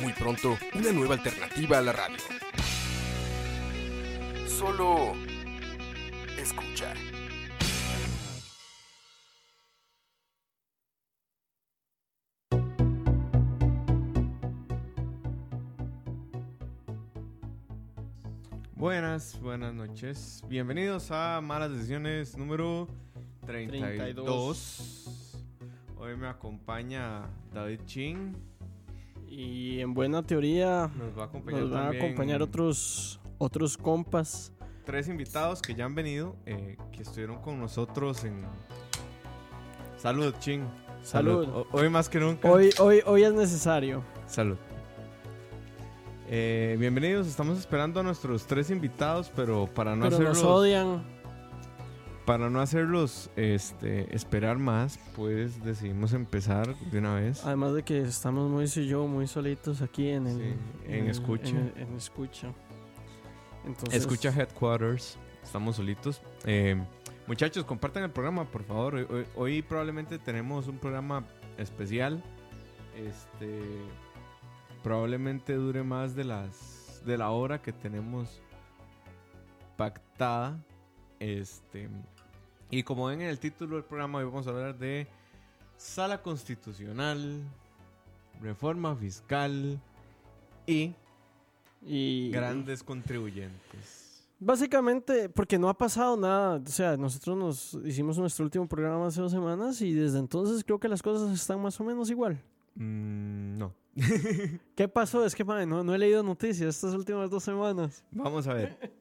Muy pronto, una nueva alternativa a la radio. Solo escucha. Buenas, buenas noches. Bienvenidos a Malas Decisiones número 32. 32. Hoy me acompaña David Chin. Y en buena teoría Nos va a acompañar, nos van a acompañar otros otros compas. tres invitados que ya han venido, eh, que estuvieron con nosotros en... Salud, Chin. Salud. Hoy más que nunca. Hoy, hoy, hoy es necesario. Salud. Eh, bienvenidos, estamos esperando a nuestros tres invitados, pero para no pero hacerlos... nos odian. Para no hacerlos este, esperar más, pues decidimos empezar de una vez. Además de que estamos muy y yo muy solitos aquí en el, Sí, en escucha. En, el- en escucha. Entonces, Escucha Headquarters, estamos solitos. Eh, muchachos, compartan el programa, por favor. Hoy, hoy- hoy probablemente tenemos un programa especial. Este probablemente dure más de las de la hora que tenemos pactada. Este y como ven en el título del programa, hoy vamos a hablar de sala constitucional, reforma fiscal y y grandes contribuyentes. Básicamente, porque no ha pasado nada. O sea, nosotros nos hicimos nuestro último programa hace dos semanas y desde entonces creo que las cosas están más o menos igual. Mm, no. ¿Qué pasó? Es que, no, no he leído noticias estas últimas dos semanas. Vamos a ver.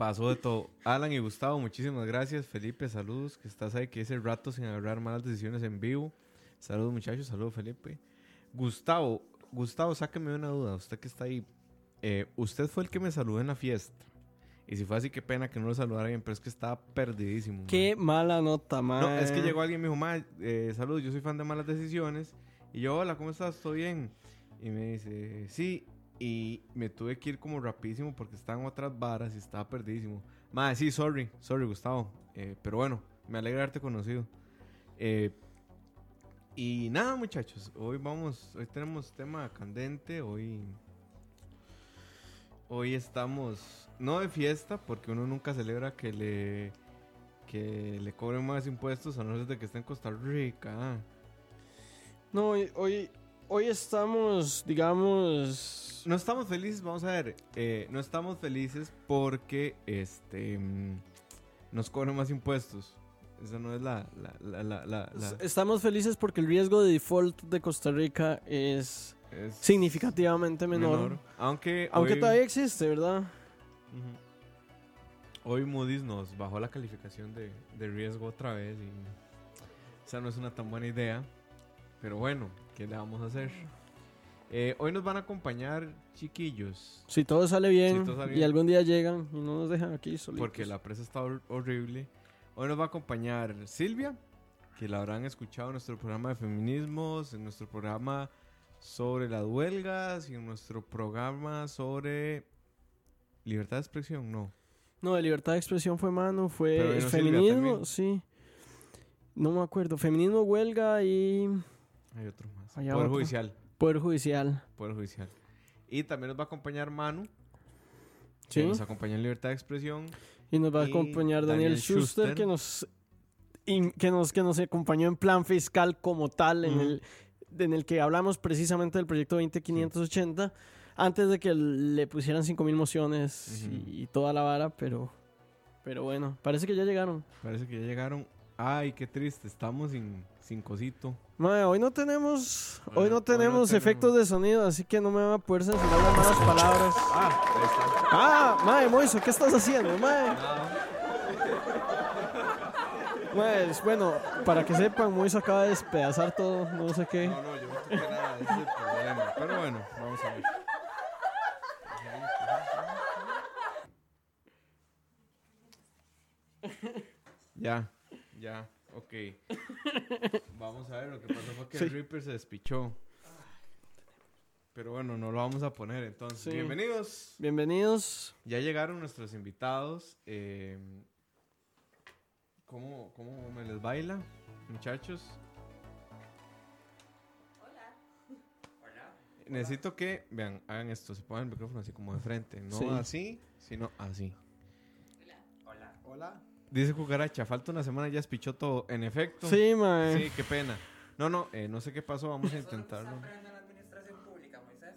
Pasó de todo. Alan y Gustavo, muchísimas gracias. Felipe, saludos. Que estás ahí, que es el rato sin agarrar malas decisiones en vivo. Saludos, muchachos. Saludos, Felipe. Gustavo, Gustavo, sáqueme una duda. Usted que está ahí. Eh, usted fue el que me saludó en la fiesta. Y si fue así, qué pena que no lo saludara bien, pero es que estaba perdidísimo. Qué mala nota, man. No, es que llegó alguien y me dijo, ma, eh, saludos, yo soy fan de malas decisiones. Y yo, hola, ¿cómo estás? ¿Todo bien? Y me dice, sí. Y me tuve que ir como rapidísimo porque estaban otras varas y estaba perdidísimo. Madre, sí, sorry, sorry, Gustavo. Eh, pero bueno, me alegra haberte conocido. Eh, y nada, muchachos, hoy vamos, hoy tenemos tema candente, hoy... Hoy estamos, no de fiesta, porque uno nunca celebra que le, que le cobren más impuestos a no ser de que esté en Costa Rica. No, hoy, hoy, hoy estamos, digamos... No estamos felices, vamos a ver, eh, no estamos felices porque este mm, nos cobran más impuestos. Esa no es la... la, la, la, la- la- Estamos felices porque el riesgo de default de Costa Rica es es significativamente menor. Aunque, Aunque hoy, todavía existe, ¿verdad? Hoy Moody's nos bajó la calificación de, de riesgo otra vez y esa no es una tan buena idea. Pero bueno, ¿qué le vamos a hacer? Eh, hoy nos van a acompañar chiquillos. Si todo sale bien Si todo sale y algún día llegan y no nos dejan aquí solitos. Porque la presa está hor- horrible. Hoy nos va a acompañar Silvia, que la habrán escuchado en nuestro programa de feminismos, en nuestro programa sobre las huelgas y en nuestro programa sobre libertad de expresión, no. No, de libertad de expresión fue mano, fue feminismo, sí. No me acuerdo. Feminismo, huelga y Hay otro más. Poder otro. judicial. Poder judicial. Poder judicial. Y también nos va a acompañar Manu, Sí. que nos acompaña en libertad de expresión. Y nos va a Y acompañar Daniel Daniel, Schuster, Schuster. que nos in- que nos que nos acompañó en plan fiscal como tal en Ujú. el en el que hablamos precisamente del proyecto 20580 antes de que le pusieran 5000 mociones Ujú. y, y toda la vara, pero pero bueno, parece que ya llegaron. Parece que ya llegaron. Ay, qué triste, estamos sin, sin cosito. Mae, hoy no tenemos Hoy hoy no- tenemos tenemos. efectos de sonido, así que no me va a poder censurar las malas palabras. Ah, ahí está. Ah, mae, Moiso, ¿qué estás haciendo, mae? Pues, bueno, para que sepan, Mois acaba de despedazar todo, no sé qué. No, no, yo no toqué nada, ese es el problema. Pero bueno, vamos a ver. Ya, ya, ok. Vamos a ver, lo que pasó fue que Sí. el Reaper se despichó. Pero bueno, no lo vamos a poner entonces. Sí. Bienvenidos. Bienvenidos. Ya llegaron nuestros invitados. eh, ¿cómo, ¿Cómo me les baila, muchachos? Necesito que, vean, hagan esto, se pongan el micrófono así como de frente, no Sí. así, sino así. Hola. Hola. Dice Cucaracha, falta una semana, ya espichó todo. En efecto. Sí, mae. Sí, qué pena. No, no, eh, no sé qué pasó, vamos a intentarlo. en la administración pública, Moisés?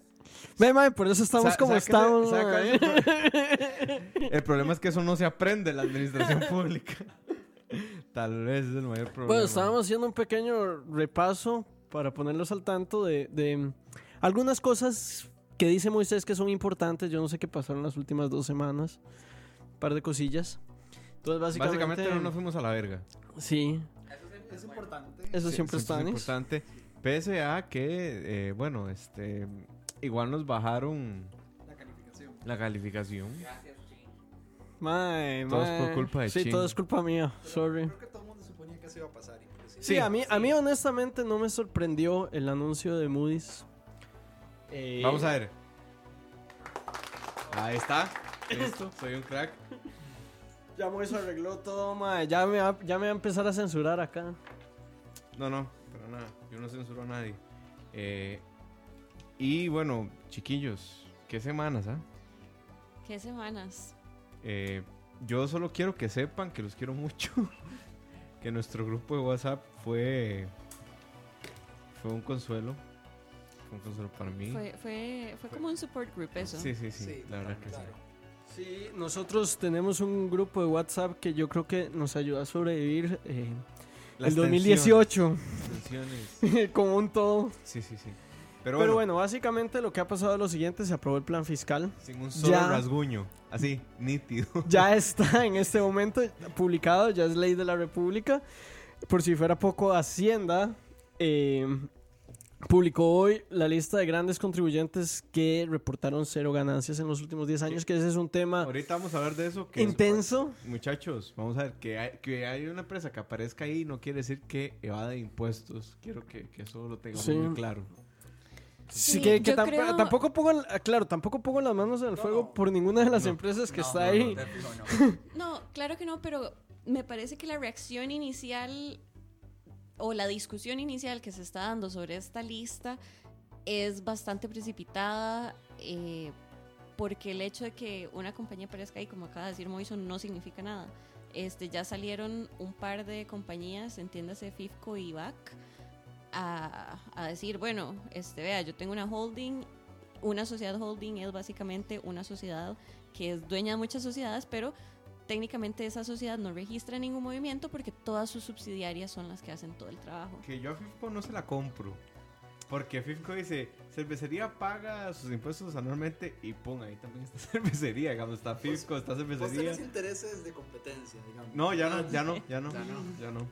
Ve, mae, por eso estamos Sa- como sáquese- estamos, mae. El problema es que eso no se aprende en la administración pública. Tal vez es el mayor problema. Bueno, estábamos haciendo un pequeño repaso para ponerlos al tanto de, de algunas cosas que dice Moisés que son importantes. Yo no sé qué pasaron las últimas dos semanas. Un par de cosillas. Entonces, básicamente. Básicamente no nos fuimos a la verga. Sí, Eso es, importante. eso Sí, siempre está es importante. Pese a que, eh, bueno, este, igual nos bajaron La calificación. la calificación. Gracias, Chin. Mae, Todo es por culpa de Sí, Chin. todo es culpa mía. Sorry. Creo que todo el mundo suponía que eso iba a pasar. inclusive. Sí, a mí, a mí honestamente no me sorprendió el anuncio de Moody's. Eh, Vamos a ver. Ahí está. Listo, soy un crack. Ya Moisés arregló todo, mae. Ya me, va, ya me va a empezar a censurar acá. No, no, pero nada. Yo no censuro a nadie. Eh, y bueno, chiquillos, ¿qué semanas, ah? ¿Qué semanas? Eh, yo solo quiero que sepan que los quiero mucho. que nuestro grupo de WhatsApp fue. Fue un consuelo. Fue un consuelo para mí. Fue, fue, fue como un support group eso. Sí, sí, sí, Sí, la verdad que sí. Sí, nosotros tenemos un grupo de WhatsApp que yo creo que nos ayudó a sobrevivir eh, Las el 2018 tensiones, como un todo. Sí, sí, sí. Pero Pero, bueno, bueno, básicamente lo que ha pasado es lo siguiente, se aprobó el plan fiscal. sin un solo ya- rasguño. Así, nítido. Ya está en este momento publicado, ya es ley de la República. Por si fuera poco, Hacienda eh, publicó hoy la lista de grandes contribuyentes que reportaron cero ganancias en los últimos 10 años, que ese es un tema Ahorita vamos a hablar de eso. Que es- intenso. Muchachos, vamos a ver, que hay, que hay una empresa que aparezca ahí no quiere decir que evade impuestos. Quiero que, que eso lo tengamos Sí. muy claro. Sí, Sí, que, que tamp- creo- tampoco pongo, el- ah, claro, tampoco pongo las manos en el No, fuego no. por ninguna de las No. empresas que No, está no, ahí. No, claro que no, pero me parece que la reacción inicial o la discusión inicial que se está dando sobre esta lista es bastante precipitada eh, porque el hecho de que una compañía aparezca ahí, como acaba de decir Moison, no significa nada. Este, ya salieron un par de compañías, entiéndase FIFCO y BAC, a, a decir, bueno, este, vea, yo tengo una holding, una sociedad holding es básicamente una sociedad que es dueña de muchas sociedades, pero técnicamente esa sociedad no registra ningún movimiento porque todas sus subsidiarias son las que hacen todo el trabajo. Que yo a FIFCO no se la compro. Porque FIFCO dice, cervecería paga sus impuestos anualmente y pum, ahí también está cervecería, digamos, está FIFCO, está Vos cervecería. tenés intereses de competencia, digamos. No, ya no, ya no, ya no, Ya no. ya no.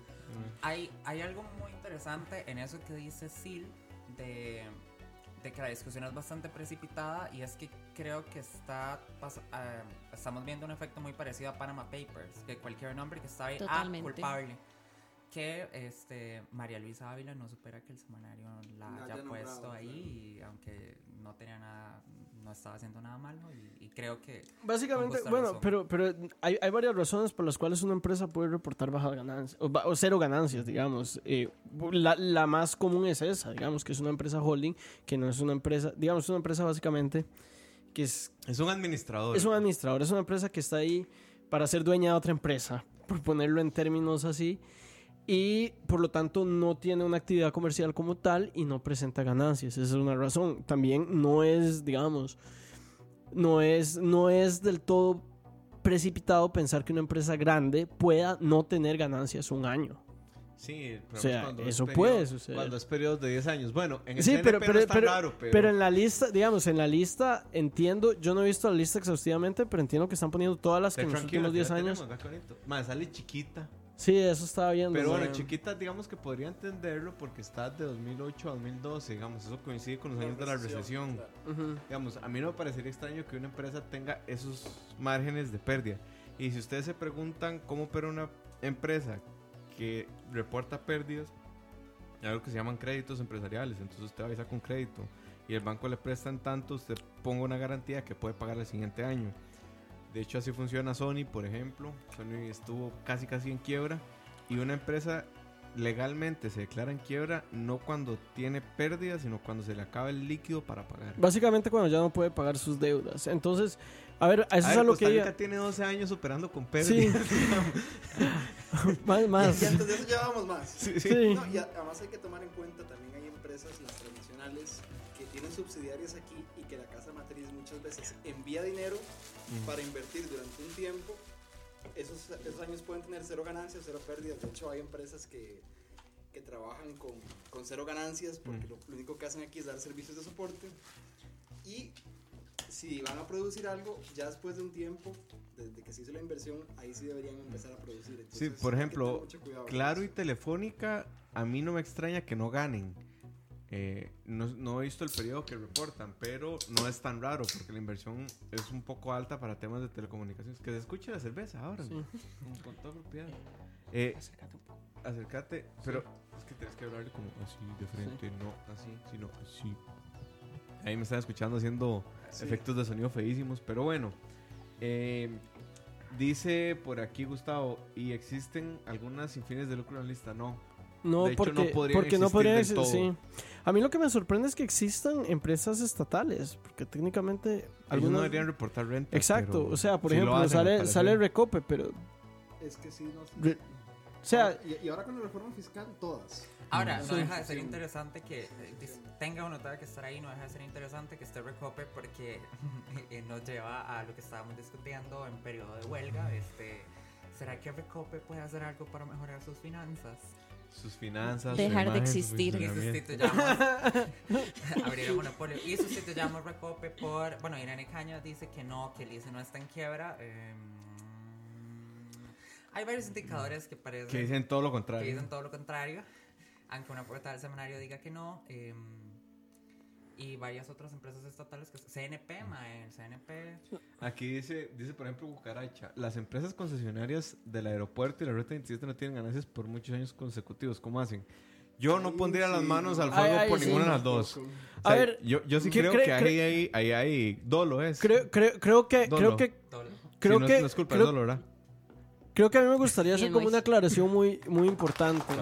Hay, hay algo muy interesante en eso que dice Sil de, de que la discusión es bastante precipitada y es que creo que está pas- ah, estamos viendo un efecto muy parecido a Panama Papers, que cualquier nombre que está ahí, ah, culpable. Que este María Luisa Ávila no supera que el semanario la La haya haya nombrado, puesto ahí, y aunque no tenía nada, no estaba haciendo nada malo y, y creo que Básicamente, bueno, razón. pero, pero hay, hay varias razones por las cuales una empresa puede reportar bajas ganancias, o, o cero ganancias, digamos. Eh, la, la más común es esa, digamos, que es una empresa holding, que no es una empresa, digamos, es una empresa básicamente que es, Es un administrador. es un administrador, es una empresa que está ahí para ser dueña de otra empresa, por ponerlo en términos así, y por lo tanto no tiene una actividad comercial como tal y no presenta ganancias. Esa es una razón. También no es, digamos, no es, no es del todo precipitado pensar que una empresa grande pueda no tener ganancias un año. Sí, problema O sea, es cuando es eso periodo- puede suceder. Cuando es periodo de 10 años. Bueno, en el Sí, pero, no pero, es tan pero, raro, pero... pero en la lista, digamos, en la lista entiendo, yo no he visto la lista exhaustivamente, pero entiendo que están poniendo todas las que en los últimos que 10 ya años. Mae, sale chiquita. Sí, eso estaba viendo. Pero bueno, chiquita, digamos que podría entenderlo porque está de 2008 a 2012, digamos, eso coincide con los años de la recesión. claro. Ujú. Digamos, a mí no me parecería extraño que una empresa tenga esos márgenes de pérdida. Y si ustedes se preguntan cómo opera una empresa que reporta pérdidas, hay algo que se llaman créditos empresariales. Entonces usted va a con crédito y el banco le presta en tanto, usted ponga una garantía que puede pagar el siguiente año. De hecho, así funciona Sony, por ejemplo. Sony estuvo casi casi en quiebra y una empresa legalmente se declara en quiebra no cuando tiene pérdidas, sino cuando se le acaba el líquido para pagar. Básicamente cuando ya no puede pagar sus deudas. Entonces, a ver, a eso A es ver, a lo Costa que iba. tiene 12 años operando con Sí. pérdidas. más, más. Y antes de eso llevábamos más. Sí, sí. Sí. No, y además hay que tomar en cuenta también hay empresas, las tradicionales, que tienen subsidiarias aquí y que la casa matriz muchas veces envía dinero Mm. para invertir durante un tiempo. Esos, esos años pueden tener cero ganancias, cero pérdidas. De hecho, hay empresas que, que trabajan con, con cero ganancias porque Mm. lo, lo único que hacen aquí es dar servicios de soporte. Y si van a producir algo, ya después de un tiempo, desde que se hizo la inversión, ahí sí deberían empezar a producir. Sí, Entonces, por hay que ejemplo, Claro y. Telefónica, a mí no me extraña que no ganen. Eh, no, no he visto el periodo que reportan, pero no es tan raro porque la inversión es un poco alta para temas de telecomunicaciones. Que se escuche la cerveza ahora, Sí. con, toda propiedad. Eh, acércate, pero es que tienes que hablar como así de frente, no así, sino así. Ahí me están escuchando haciendo Sí. efectos de sonido feísimos, pero bueno. eh, dice por aquí Gustavo, ¿y existen algunas sin fines de lucro en la lista? No. No, De hecho, porque no podrían porque no existir podrían del existir. todo. Sí. A mí lo que me sorprende es que existan empresas estatales, porque técnicamente Algunos algunas no deberían reportar renta. Exacto, pero o sea, por ejemplo, hacen, al sale sale Recope, pero Es que sí, no. Re- o sea, y, y ahora con la reforma fiscal, todas. Ahora, no Sí. deja de ser Sí. interesante que eh, tenga uno tenga que estar ahí, no deja de ser interesante que esté Recope porque eh, nos lleva a lo que estábamos discutiendo en periodo de huelga. Este, ¿Será que Recope puede hacer algo para mejorar sus finanzas? Sus finanzas. Dejar su de imagen, existir. Y funcionamiento. sustituyamos abrir el monopolio y sustituyamos Recope por bueno Irene Cañas dice que no que el ICE no está en quiebra eh, hay varios indicadores que parecen Que dicen todo lo que contrario. dicen todo lo contrario aunque una portada del semanario diga que no eh, y varias otras empresas estatales que CNP mae, el CNP Aquí dice, dice por ejemplo Cucaracha, las empresas concesionarias del aeropuerto y la Ruta 27 no tienen ganancias por muchos años consecutivos. ¿Cómo hacen? Yo no pondría las sí, manos no. al fuego Ay, ay, por sí. ninguna de las dos. O A sea, ver, yo, yo sí ¿qué creo cree- que ahí hay, ahí hay dolo es. creo, creo, creo que Dolo. creo que creo Sí, no, que no es culpa creo, dolo, ¿verdad? creo que a mí me gustaría hacer como una aclaración muy muy importante. Mí.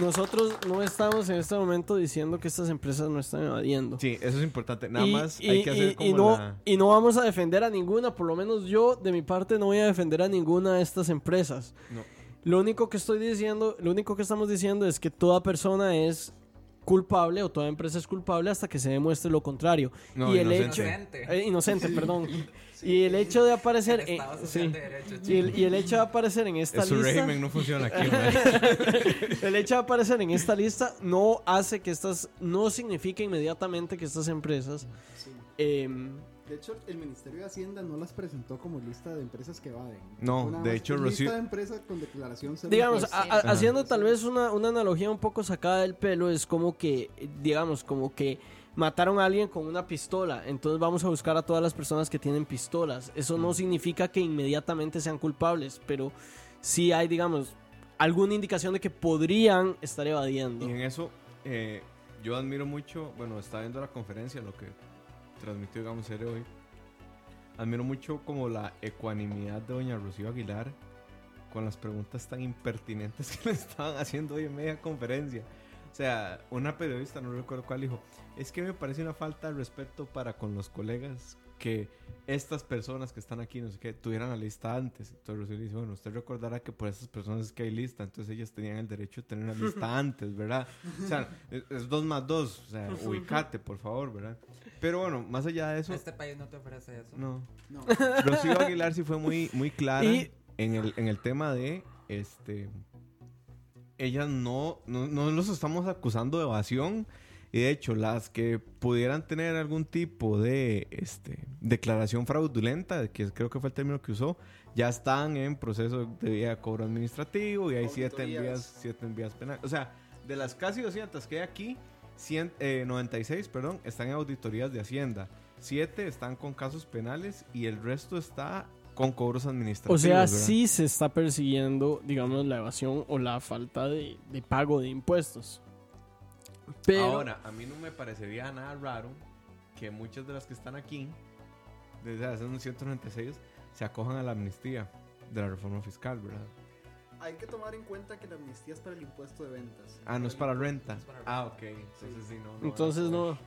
Nosotros no estamos en este momento diciendo que estas empresas no están evadiendo. Sí, eso es importante. Nada y, más y- hay que hacer y- como no, la... y no vamos a defender a ninguna, por lo menos yo de mi parte no voy a defender a ninguna de estas empresas. No. Lo único que estoy diciendo, lo único que estamos diciendo es que toda persona es culpable o toda empresa es culpable hasta que se demuestre lo contrario. No, y el inocente. hecho eh, inocente, perdón. Y el hecho de aparecer el en, sí. De Derecho, y, el, y el hecho de aparecer en esta Su lista régimen no funciona aquí, el hecho de aparecer en esta lista no hace que estas no significa inmediatamente que estas empresas Sí. em, De hecho, el Ministerio de Hacienda no las presentó como lista de empresas que evaden. No, de hecho, Rocío- Lista de empresas con declaración digamos, a- a- haciendo tal vez una, una analogía un poco sacada del pelo, es como que, digamos, como que mataron a alguien con una pistola, entonces vamos a buscar a todas las personas que tienen pistolas. Eso no significa que inmediatamente sean culpables, pero sí hay, digamos, alguna indicación de que podrían estar evadiendo. Y en eso, eh, yo admiro mucho, bueno, estaba viendo la conferencia, lo que transmitió, digamos, Cere hoy. Admiro mucho como la ecuanimidad de doña Rocío Aguilar con las preguntas tan impertinentes que le estaban haciendo hoy en media conferencia. O sea, una periodista, no recuerdo cuál, dijo, es que me parece una falta de respeto para con los colegas que estas personas que están aquí, no sé qué, tuvieran la lista antes. Entonces Rocío le dice, bueno, usted recordará que por esas personas es que hay lista, entonces ellas tenían el derecho de tener una lista antes, ¿verdad? O sea, es, es dos más dos, o sea, ubicate, por favor, ¿verdad? Pero bueno, más allá de eso, este país no te ofrece eso no. No. Rocío Aguilar sí fue muy, muy clara Y- en, el, en el tema de, este, ellas no, no, no los estamos acusando de evasión, Y de hecho, las que pudieran tener algún tipo de este, declaración fraudulenta, que creo que fue el término que usó, ya están en proceso de vía de cobro administrativo y hay siete envías, siete envías penales. O sea, de las casi 200 que hay aquí, 100, eh, 96 perdón, están en auditorías de Hacienda. 7 están con casos penales y el resto está con cobros O administrativos. sea, ¿verdad? sí se está persiguiendo, digamos, la evasión o la falta de, de pago de impuestos. Pero, Ahora, a mí no me parecería nada raro que muchas de las que están aquí, desde hace unos 196, se acojan a la amnistía de la reforma fiscal, ¿verdad? Hay que tomar en cuenta que la amnistía es para el impuesto de ventas. Ah, no es para renta. es para Ah, ok. Entonces sí, no. no entonces no,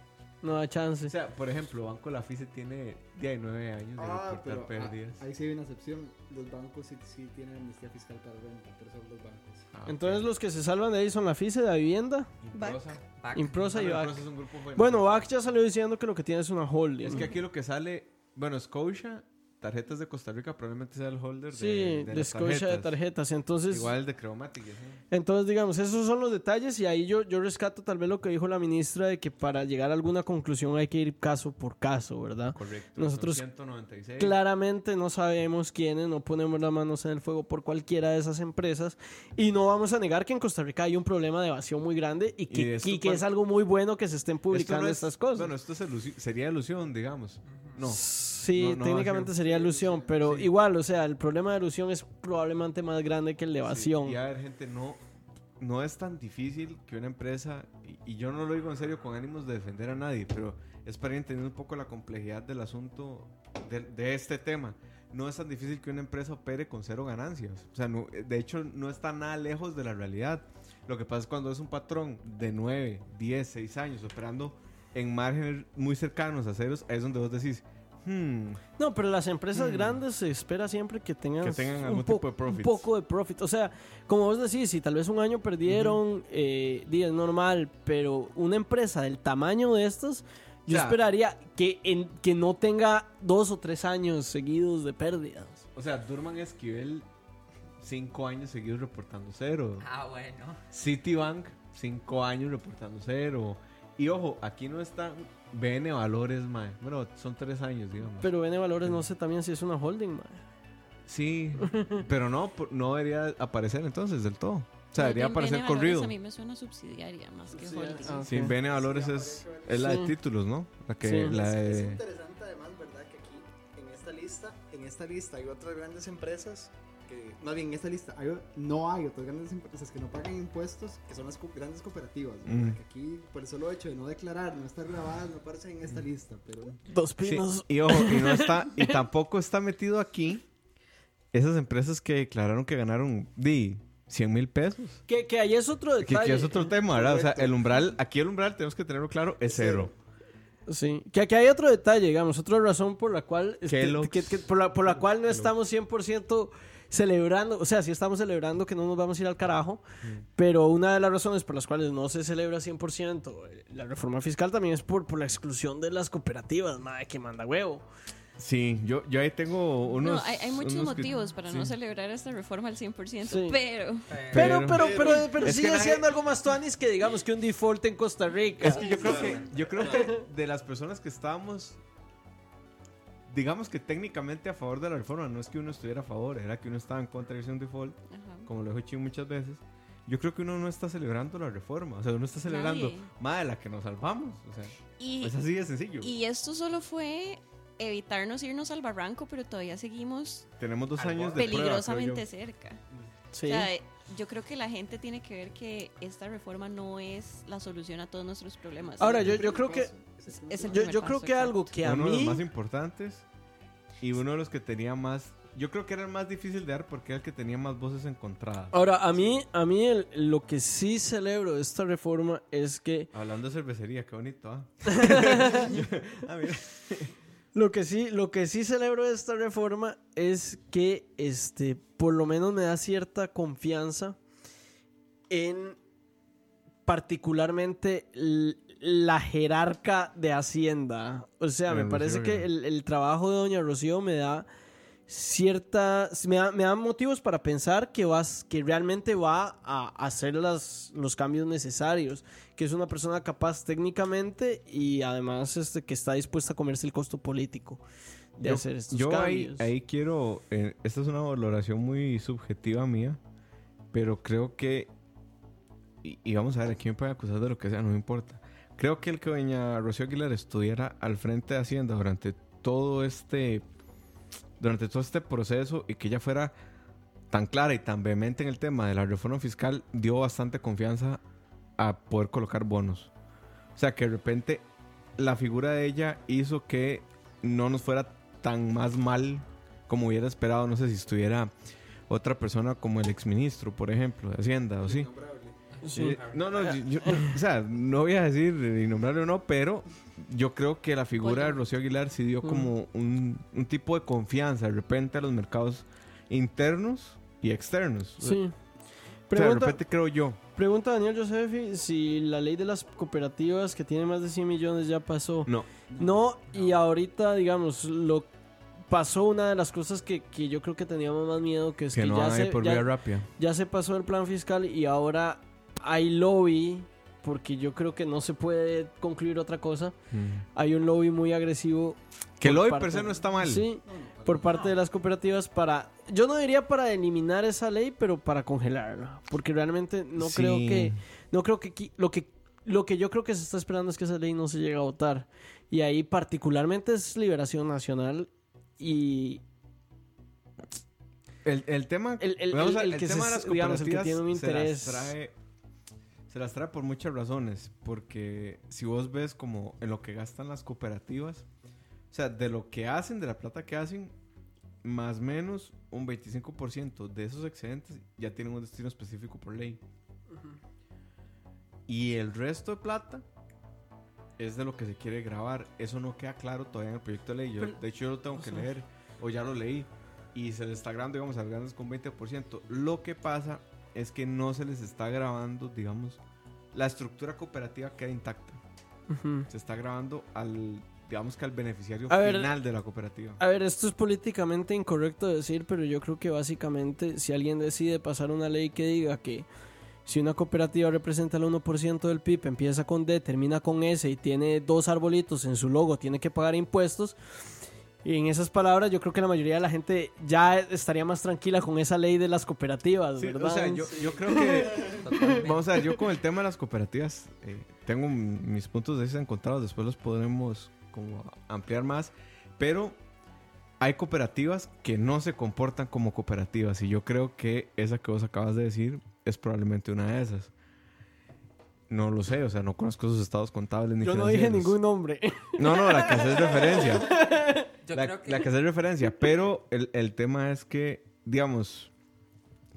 no da chance. O sea, por ejemplo, Banco La FICE tiene 19 años de Ah, reportar pero ah, pérdidas. Ahí sí hay una excepción. Los bancos sí, sí tienen amnistía fiscal para renta, pero son los bancos. Ah. Entonces los que se salvan de ahí son la FICE de la vivienda, Improsa. Back. Improsa Ah, y no, VAC. Improsa es un grupo fue- Bueno, VAC ya salió diciendo que lo que tiene es una holding. Es que aquí lo que sale, bueno, Scotia, tarjetas de Costa Rica, probablemente sea el holder Sí, de, de, Scotia de tarjetas. Entonces, Igual de Creomatic, entonces, digamos, esos son los detalles y ahí yo, yo rescato tal vez lo que dijo la ministra de que para llegar a alguna conclusión hay que ir caso por caso, ¿verdad? Correcto. Nosotros son 196. Claramente no sabemos quiénes, no ponemos las manos en el fuego por cualquiera de esas empresas y no vamos a negar que en Costa Rica hay un problema de evasión muy grande y que, y que es algo muy bueno que se estén publicando no es- estas cosas. Bueno, esto es ilusi- sería ilusión, digamos. No. Sí, No, no técnicamente sería ilusión, pero Sí. igual, o sea, el problema de ilusión es probablemente más grande que el de evasión. Sí, y a ver, gente, no, no es tan difícil que una empresa, y, y yo no lo digo en serio con ánimos de defender a nadie, pero es para entender un poco la complejidad del asunto de, de este tema. No es tan difícil que una empresa opere con cero ganancias. O sea, no- de hecho, no está nada lejos de la realidad. Lo que pasa es cuando es un patrón de 9, 10, 6 años operando en márgenes muy cercanos a ceros, es donde vos decís, hmm, No, pero las empresas Hmm. grandes se espera siempre que tengan, Que tengan un, algún po- tipo de un poco de profit. O sea, como vos decís, si tal vez un año perdieron, eh, di, es normal, pero una empresa del tamaño de estas, yo O sea- esperaría que, en, que no tenga dos o tres años seguidos de pérdidas. o sea, Durman Esquivel, 5 años seguidos reportando cero. Ah, bueno. Citibank, 5 años reportando cero. Y ojo, aquí no están BN Valores, mae. Bueno, son 3 años, digamos. Pero Bene Valores no sé también si es una holding, man. sí, pero no, no debería aparecer entonces del todo. O sea, debería aparecer Bene corrido. A mí me suena subsidiaria más que Sí, holding. ah, Sí. BN Valores Sí, es, es la Sí. de títulos, ¿no? La que, Sí. la Es, es de... interesante además, ¿verdad? Que aquí en esta lista, en esta lista hay otras grandes empresas que, más bien en esta lista Hay- no hay otras grandes empresas que no pagan impuestos. que son las co- grandes cooperativas, ¿verdad? Mm. que aquí por el solo hecho de no declarar, no estar grabadas, no aparecen en esta lista, pero Dos Sí, pinos. y ojo, y no está, y tampoco está metido aquí esas empresas que declararon que ganaron di 100 mil pesos. Que, que ahí es otro Que, detalle. que es otro tema, ¿verdad? O sea, Correcto. el umbral, aquí el umbral tenemos que tenerlo claro, es cero. Sí, que aquí hay otro detalle, digamos, otra razón por la cual, este, que- que- por, la, por la cual no estamos 100% celebrando, o sea, sí estamos celebrando que no nos vamos a ir al carajo, pero una de las razones por las cuales no se celebra 100% la reforma fiscal también es por, por la exclusión de las cooperativas, madre, que manda huevo. Sí, yo, yo ahí tengo unos... no, hay, hay muchos unos que- motivos para no sí. celebrar esta reforma al 100%, Sí. pero Pero, Pero- pero, pero, pero, que sigue nadie- siendo algo más tuanis que digamos que un default en Costa Rica. Es que yo creo que, yo creo que de las personas que estábamos, digamos que técnicamente a favor de la reforma, no es que uno estuviera a favor, era que uno estaba en contra de un default, Ajá. como lo dijo Chin muchas veces. Yo creo que uno no está celebrando la reforma, o sea, uno está celebrando, más de la que nos salvamos, o sea, y, es así de sencillo. y esto solo fue evitarnos irnos al barranco, pero todavía seguimos Tenemos dos años de prueba, peligrosamente yo. cerca. Sí. O sea, yo creo que la gente tiene que ver que esta reforma no es la solución a todos nuestros problemas. Ahora, yo, yo creo que es el yo, yo creo paso, que algo que a uno de los mí más importantes y uno de los que tenía más, yo creo que era el más difícil de dar porque era el que tenía más voces encontradas. Ahora, a mí, a mí el- lo que sí celebro de esta reforma es que Hablando de cervecería, qué bonito, ¿ah? Ah, mira. lo que sí, lo que sí celebro de esta reforma es que este, por lo menos me da cierta confianza en particularmente la jerarca de Hacienda. O sea, me parece Rocío, que el, el trabajo de Doña Rocío me da cierta me da, me da motivos para pensar que vas que realmente va a hacer las, los cambios necesarios que es una persona capaz técnicamente y además este, que está dispuesta a comerse el costo político de Yo- hacer estos Yo ahí, cambios. ahí quiero, eh, esta es una valoración muy subjetiva mía, pero creo que, y, y vamos a ver, aquí me pueden acusar de lo que sea, no me importa. Creo que el que doña Rocío Aguilar estuviera al frente de Hacienda durante todo este, durante todo este proceso y que ella fuera tan clara y tan vehemente en el tema de la reforma fiscal, dio bastante confianza a poder colocar bonos. O sea, que de repente la figura de ella hizo que no nos fuera tan más mal como hubiera esperado. No sé si estuviera otra persona como el exministro, por ejemplo, de Hacienda o sí. Innombrable. Sí. No, no, yo- yo- o sea, no voy a decir innombrable o no, pero yo creo que la figura de. Rocío Aguilar sí dio como un, un tipo de confianza de repente a los mercados internos y externos. Sí. O sea, de Pregunta, repente creo yo. pregunta Daniel Josefi si la ley de las cooperativas que tiene más de 100 millones ya pasó. No, No, y ahorita, digamos, lo pasó una de las cosas que, que yo creo que teníamos más miedo, que es que, que no ya, se, por ya- vía rápida. ya se pasó el plan fiscal y ahora hay lobby, porque yo creo que no se puede concluir otra cosa. Mm. Hay un lobby muy agresivo. Que el hoy parte- per se no está mal. Sí, por parte de las cooperativas para... Yo no diría para eliminar esa ley, pero para congelarla. Porque realmente no Sí. creo que... No creo que... Lo que lo que yo creo que se está esperando es que esa ley no se llegue a votar. Y ahí particularmente es Liberación Nacional y El, el tema, El- el- que tema se- de las digamos, el que cooperativas tiene un se las interés. trae- se las trae por muchas razones. Porque si vos ves como en lo que gastan las cooperativas, o sea, de lo que hacen, de la plata que hacen, más o menos un 25% de esos excedentes ya tienen un destino específico por ley. Y el resto de plata es de lo que se quiere grabar. Eso no queda claro todavía en el proyecto de ley. Yo- Pero- de hecho, yo lo tengo que sea- leer o ya lo leí. Y se les está grabando, digamos, a grandes con 20%. Lo que pasa es que no se les está grabando, digamos, la estructura cooperativa queda intacta. Se está grabando al, digamos que al beneficiario A ver, final de la cooperativa. A ver, esto es políticamente incorrecto decir, pero yo creo que básicamente si alguien decide pasar una ley que diga que si una cooperativa representa el 1% del PIB, empieza con D, termina con S y tiene dos arbolitos en su logo, tiene que pagar impuestos. Y en esas palabras yo creo que la mayoría de la gente ya estaría más tranquila con esa ley de las cooperativas, Sí, ¿verdad? o sea, yo, yo creo que. Vamos a ver, yo con el tema de las cooperativas eh, tengo mis puntos de vista encontrados, después los podremos como ampliar más, pero hay cooperativas que no se comportan como cooperativas y yo creo que esa que vos acabas de decir es probablemente una de esas. No lo sé, o sea, no conozco sus estados contables ni Yo no dije ningún nombre. No, no, la que haces referencia. Yo la, creo que la que hace referencia. Pero el, el tema es que, digamos,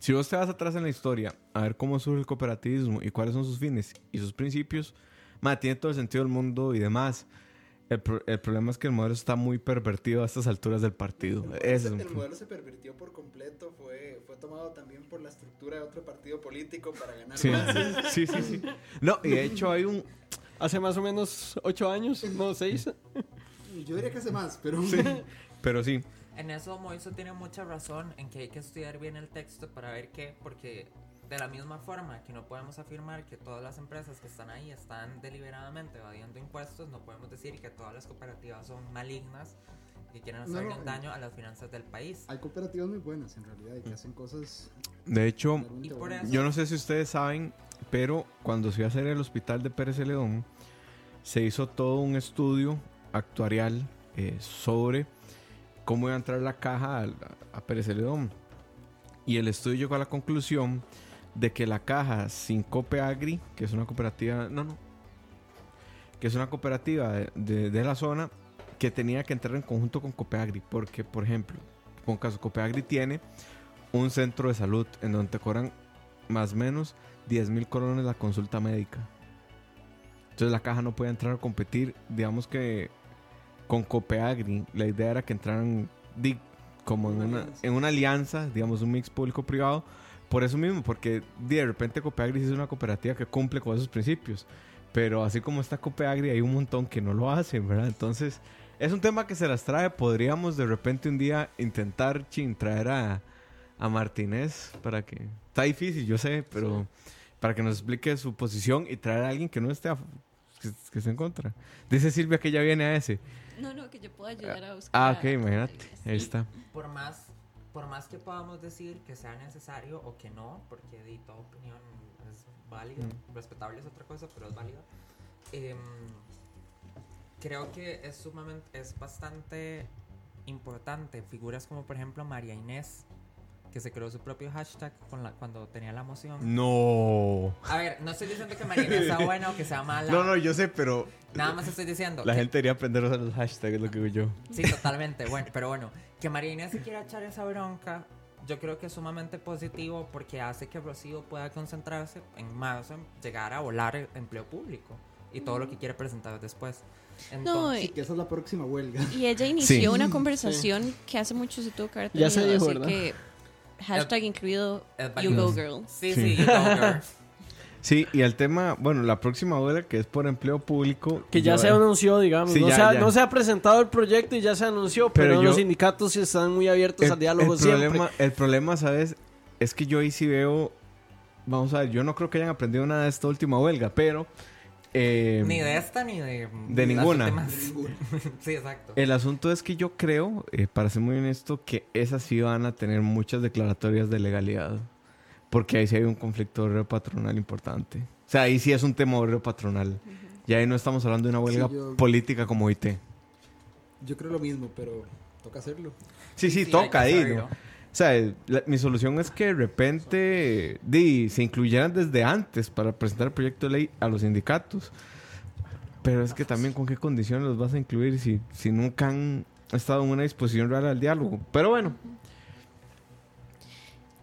si vos te vas atrás en la historia a ver cómo surge el cooperativismo y cuáles son sus fines y sus principios, ma, tiene todo el sentido del mundo y demás. El, pro- el problema es que el modelo está muy pervertido a estas alturas del partido. El modelo, Ese es un el modelo se pervirtió por completo, fue, fue tomado también por la estructura de otro partido político para ganar Sí, más. sí, sí, sí. No, y de hecho hay un... Hace más o menos ocho años, no seis. Yo diría que hace más, pero Sí, pero sí. En eso Moiso tiene mucha razón en que hay que estudiar bien el texto para ver qué, porque de la misma forma que no podemos afirmar que todas las empresas que están ahí están deliberadamente evadiendo impuestos, no podemos decir que todas las cooperativas son malignas y que quieren No, hacerle no, un daño a las finanzas del país. hay cooperativas muy buenas en realidad y que hacen cosas De hecho, Yo no sé si ustedes saben, pero cuando se iba a hacer el hospital de Pérez Celedón, se hizo todo un estudio actuarial eh, sobre cómo iba a entrar la caja al- a, Pérez Celedón. Y el estudio llegó a la conclusión de que la caja sin Cope Agri, que es una cooperativa, no, no, que es una cooperativa de, de- de la zona, que tenía que entrar en conjunto con Cope Agri, porque, por ejemplo, por caso, Cope Agri tiene un centro de salud en donde te cobran más o menos 10 mil colones la consulta médica. Entonces la caja no puede entrar a competir, digamos que con Copeagri. La idea era que entraran como en Una en una alianza, digamos un mix público-privado. Por eso mismo, porque de repente Copeagri sí es una cooperativa que cumple con esos principios. Pero así como está Copeagri, hay un montón que no lo hacen, ¿verdad? Entonces, es un tema que se las trae. Podríamos de repente un día intentar chin, traer a, a Martínez para que... Está difícil, yo sé, pero para que nos explique su posición y traer a alguien que no esté a- que, que esté en contra. Dice Silvia que ya viene a ese. No, no, que yo pueda ayudar a buscar. Ah, a- ok, imagínate. Ahí está. Por más, por más que podamos decir que sea necesario o que no, porque di, toda opinión es válida, respetable es otra cosa, pero es válida. em, creo que es sumamente, es bastante importante. Figuras como por ejemplo María Inés, que se creó su propio hashtag con la, cuando tenía la moción. No. A ver, no estoy diciendo que María Inés sea buena o que sea mala. No, no, yo sé, pero Nada más estoy diciendo. la que- gente debería aprender a usar los hashtags, es lo que digo yo. Sí, totalmente. Bueno, pero bueno, que María Inés se quiera echar esa bronca, yo creo que es sumamente positivo porque hace que Rocío pueda concentrarse en marzo en llegar a volar el empleo público y todo lo que quiere presentar después. No, Entonces, Sí, que esa es la próxima huelga. Y ella inició Sí. una conversación que hace mucho se tuvo que haber Ya se tenido, dijo, así ¿verdad? que hashtag incluido You Go. Girl. Sí, Sí. sí, you go, girl. Sí, y el tema, bueno, la próxima huelga que es por empleo público. Que ya yo- se anunció, digamos. Sí, no, ya, se ha, ya. no se ha presentado el proyecto y ya se anunció, pero, Pero yo- los sindicatos sí están muy abiertos al diálogo el siempre. problema, el problema, ¿sabes? Es que yo ahí sí veo. Vamos a ver, yo no creo que hayan aprendido nada de esta última huelga, pero. eh, Ni de esta ni de... De ninguna. sí, exacto. El asunto es que yo creo, eh, para ser muy honesto, que esas sí van a tener muchas declaratorias de legalidad. Porque ahí sí hay un conflicto patronal importante. O sea, ahí sí es un tema obrero patronal. Y ahí no estamos hablando de una huelga Sí, yo- política como IT. Yo creo lo mismo, pero toca hacerlo. Sí, sí, que toca ahí. ¿no? O sea, la- mi solución es que de repente di, se incluyeran desde antes para presentar el proyecto de ley a los sindicatos. Pero es que también con qué condiciones los vas a incluir si, si nunca han estado en una disposición real al diálogo. Pero bueno,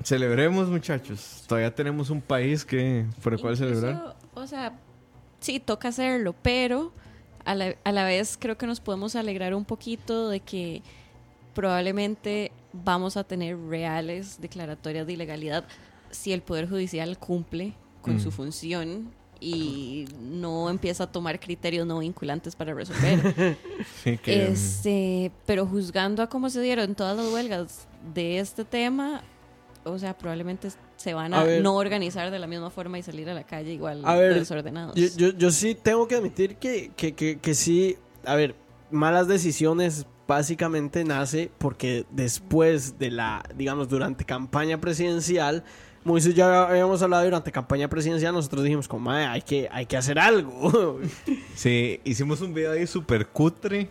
celebremos muchachos. Todavía tenemos un país que por el cual Incluso, celebrar. O sea, sí, toca hacerlo, pero a la, a la vez creo que nos podemos alegrar un poquito de que probablemente vamos a tener reales declaratorias de ilegalidad si el Poder Judicial cumple con Mm. su función y no empieza a tomar criterios no vinculantes para resolver. Sí, que, Este, pero juzgando a cómo se dieron todas las huelgas de este tema, o sea, probablemente se van a, A ver. no organizar de la misma forma y salir a la calle igual A ver, desordenados. Yo, yo, yo sí tengo que admitir que, que, que, que sí, a ver, malas decisiones básicamente nace porque después de la, digamos, durante campaña presidencial, Moisés ya habíamos hablado durante campaña presidencial, nosotros dijimos como, "Mae, hay que, hay que hacer algo. sí, hicimos un video ahí súper cutre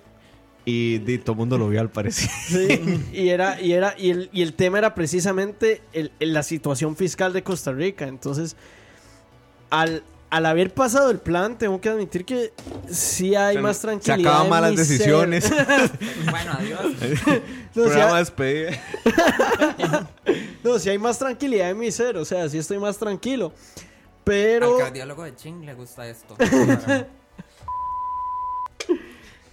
y todo el mundo lo vio al parecer. Sí, y era, y era, y el, y el tema era precisamente el- el- la situación fiscal de Costa Rica. Entonces, al, al haber pasado el plan, tengo que admitir que sí hay más Se tranquilidad. acaban en malas decisiones. Bueno, adiós. No, sí Programa de hay- despedida. no, sí hay más tranquilidad en mi ser, o sea, sí estoy más tranquilo. Pero, Al cardiólogo de Ching le gusta esto.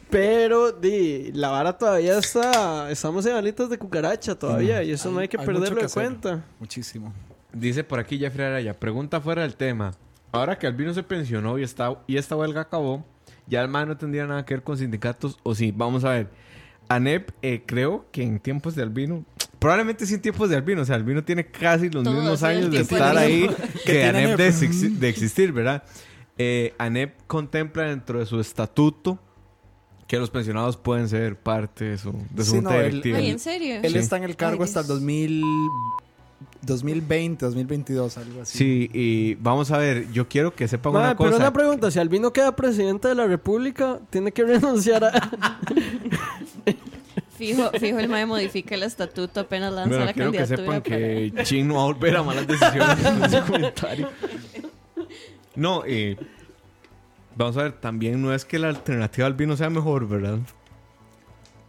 pero, di, la vara todavía está, estamos en alitas de cucaracha todavía, y eso no hay que Hay perderlo de hacer. cuenta. Muchísimo. Dice por aquí Jeffrey Araya, pregunta fuera del tema. Ahora que Albino se pensionó y, está, y esta huelga acabó, ya el MAE no tendría nada que ver con sindicatos, o sí, vamos a ver. ANEP, eh, creo que en tiempos de Albino, probablemente sí en tiempos de Albino, o sea, Albino tiene casi los Todo mismos años de estar ahí que ANEP de, ANEP. exi- de existir, ¿verdad? Eh, ANEP contempla dentro de su estatuto que los pensionados pueden ser parte de su, de su Sí, junta no, él- directiva. Ay, ¿en serio? Él Sí. está en el cargo Ay, hasta el Dios. 2000, 2020, 2022, algo así. Sí, y vamos a ver, yo quiero que sepan una cosa. pero una pregunta, si Albino queda presidente de la república, tiene que renunciar a... Fijo, fijo, el MAE modifica el estatuto apenas lanza Bueno, la quiero que candidatura. sepan para- que Chin no va a volver a malas decisiones en su comentario. No, y vamos a ver, también no es que la alternativa al vino sea mejor, ¿verdad?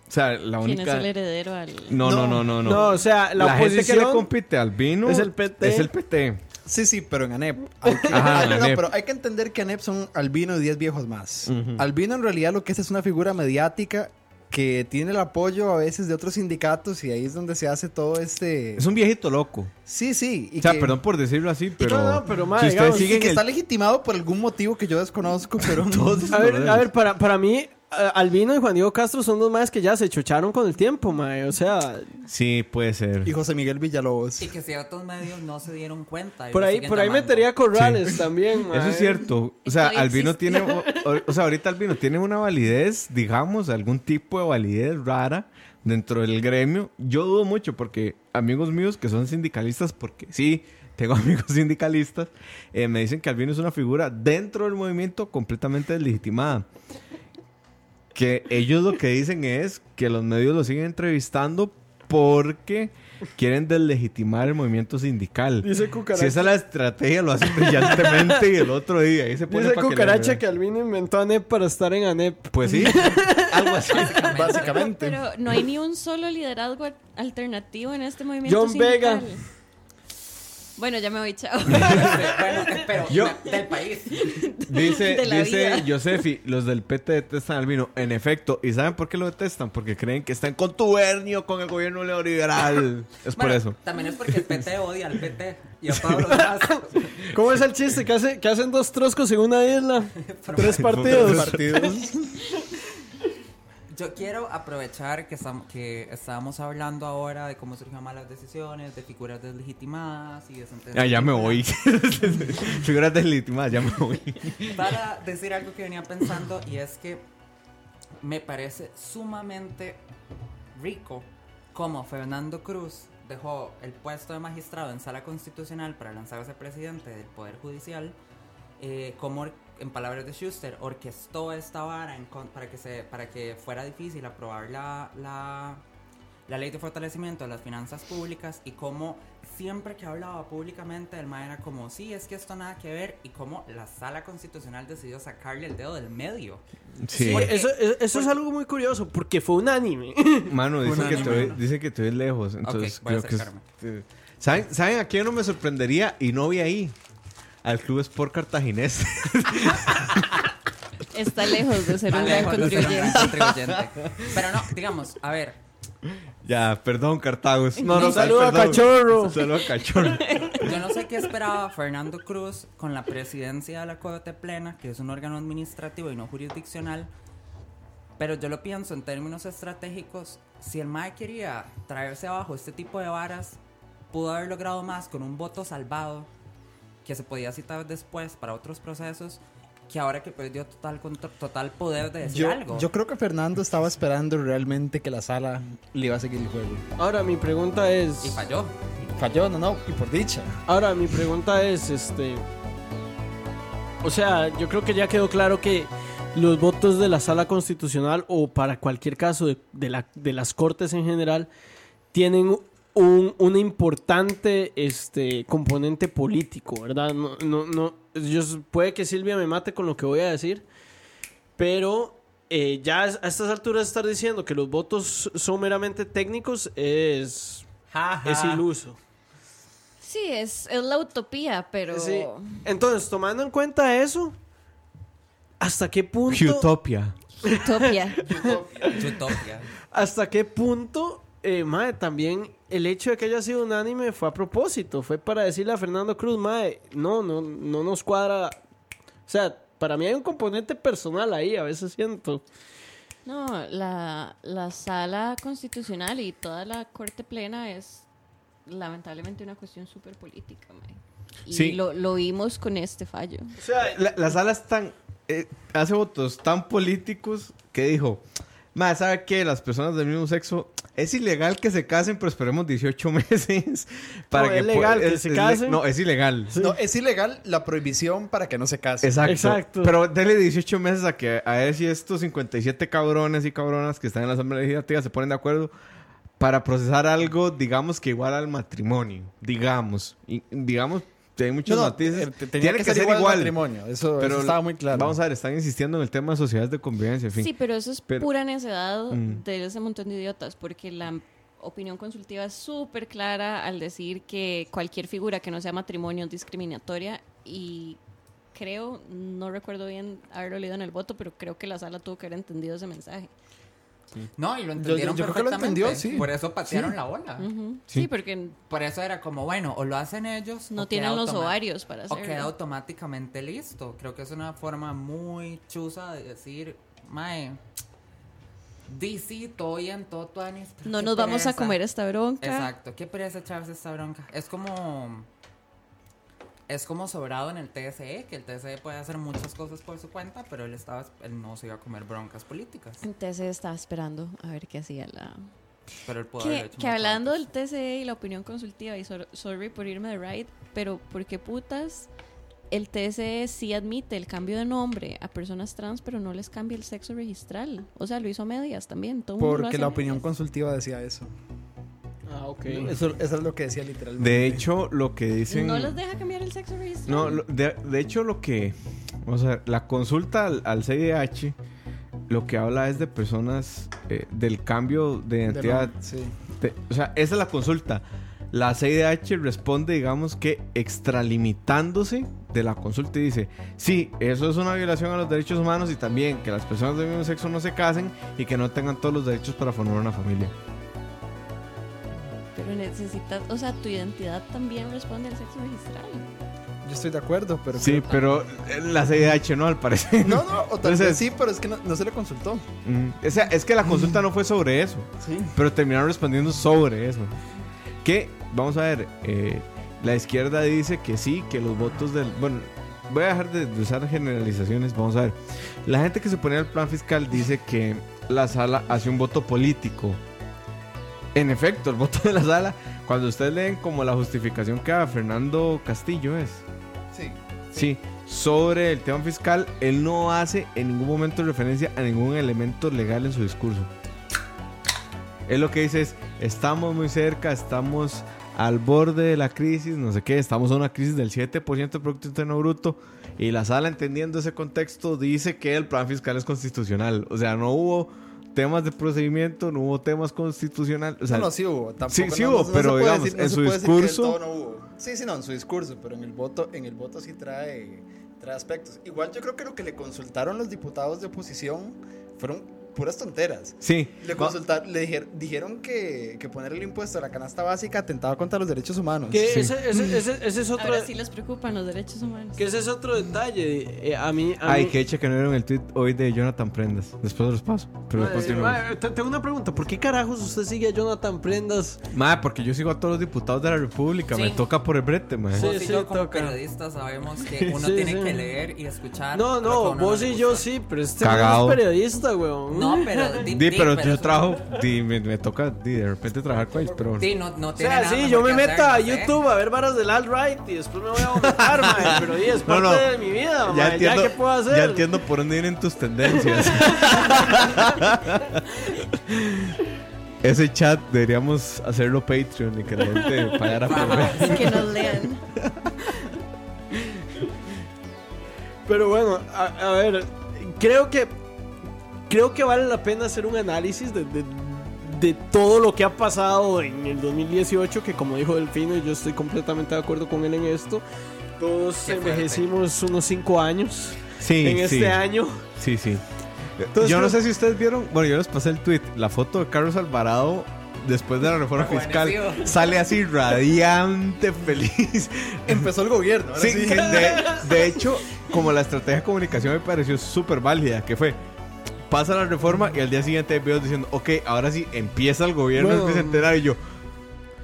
O sea, la ¿Quién única... es el heredero al...? No, no, no, no, no. No, o sea, la, la gente que le oposición... compite al vino es el PT. Es el PT. Sí, sí, pero en ANEP. Hay que, Ajá, en no, ANEP. pero hay que entender que ANEP son Albino y 10 viejos más. Ujú. Albino en realidad lo que es es una figura mediática que tiene el apoyo a veces de otros sindicatos y ahí es donde se hace todo este... Es un viejito loco. Sí, sí. Y o sea, que, perdón por decirlo así, pero... No, no, pero, si digamos, y que el- está legitimado por algún motivo que yo desconozco, pero... A ver, a ver para, para mí, Albino y Juan Diego Castro son dos más que ya se chocharon con el tiempo, mae. O sea, Sí, puede ser. Y José Miguel Villalobos. Y que ciertos medios no se dieron cuenta. por ahí, por ahí llamando. metería Corrales también, mae. Eso es cierto. O sea, Todavía Albino tiene. O sea, ahorita Albino tiene una validez, digamos, algún tipo de validez rara dentro del gremio. Yo dudo mucho porque amigos míos que son sindicalistas, porque sí, tengo amigos sindicalistas, eh, me dicen que Albino es una figura dentro del movimiento completamente deslegitimada. Que ellos lo que dicen es que los medios lo siguen entrevistando porque quieren deslegitimar el movimiento sindical. Dice Si Cucaracha, esa es la estrategia, lo hacen brillantemente y el otro día ahí se pone dice pa' que Cucaracha que Albino inventó ANEP para estar en ANEP. Pues sí, algo así. Básicamente. Pero no hay ni un solo liderazgo al- alternativo en este movimiento John Vega. Bueno, ya me voy, chao. bueno, pero Yo- del país. Dice, De dice vida. Josefi, los del PT detestan al vino. En efecto, ¿y saben por qué lo detestan? Porque creen que está en contubernio con el gobierno neoliberal. Es por eso. También es porque el PT odia al PT y a Pablo Lazo. ¿Cómo es el chiste? Que, hace, que hacen dos troscos en una isla. Tres partidos. partidos. Yo quiero aprovechar que, estam- que estábamos hablando ahora de cómo surgen malas decisiones, de figuras deslegitimadas y de sentencias Ah, ya me voy. Figuras deslegitimadas, ya me voy. Para decir algo que venía pensando y es que me parece sumamente rico como Fernando Cruz dejó el puesto de magistrado en sala constitucional para lanzarse presidente del Poder Judicial, eh, como en palabras de Schuster, orquestó esta vara en con- para, que se, para que fuera difícil aprobar la, la, la ley de fortalecimiento de las finanzas públicas y cómo siempre que hablaba públicamente el MAE era como, sí, es que esto nada que ver y cómo la sala constitucional decidió sacarle el dedo del medio. Sí. Porque- Eso, eso- eso es algo muy curioso porque fue unánime. Mano, dice que, estoy, dice que estoy lejos. Entonces, Ok, voy a creo que. es- acercarme. ¿Saben, ¿Saben a quién no me sorprendería? Y no vi ahí. Al Club Sport Cartaginés. Está lejos de ser un gran contribuyente. contribuyente. Pero no, digamos, a ver, ya, perdón, Cartagos. No, no, saludo a. Cachorro. Saludo a Cachorro. yo no sé qué esperaba Fernando Cruz con la presidencia de la Corte Plena, que es un órgano administrativo y no jurisdiccional. Pero yo lo pienso en términos estratégicos. Si el MAE quería traerse abajo este tipo de varas, pudo haber logrado más con un voto salvado que se podía citar después para otros procesos que ahora que perdió total, total poder de decir Yo, algo. yo creo que Fernando estaba esperando realmente que la sala le iba a seguir el juego. Ahora mi pregunta es. Y falló. Falló, no, no, y por dicha. Ahora mi pregunta es, este. O sea, yo creo que ya quedó claro que los votos de la sala constitucional o para cualquier caso de, de la- de las cortes en general tienen un, un importante este, componente político, ¿verdad? No, no, no, yo, puede que Silvia me mate con lo que voy a decir, pero eh, ya a estas alturas estar diciendo que los votos son meramente técnicos es, es iluso. Sí, es, es la utopía, pero... Sí. Entonces, tomando en cuenta eso, ¿hasta qué punto? Utopia. Utopia. Utopia. ¿Hasta qué punto, eh, mae, también el hecho de que haya sido unánime fue a propósito? Fue para decirle a Fernando Cruz, mae, no, no, no nos cuadra. O sea, para mí hay un componente personal ahí, a veces siento. No, la, la sala constitucional y toda la corte plena es lamentablemente una cuestión súper política, mae. Y Sí. lo, lo vimos con este fallo. O sea, La, la sala es tan. eh, hace votos tan políticos que dijo: Más, ¿sabe qué? Las personas del mismo sexo. Es ilegal que se casen, pero esperemos 18 meses para No, que es legal que es- se casen. No, es ilegal. Sí. No, es ilegal la prohibición para que no se case. Exacto. Exacto. Pero dele 18 meses a que a ver si estos 57 cabrones y cabronas que están en la Asamblea Legislativa se ponen de acuerdo para procesar algo, digamos que igual al matrimonio. Digamos. Y, digamos, hay muchos No, no, matices. eh, te- tenía que, ser igual, al matrimonio. Eso, Pero eso estaba muy claro. Vamos a ver, están insistiendo en el tema de sociedades de convivencia, en fin. Sí, pero eso es Pero- pura necedad Mm. de ese montón de idiotas, porque la opinión consultiva es súper clara al decir que cualquier figura que no sea matrimonio es discriminatoria y creo, no recuerdo bien haberlo leído en el voto, pero creo que la sala tuvo que haber entendido ese mensaje. No, y lo entendieron yo creo que lo entendió, sí. Por eso patearon la bola. Ujú. Sí. Sí, porque Por eso era como, bueno, o lo hacen ellos. no tienen los ovarios para O queda hacerlo. automáticamente listo. Creo que es una forma muy chusa de decir, Mae. DC, todo bien, todo tuanis, pero No nos vamos a pereza. comer esta bronca. Exacto, qué pereza echarse esta bronca. Es como. Es como sobrado en el TSE, que el TSE puede hacer muchas cosas por su cuenta, pero él, estaba, él no se iba a comer broncas políticas. Entonces estaba esperando a ver qué hacía la... Pero él pudo haberlo Que, hecho que hablando antes. del TCE y la opinión consultiva, y sor- sorry por irme de right, pero ¿por qué putas el TCE sí admite el cambio de nombre a personas trans, pero no les cambia el sexo registral? O sea, lo hizo a medias también. Todo el mundo lo Porque hace la opinión medias. consultiva decía eso. Ah, ok. Eso, eso es lo que decía literalmente. De hecho, lo que dicen. No les deja cambiar el sexo registral. No, lo- de, de hecho lo que... Vamos a ver, la consulta al, al CIDH lo que habla es de personas eh, del cambio de De identidad. no- sí. de- o sea, esa es la consulta. La CIDH responde, digamos que extralimitándose de la consulta y dice, sí, eso es una violación a los derechos humanos y también que las personas del mismo sexo no se casen y que no tengan todos los derechos para formar una familia. Pero necesitas, o sea, tu identidad también responde al sexo registral. Yo estoy de acuerdo, pero... Sí, creo- pero eh, la CIDH no, al parecer. No, no, o tal Entonces- vez sí, pero es que no, no se le consultó. Mm, o sea, es que la consulta no fue sobre eso. Sí. Pero terminaron respondiendo sobre eso. Que, vamos a ver, eh, la izquierda dice que sí, que los votos del... Bueno, voy a dejar de, de usar generalizaciones, vamos a ver. La gente que se opone al plan fiscal dice que la sala hace un voto político. En efecto, el voto de la sala, cuando ustedes leen como la justificación que da Fernando Castillo es, Sí. sí, sobre el tema fiscal, él no hace en ningún momento referencia a ningún elemento legal en su discurso. Él lo que dice es, estamos muy cerca, estamos al borde de la crisis, no sé qué, estamos en una crisis del 7% del Producto Interno Bruto y la sala entendiendo ese contexto dice que el plan fiscal es constitucional. O sea, no hubo temas de procedimiento, no hubo temas constitucionales. O sea, no, no, sí hubo. Tampoco, sí, sí no- hubo, no pero digamos, decir- en su discurso- hubo. Sí, sí, no, en su discurso, pero en el voto, en el voto sí trae, trae aspectos. Igual yo creo que lo que le consultaron los diputados de oposición fueron puras tonteras. sí. Le, Va- consultar, le dijer- dijeron que, que poner el impuesto a la canasta básica atentaba contra los derechos humanos. Que Sí. ese, ese- ese- ese es otro, Ahora sí les preocupan los derechos humanos. que ese es otro detalle. Eh, a mí, a Ay, mí- que hecha que no vieron el tweet hoy de Jonathan Prendas. Después los paso. Pero Madre, madre, tengo una pregunta. ¿Por qué carajos usted sigue a Jonathan Prendas? Madre, porque yo sigo a todos los diputados de la República. Sí. Me toca por el brete, madre. Sí, Vos y yo como toca. periodistas sabemos que uno Sí, tiene sí. que leer y escuchar. No, no, vos y yo sí, pero este Cagado. no es periodista, weón. No, pero... Di, Di, di, pero yo trabajo. Di, me, me toca di, de repente trabajar con ellos. Pero Di, no, no O tiene sea, nada sí, yo me meto a no sé. YouTube a ver varas del alt-right y después me voy a vomitar, mae, pero di, es parte no. de mi vida, mae, ya ya, entiendo, ¿qué puedo hacer? ya entiendo por dónde vienen tus tendencias. Ese chat deberíamos hacerlo Patreon y que la gente pagara por ver. que nos lean. Pero bueno, a, a ver, creo que creo que vale la pena hacer un análisis de, de- de todo lo que ha pasado en el 2018, que como dijo Delfino, y yo estoy completamente de acuerdo con él en esto. Todos envejecimos unos 5 años Sí, en sí. este año. Sí, sí. Entonces, yo no sé si ustedes vieron, bueno, yo les pasé el tweet, la foto de Carlos Alvarado después de la reforma fiscal Rejuvenecido. sale así radiante, feliz. Empezó el gobierno. Sí, sí. de, de hecho, como la estrategia de comunicación me pareció súper válida, que fue, pasa la reforma y al día siguiente hay videos diciendo, ok, ahora sí, empieza el gobierno Bueno. del bicentenario y yo,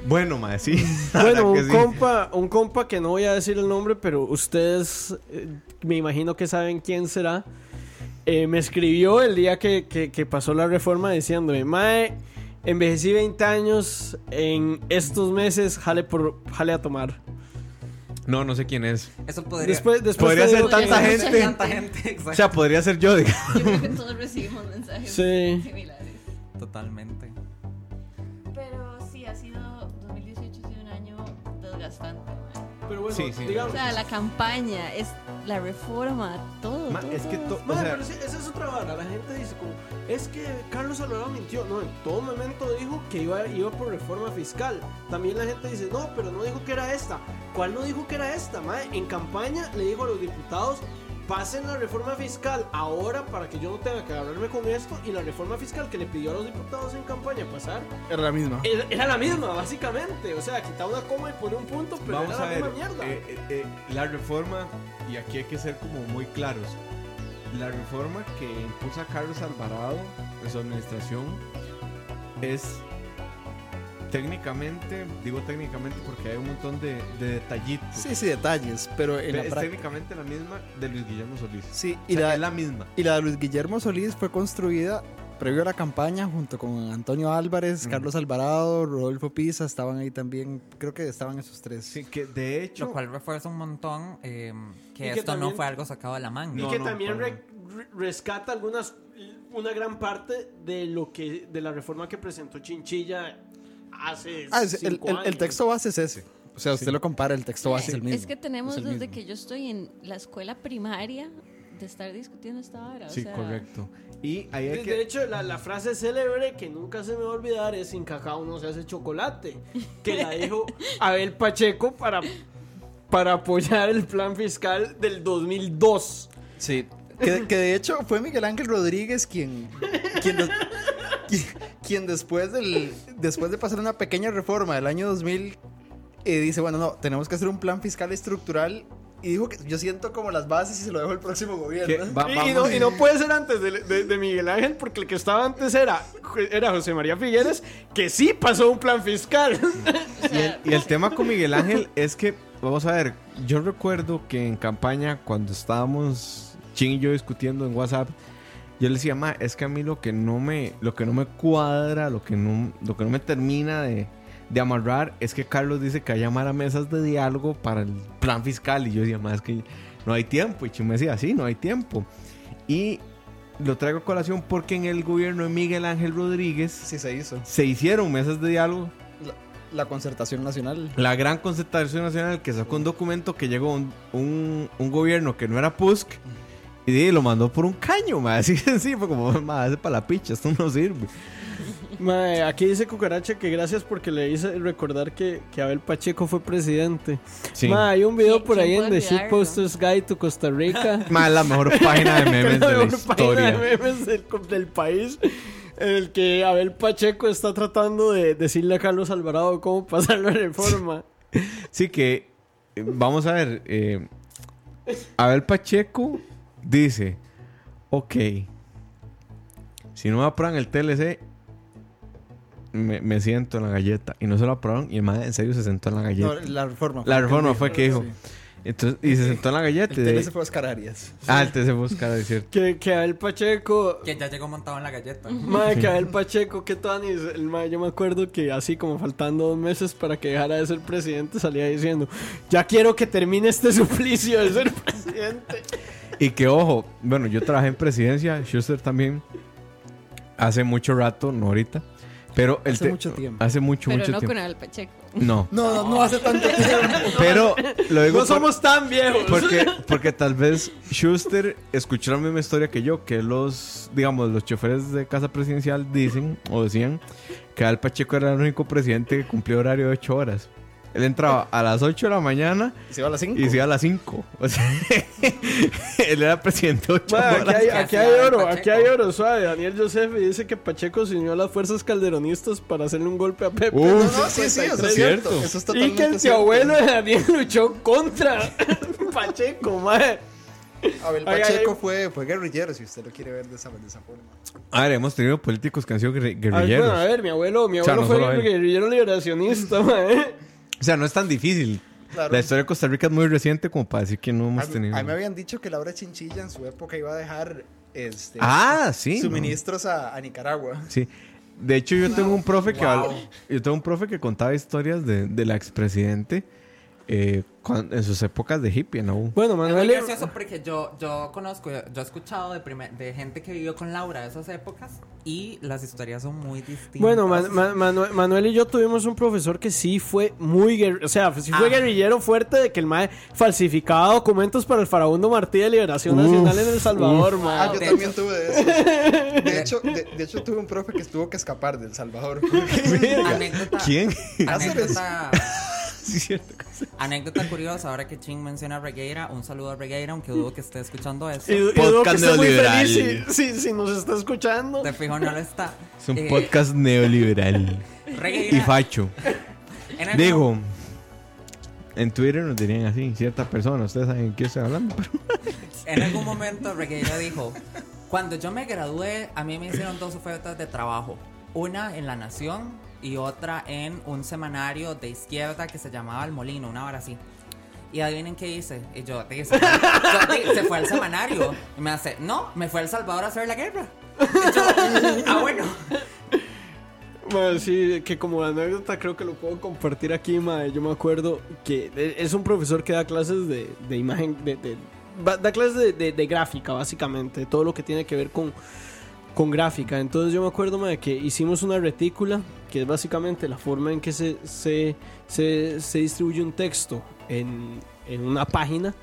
bueno, mae, sí. Bueno, un sí. compa, un compa que no voy a decir el nombre, pero ustedes eh, me imagino que saben quién será. eh, me escribió el día que, que- que pasó la reforma diciéndome, Mae, envejecí 20 años, en estos meses jale, por, jale a tomar. No, no sé quién es. Eso podría... Después, después Podría ser tanta gente. Tanta gente, exacto. O sea, podría ser yo, digamos. Yo creo que todos recibimos mensajes Sí. similares. Totalmente. Pero sí, ha sido 2018 ha sido un año desgastante. Pero bueno, Sí, sí. O digamos, sea, la campaña, es la reforma, todo. Ma, todo, es que todo. to- o sea, pero esa es otra vara. La gente dice como, es que Carlos Alvarado mintió. No, en todo momento dijo que iba, iba por reforma fiscal. También la gente dice, no, pero no dijo que era esta. ¿Cuál no dijo que era esta? Madre? En campaña le dijo a los diputados, pasen la reforma fiscal ahora para que yo no tenga que hablarme con esto. Y la reforma fiscal que le pidió a los diputados en campaña pasar, Era la misma. era, era la misma, básicamente. O sea, quitaba una coma y pone un punto, pero Vamos era a la ver, misma mierda. eh, eh, eh, la reforma, y aquí hay que ser como muy claros, la reforma que impulsa Carlos Alvarado en su administración es técnicamente, digo técnicamente porque hay un montón de, de detallitos. Sí, sí, detalles, pero en la es práctica. técnicamente la misma de Luis Guillermo Solís. Sí, Y y la, es la misma. y la de Luis Guillermo Solís fue construida previo a la campaña junto con Antonio Álvarez. Carlos Alvarado, Rodolfo Pisa, estaban ahí también, creo que estaban esos tres. Sí, que de hecho. Lo cual refuerza un montón eh, que Y que esto no también- fue algo sacado de la manga. Y No, que no, también re- re- rescata algunas una gran parte de lo que de la reforma que presentó Chinchilla hace Ah, es- el, cinco el- el años. texto base es ese. O sea, usted lo compara, el texto base es el mismo. Es que tenemos es desde mismo. que yo estoy en la escuela primaria de estar discutiendo esta hora. o Sí, sea, correcto. Y ahí hay De, que. de hecho, la, la frase célebre que nunca se me va a olvidar es sin cacao no se hace chocolate. Que la dijo Abel Pacheco para, para apoyar el plan fiscal del 2002. Sí. Que, que de hecho fue Miguel Ángel Rodríguez quien, quien, des- quien, quien después, del, después de pasar una pequeña reforma del año 2000 eh, dice, bueno, no, tenemos que hacer un plan fiscal estructural y dijo que yo siento como las bases y se lo dejo al próximo gobierno. va- Y, y no, y no puede ser antes de, de- de Miguel Ángel, porque el que estaba antes era, era José María Figueres, que sí pasó un plan fiscal. Y el, y el tema con Miguel Ángel es que, vamos a ver, yo recuerdo que en campaña, cuando estábamos Chin y yo discutiendo en WhatsApp, yo le decía, ma, es que a mí lo que no me, lo que no me cuadra, lo que no, lo que no me termina de, de amarrar es que Carlos dice que hay llamar a mesas de diálogo para el plan fiscal. Y yo decía, ma, es que no hay tiempo. Y Chin me decía, sí, no hay tiempo. Y lo traigo a colación porque en el gobierno de Miguel Ángel Rodríguez Sí se hizo. se hicieron mesas de diálogo La concertación nacional. la gran concertación nacional que sacó un documento que llegó un, un, un gobierno que no era PUSC y lo mandó por un caño, más así sí, fue como, hace para la picha, esto no sirve. Mae, aquí dice Cucaracha que gracias porque le hice recordar que, que Abel Pacheco fue presidente. Sí. Hay un video ¿Quién- por ahí en The olvidarlo? Shitposters Guide to Costa Rica. Más la mejor página de memes la de la mejor página historia. de memes del, del país. En el que Abel Pacheco está tratando de decirle a Carlos Alvarado cómo pasar la reforma. Sí que, eh, vamos a ver, eh, Abel Pacheco dice, ok, si no me aprueban el TLC, me, me siento en la galleta. Y no se lo aprobaron y el madre en serio se sentó en la galleta. No, la reforma. La reforma fue que dijo. Sí. Entonces, y se sentó en la galleta. El se fue Oscar Arias. Ah, el TLC fue buscar, es cierto. Que, que Abel Pacheco. Que ya llegó montado en la galleta. Madre, que Abel Pacheco, que Tanis, el mae, yo me acuerdo que así como faltando dos meses para que dejara de ser presidente, salía diciendo: Ya quiero que termine este suplicio de ser presidente. Y que ojo, bueno, yo trabajé en presidencia, Schuster también, hace mucho rato, no ahorita, pero el Hace mucho tiempo. Hace mucho, Pero mucho no tiempo. con Abel Pacheco. No, No, no, no hace tanto tiempo. pero lo digo No por- somos tan viejos. porque, porque tal vez Schuster escuchó la misma historia que yo, que los, digamos, los choferes de casa presidencial dicen o decían que Al Pacheco era el único presidente que cumplió horario de 8 horas. Él entraba a las 8 de la mañana Se va a las 5. y se iba a las 5. O sea, él era presidente 8 Mae, aquí hay, ¿Qué aquí hay oro, aquí hay oro, suave. Daniel Joseph dice que Pacheco se unió a las fuerzas calderonistas para hacerle un golpe a Pepe. Uh, No, no, sí, sí, eso es cierto. Eso es y que el tío abuelo de Daniel luchó contra Pacheco, mae. Abel Ay, ay, Pacheco ay. fue, fue guerrillero, si usted lo quiere ver de esa, de esa forma. A ver, hemos tenido políticos que han sido guerri- A ver, guerrilleros. bueno, a ver, mi abuelo, mi O sea, abuelo no fue guerrillero liberacionista, mae. O sea, no es tan difícil. Claro. La historia de Costa Rica es muy reciente como para decir que no hemos tenido. a mí me habían dicho que Laura Chinchilla en su época iba a dejar este, Ah, sí. no. suministros a, a Nicaragua. Sí. De hecho, yo tengo un profe que Wow. yo tengo un profe que contaba historias de, de la expresidente eh, cuan- en sus épocas de hippie, ¿no? Bueno, Es Manuel. gracioso porque yo, yo conozco, yo, yo he escuchado de, primer- de gente que vivió con Laura de esas épocas y las historias son muy distintas. Bueno, Man- Man- Manuel, Manuel y yo tuvimos un profesor que sí fue muy guerrillero, o sea, sí fue Ah. guerrillero fuerte de que el MAE falsificaba documentos para el Farabundo Martí de Liberación Uf, Nacional en El Salvador, Ah, mae. yo de también tuve de eso. De hecho, de, de hecho, tuve un profe que tuvo que escapar del Salvador. anécdota, ¿Quién? anécdota, sí, cierto. anécdota curiosa, ahora que Ching menciona a Regueira, un saludo a Regueira, aunque dudo que esté escuchando esto. Y, y dudo que Podcast esté muy neoliberal. feliz si, si- si nos está escuchando. De fijo no lo está. Es un Eh, podcast neoliberal Regueira, y facho. Digo, en Twitter nos dirían así, cierta persona, ustedes saben de qué estoy hablando. en algún momento Regueira dijo, cuando yo me gradué, a mí me hicieron dos ofertas de trabajo. Una en La Nación y otra en un semanario de izquierda que se llamaba El Molino, una hora así. Y adivinen qué hice. Y yo, "Di, se, fue, yo, "Di, se fue al semanario. Y me hace, no, me fue a El Salvador a hacer la guerra. Y yo, ah, bueno. Bueno, sí, que como anécdota creo que lo puedo compartir aquí, mae. Yo me acuerdo que es un profesor que da clases de, de imagen, de, de- da clases de- de gráfica, básicamente, todo lo que tiene que ver con, con gráfica. Entonces yo me acuerdo, mae, que hicimos una retícula, que es básicamente la forma en que se, se, se, se distribuye un texto en, en una página.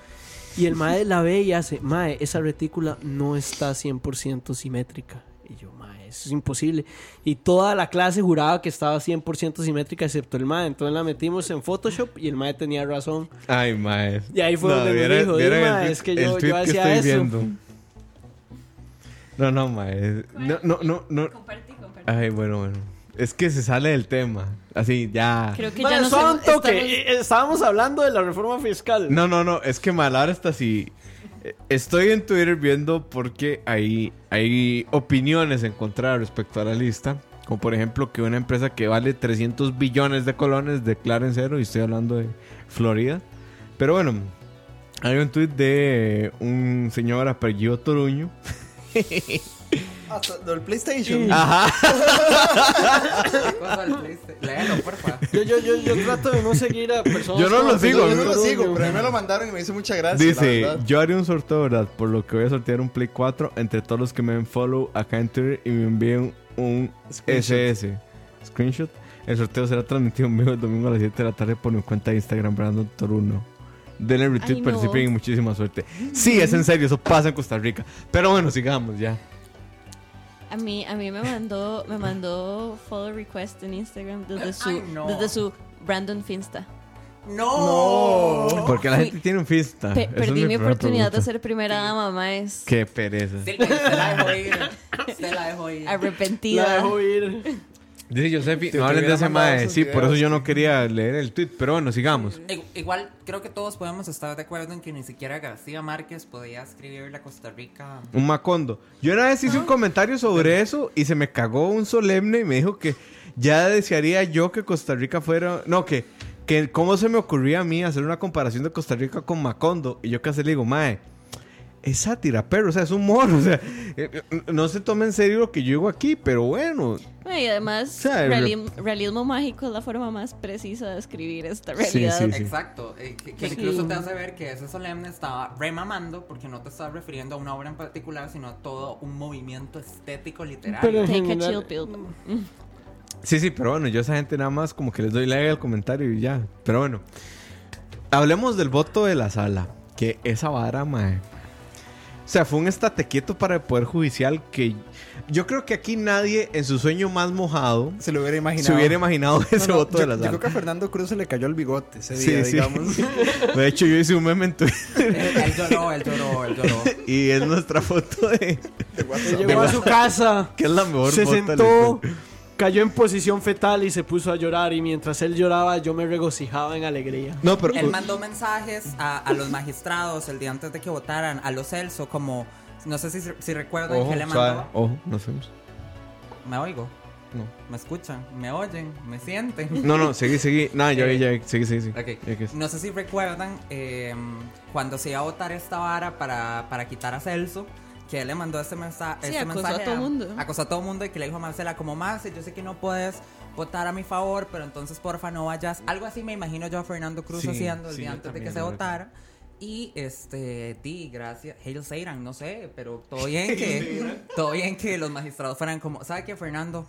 Y el mae la ve y hace, mae, esa retícula no está 100% simétrica. Y yo, mae, eso es imposible. Y toda la clase juraba que estaba 100% simétrica, excepto el mae. Entonces la metimos en Photoshop y el mae tenía razón. Ay, mae. Y ahí fue donde me dijo, viera "Di, el mae, es que yo, yo hacía eso. viendo. No, no, mae. No, no, no, no. Compartí, compartí. Ay, bueno, bueno. Es que se sale del tema. Así, ya. Creo que Mae, ya no un sé. toque. estamos- Eh, Estábamos hablando de la reforma fiscal. No, no, no. Es que Malar está así. Eh, Estoy en Twitter viendo porque hay, hay opiniones encontradas respecto a la lista. Como por ejemplo que una empresa que vale 300 billones de colones declara en cero. Y estoy hablando de Florida. Pero bueno, hay un tweet de un señor apellido Toruño. Ah, del PlayStation. Ajá. ¿Qué cosa del PlayStation? Léelo, porfa. Yo, yo, yo, yo trato de no seguir a personas. Yo no como lo sigo, Yo no lo sigo, pero a mí me lo mandaron y me hizo mucha gracia. la Dice, yo haré un sorteo, ¿verdad? Por lo que voy a sortear un Play 4 entre todos los que me den follow acá en Twitter y me envíen un Screenshot. SS. Screenshot. El sorteo será transmitido en vivo el domingo a las 7 de la tarde por mi cuenta de Instagram, Brandon Toruno. Denle retweet, no. participen y muchísima suerte. Sí, es en serio, eso pasa en Costa Rica. Pero bueno, sigamos ya. A mí, a mí me mandó, me mandó follow request en Instagram desde su, Ay, no. desde su Brandon Finsta. No. Porque la gente tiene un fiesta. Pe- Esa es perdí mi oportunidad de ser primera dama, maes. Qué pereza. Usted la dejó ir. Usted la dejó ir. La Arrepentida. dejo ir. Dice Josefi, no hablen de ese mae. Sí, por eso yo no quería leer el tweet. Pero bueno, sigamos. Igu- Igual creo que todos podemos estar de acuerdo en que ni siquiera García Márquez podía escribirle a Costa Rica. Un Macondo. Yo una vez hice un comentario sobre eso y se me cagó un solemne y me dijo que ya desearía yo que Costa Rica fuera. No, que, que cómo se me ocurría a mí hacer una comparación de Costa Rica con Macondo. Y yo casi le digo, mae, es sátira, pero, o sea, es humor. O sea, eh, no se tome en serio lo que yo digo aquí, pero bueno. Y además, sea, realismo, realismo mágico es la forma más precisa de escribir esta Sí, realidad. sí, sí. Exacto. eh, que, que Sí. incluso te hace ver que ese solemne estaba remamando porque no te estaba refiriendo a una obra en particular, sino a todo un movimiento estético literario. Pero Take a general- chill pill. Sí, sí, pero bueno, yo a esa gente nada más como que les doy like al comentario y ya. Pero bueno, hablemos del voto de la sala. Que esa vara, mae. O sea, fue un estate quieto para el Poder Judicial que yo creo que aquí nadie en su sueño más mojado Se lo hubiera imaginado. se hubiera imaginado No, ese no, voto yo, de la yo sala. creo que a Fernando Cruz se le cayó el bigote ese Sí, día, sí. digamos. De hecho, yo hice un meme en Twitter él lloró, él lloró, él lloró. y es nuestra foto de Él llegó a su casa, que es la mejor se foto de la sentó. Cayó en posición fetal y se puso a llorar. Y mientras él lloraba, yo me regocijaba en alegría. No, pero Él mandó mensajes a, a los magistrados el día antes de que votaran, a los Celso, como, no sé si, si recuerdan ojo, que le suave, mandó. ojo, nos vemos. Me oigo, No. me escuchan, me oyen, me sienten. No, no, seguí, seguí. Nada, ya vi, ya seguí, seguí, seguí. Ok. Ya que es- No sé si recuerdan eh, cuando se iba a votar esta vara para, para quitar a Celso, que él le mandó este, mensa Sí, este acosó a mensaje. todo mundo. Acosó a todo mundo y que le dijo a Marcela, como más, yo sé que no puedes votar a mi favor, pero entonces porfa no vayas. Algo así me imagino yo a Fernando Cruz Sí, haciendo el sí, día antes de que se la votara. Y este, ti, gracias. Hail Satan, no sé, pero todo bien que, todo bien que los magistrados fueran como, ¿sabe qué, Fernando?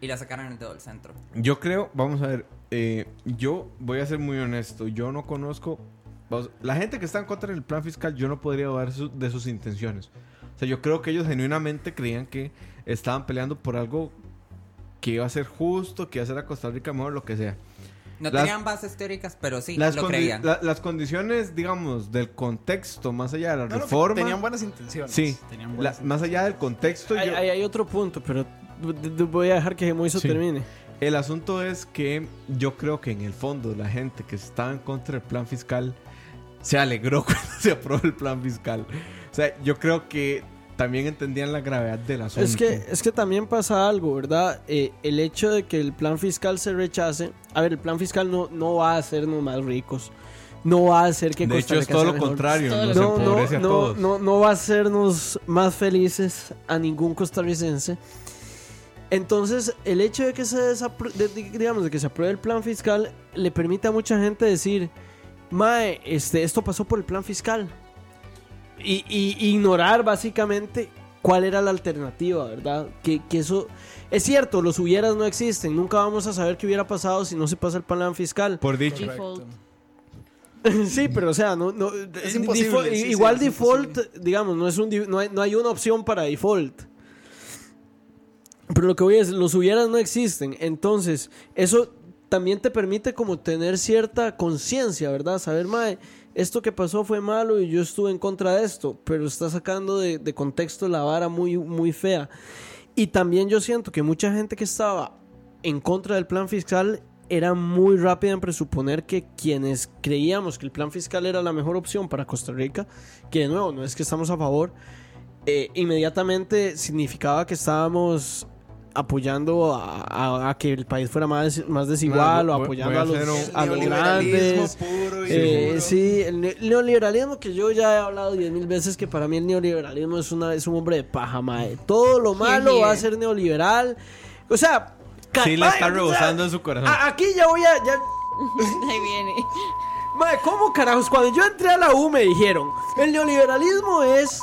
Y le sacaran el dedo del centro. Yo creo, vamos a ver, eh, yo voy a ser muy honesto, yo no conozco, vamos, la gente que está en contra del plan fiscal, yo no podría dudar su- de sus intenciones. O sea, yo creo que ellos genuinamente creían que estaban peleando por algo que iba a ser justo, que iba a hacer a Costa Rica mejor, lo que sea. No Las- tenían bases teóricas, pero sí, Las, lo condi- creían. la- las condiciones, digamos, del contexto, más allá de la No, no, reforma, tenían buenas intenciones. Sí, Tenían la- buenas más allá del contexto, Hay, yo- hay- hay otro punto, pero d- d- voy a dejar que Moiso Sí. termine. El asunto es que yo creo que en el fondo la gente que estaba en contra del plan fiscal se alegró cuando se aprobó el plan fiscal. O sea, yo creo que también entendían la gravedad del asunto. Es que, es que también pasa algo, ¿verdad? Eh, el hecho de que el plan fiscal se rechace. A ver, el plan fiscal no, no va a hacernos más ricos. No va a hacer que de Costa hecho, es todo lo mejor. contrario, Todo nos lo No, no, a no, todos. no, no va a hacernos más felices a ningún costarricense. Entonces, el hecho de que se de- digamos, de que se apruebe el plan fiscal le permite a mucha gente decir, Mae, este, esto pasó por el plan fiscal. Y, y ignorar básicamente cuál era la alternativa, ¿verdad? Que, que eso... Es cierto, los hubieras no existen. Nunca vamos a saber qué hubiera pasado si no se pasa el plan fiscal. Por dicho. Default. Sí, pero o sea, no, no, Es eh, imposible, default- sí, sí, igual es default, digamos, no es un no hay, no hay una opción para default. Pero lo que voy a decir, los hubieras no existen. Entonces, eso también te permite como tener cierta conciencia, ¿verdad? Saber, mae, esto que pasó fue malo y yo estuve en contra de esto, pero está sacando de, contexto la vara muy, muy fea. Y también yo siento que mucha gente que estaba en contra del plan fiscal era muy rápida en presuponer que quienes creíamos que el plan fiscal era la mejor opción para Costa Rica, que de nuevo no es que estamos a favor, eh, inmediatamente significaba que estábamos apoyando a, a- a que el país fuera más, más desigual o apoyando a a los, a los Neoliberalismo grandes. puro y Eh, sí, el ne- neoliberalismo que yo ya he hablado diez mil veces que para mí el neoliberalismo es una es un hombre de paja, mae. Todo lo malo va a ser neoliberal. O sea, Sí, la está rebosando en su corazón. a- aquí ya voy a ya- Ahí viene. mae, ¿cómo carajos? Cuando yo entré a la U me dijeron, el neoliberalismo es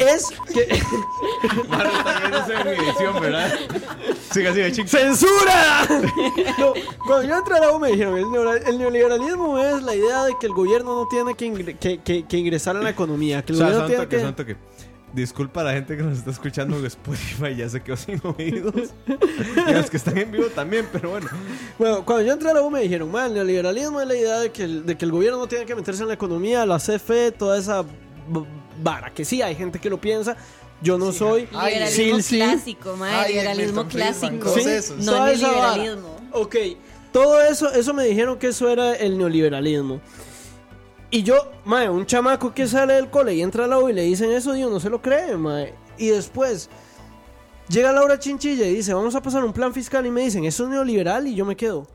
es que edición, ¿verdad? Siga, siga, chicos. ¡Censura! No, cuando yo entré a la U me dijeron, el, neoliberalismo- es la idea de que el gobierno no tiene que, ingre- que, que- que ingresar en la economía, que O el sea, gobierno tiene que... son toque. Disculpa a la gente que nos está escuchando en Spotify, ya se quedó sin oídos. y a los que están en vivo también, pero bueno. Bueno, cuando yo entré a la U me dijeron, man, el neoliberalismo es la idea de que el, de que el gobierno no tiene que meterse en la economía, la CFE, toda esa vara, que sí, hay gente que lo piensa, yo no soy. Liberalismo sí, sí. clásico. Ay, liberalismo clásico. Sí. No vara. neoliberalismo. Ok, todo eso, eso me dijeron que eso era el neoliberalismo. Y yo, mae, un chamaco que sale del cole y entra a la U y le dicen eso, Dios, no se lo cree, mae. Y después llega Laura Chinchilla y dice, vamos a pasar un plan fiscal y me dicen, eso es neoliberal y yo me quedo,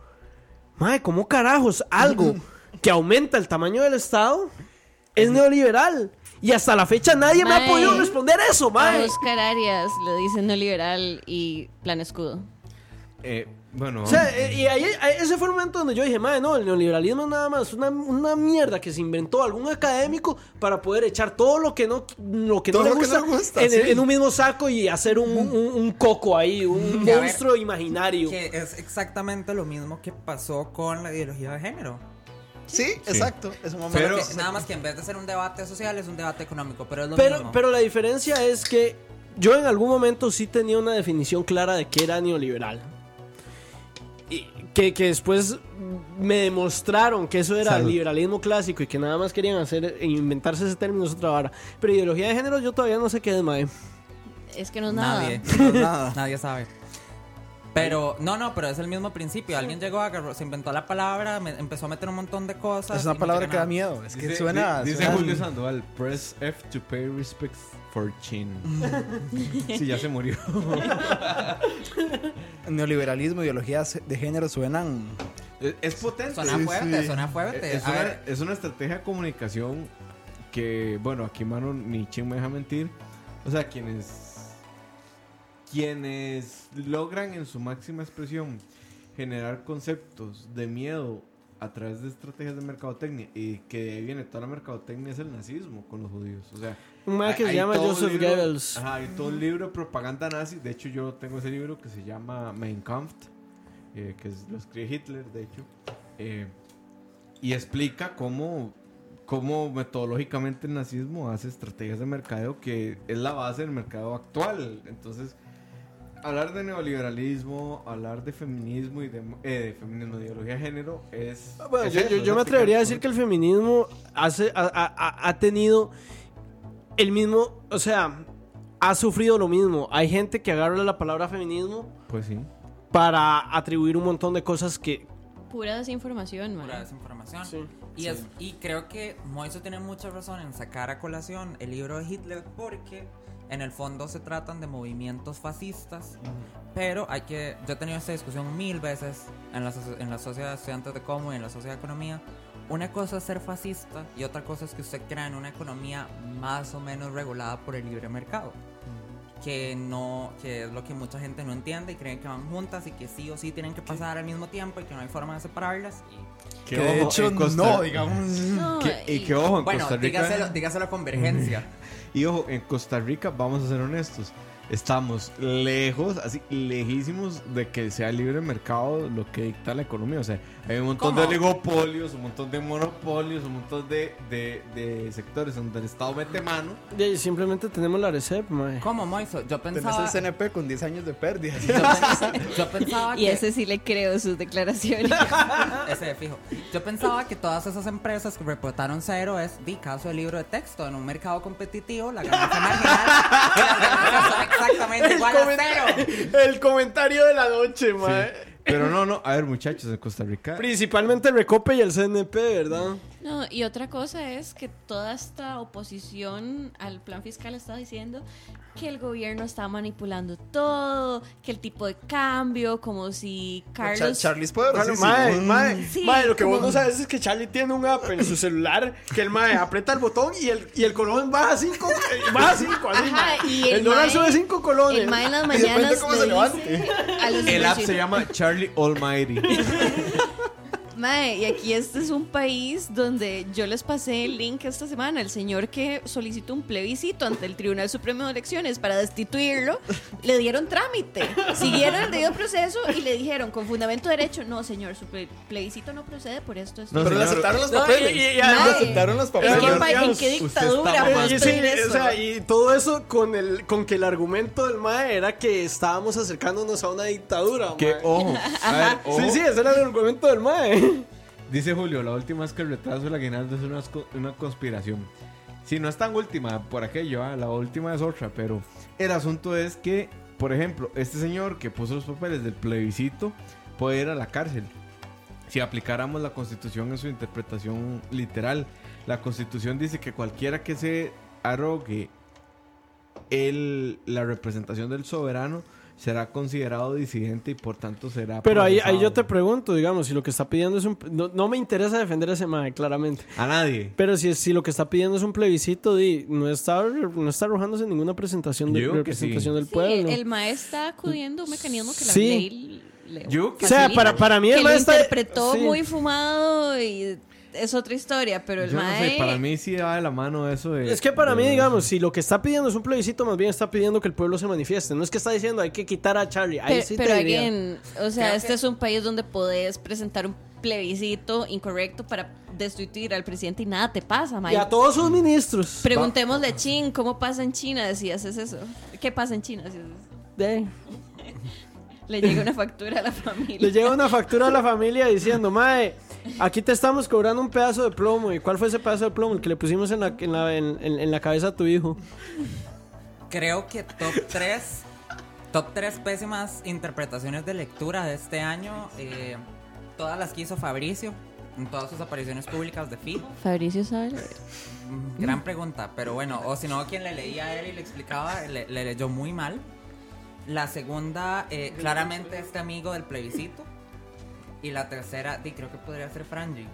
mae, ¿cómo carajos algo que aumenta el tamaño del Estado es neoliberal? Y hasta la fecha nadie me ha Mae. podido responder eso, A mae. Oscar Arias le dicen neoliberal y plan escudo. Eh, bueno, O sea, eh, y ahí, ese fue el momento donde yo dije, madre, no, el neoliberalismo es nada más una, una mierda que se inventó algún académico para poder echar todo lo que no, lo que no, Todo le lo que gusta, no le gusta, en, sí. en un mismo saco y hacer un, un- un coco ahí, un a ver, monstruo imaginario. Que es exactamente lo mismo que pasó con la ideología de género. Sí, exacto. Es un momento. Pero- Que nada más que en vez de ser un debate social es un debate económico, pero es lo Pero, mismo. pero la diferencia es que yo en algún momento sí tenía una definición clara de qué era neoliberal. Y que, que después me demostraron que eso era Salud. liberalismo clásico y que nada más querían hacer inventarse ese término es otra vara. Pero ideología de género yo todavía no sé qué es, mae. Es que no es nada. Nadie. No es nada. Nadie sabe. Pero, no, no, pero es el mismo principio. Alguien llegó, agarró, se inventó la palabra, me- empezó a meter un montón de cosas. Es una palabra que da miedo. Es que Dice- suena. di- Dice suena- Julio Sandoval, press F to pay respects for Chin. sí, ya se murió. Neoliberalismo, ideologías de género suenan. Es, es potente. Suena Sí, fuerte, sí. suena fuerte. Es A una, ver, es una estrategia de comunicación que, bueno, aquí mano ni Chin me deja mentir. O sea, quienes quienes logran en su máxima expresión generar conceptos de miedo a través de estrategias de mercadotecnia y que de ahí viene toda la mercadotecnia es el nazismo con los judíos. O sea, Un mae que hay- se llama Joseph libro- Goebbels. Ajá, hay todo un libro de propaganda nazi. De hecho, yo tengo ese libro que se llama Mein Kampf, eh, que es- lo escribe Hitler, de hecho. eh, y explica cómo, cómo metodológicamente el nazismo hace estrategias de mercadeo que es la base del mercado actual. Entonces, hablar de neoliberalismo, hablar de feminismo y de, eh, de feminismo, de ideología de género es. Bueno, es yo, eso, yo- es yo me atrevería a decir que el feminismo hace, ha, ha- ha- ha tenido el mismo, o sea, ha sufrido lo mismo. Hay gente que agarra la palabra feminismo Pues sí. para atribuir un montón de cosas que... Pura desinformación, pura man. desinformación. Sí. Y, es, y creo que Moiso tiene mucha razón en sacar a colación el libro de Hitler porque en el fondo se tratan de movimientos fascistas, pero hay que... Yo he tenido esta discusión mil veces en la, en la sociedad de estudiantes de Como y en la sociedad de economía. Una cosa es ser fascista y otra cosa es que usted crea en una economía más o menos regulada por el libre mercado. Que no, que es lo que mucha gente no entiende y creen que van juntas y que sí o sí tienen que pasar al mismo tiempo y que no hay forma de separarlas. Y, Que de ojo, hecho Costa- no, digamos. No, que- y y- que ojo, en bueno, Costa Rica. dígaselo, dígaselo convergencia. Y ojo, en Costa Rica, vamos a ser honestos, estamos lejos, así lejísimos de que sea el libre mercado lo que dicta la economía. O sea, hay un montón ¿Cómo? de oligopolios, un montón de monopolios, un montón de, de, de sectores donde el Estado mete mano. Y simplemente tenemos la recep, mae. ¿Cómo, Moiso? Yo Tenés pensaba... el CNP con 10 años de pérdidas. Yo, pens- yo pensaba y que... ese sí le creo sus declaraciones. Ese de fijo. Yo pensaba que todas esas empresas que reportaron cero es, di caso del libro de texto, en un mercado competitivo, la ganancia marginal exactamente igual a cero. el comentario de la noche, mae. Pero no, no, a ver muchachos, en Costa Rica... Principalmente el Recope y el CNP, ¿verdad? No, y otra cosa es que toda esta oposición al plan fiscal está diciendo que el gobierno está manipulando todo, que el tipo de cambio, como si Char Carlos... Charlie's Bueno, poderosísimo. mae, Mm. mae, Sí, mae, lo que vos como- no sabes es que Charlie tiene un app en su celular que el mae aprieta el botón y el, y el colón baja 5, baja 5, así, Ajá, mae. y el, dólar mae- sube 5 colones. El mae en las Y mañanas cómo le se dice levante. a los El app se llama Charlie Almighty. Mae, y aquí este es un país donde yo les pasé el link esta semana. El señor que solicitó un plebiscito ante el Tribunal Supremo de Elecciones para destituirlo, le dieron trámite. Siguieron el debido proceso y le dijeron con fundamento de derecho, no señor, su ple- plebiscito no procede por esto. esto". No, Pero le aceptaron los No, papeles. y- y- y Le además- aceptaron los ¿En papeles. qué, Pero, pa- en qué dictadura y, sí, eso? o sea, y todo eso con el con que el argumento del mae era que estábamos acercándonos a una dictadura. Que mae. ojo, a ver, ojo. Sí, sí, ese era el argumento del mae. Dice Julio, la última es que el retraso del aguinaldo es una, co- una conspiración. Si no es tan última por aquello, ah, la última es otra, pero el asunto es que, por ejemplo, este señor que puso los papeles del plebiscito puede ir a la cárcel. Si aplicáramos la constitución en su interpretación literal, la constitución dice que cualquiera que se arrogue el, la representación del soberano será considerado disidente y por tanto será... Pero ahí, ahí yo te pregunto, digamos, si lo que está pidiendo es un... No, no me interesa defender a ese mae, claramente. A nadie. Pero si, si lo que está pidiendo es un plebiscito, di, no está, no está arrojándose ninguna presentación, de, sí. representación del Sí, pueblo. el mae está acudiendo a un mecanismo que la Sí. ley le Yo O sea, para- para mí el que mae lo está- interpretó sí. muy fumado y es otra historia, pero el Yo no sé, para mí sí va de la mano eso de... Es que para de- mí, digamos, si lo que está pidiendo es un plebiscito, más bien está pidiendo que el pueblo se manifieste. No es que está diciendo hay que quitar a Charlie. Ahí Pero, sí pero te diría. again, o sea, Creo este que- es un país donde podés presentar un plebiscito incorrecto para destituir al presidente y nada te pasa, Y mae. a todos sus ministros. Preguntémosle a Chin cómo pasa en China si haces eso. ¿Qué pasa en China si haces eso? De- Le llega una factura a la familia. Le llega una factura a la familia diciendo, Mae, aquí te estamos cobrando un pedazo de plomo. ¿Y cuál fue ese pedazo de plomo? El que le pusimos en la, en la, en- en- en la cabeza a tu hijo. Creo que top 3 top 3 pésimas interpretaciones de lectura de este año. eh, todas las que hizo Fabricio en todas sus apariciones públicas de fijo. Fabricio sabe. Gran pregunta, pero bueno, o si no, quien le leía a él y le explicaba, le, le leyó muy mal. La segunda, eh, claramente este amigo del plebiscito. Y la tercera, di, creo que podría ser Franji.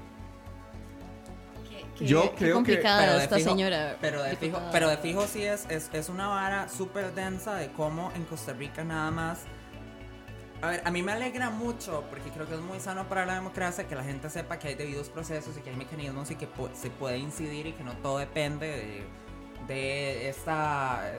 Qué- Yo qué creo que- complicada de esta fijo- señora. Pero de, fijo, pero de fijo sí es, es, es una vara súper densa de cómo en Costa Rica nada más. A ver, a mí me alegra mucho porque creo que es muy sano para la democracia que la gente sepa que hay debidos procesos y que hay mecanismos y que se puede incidir y que no todo depende de, de esta,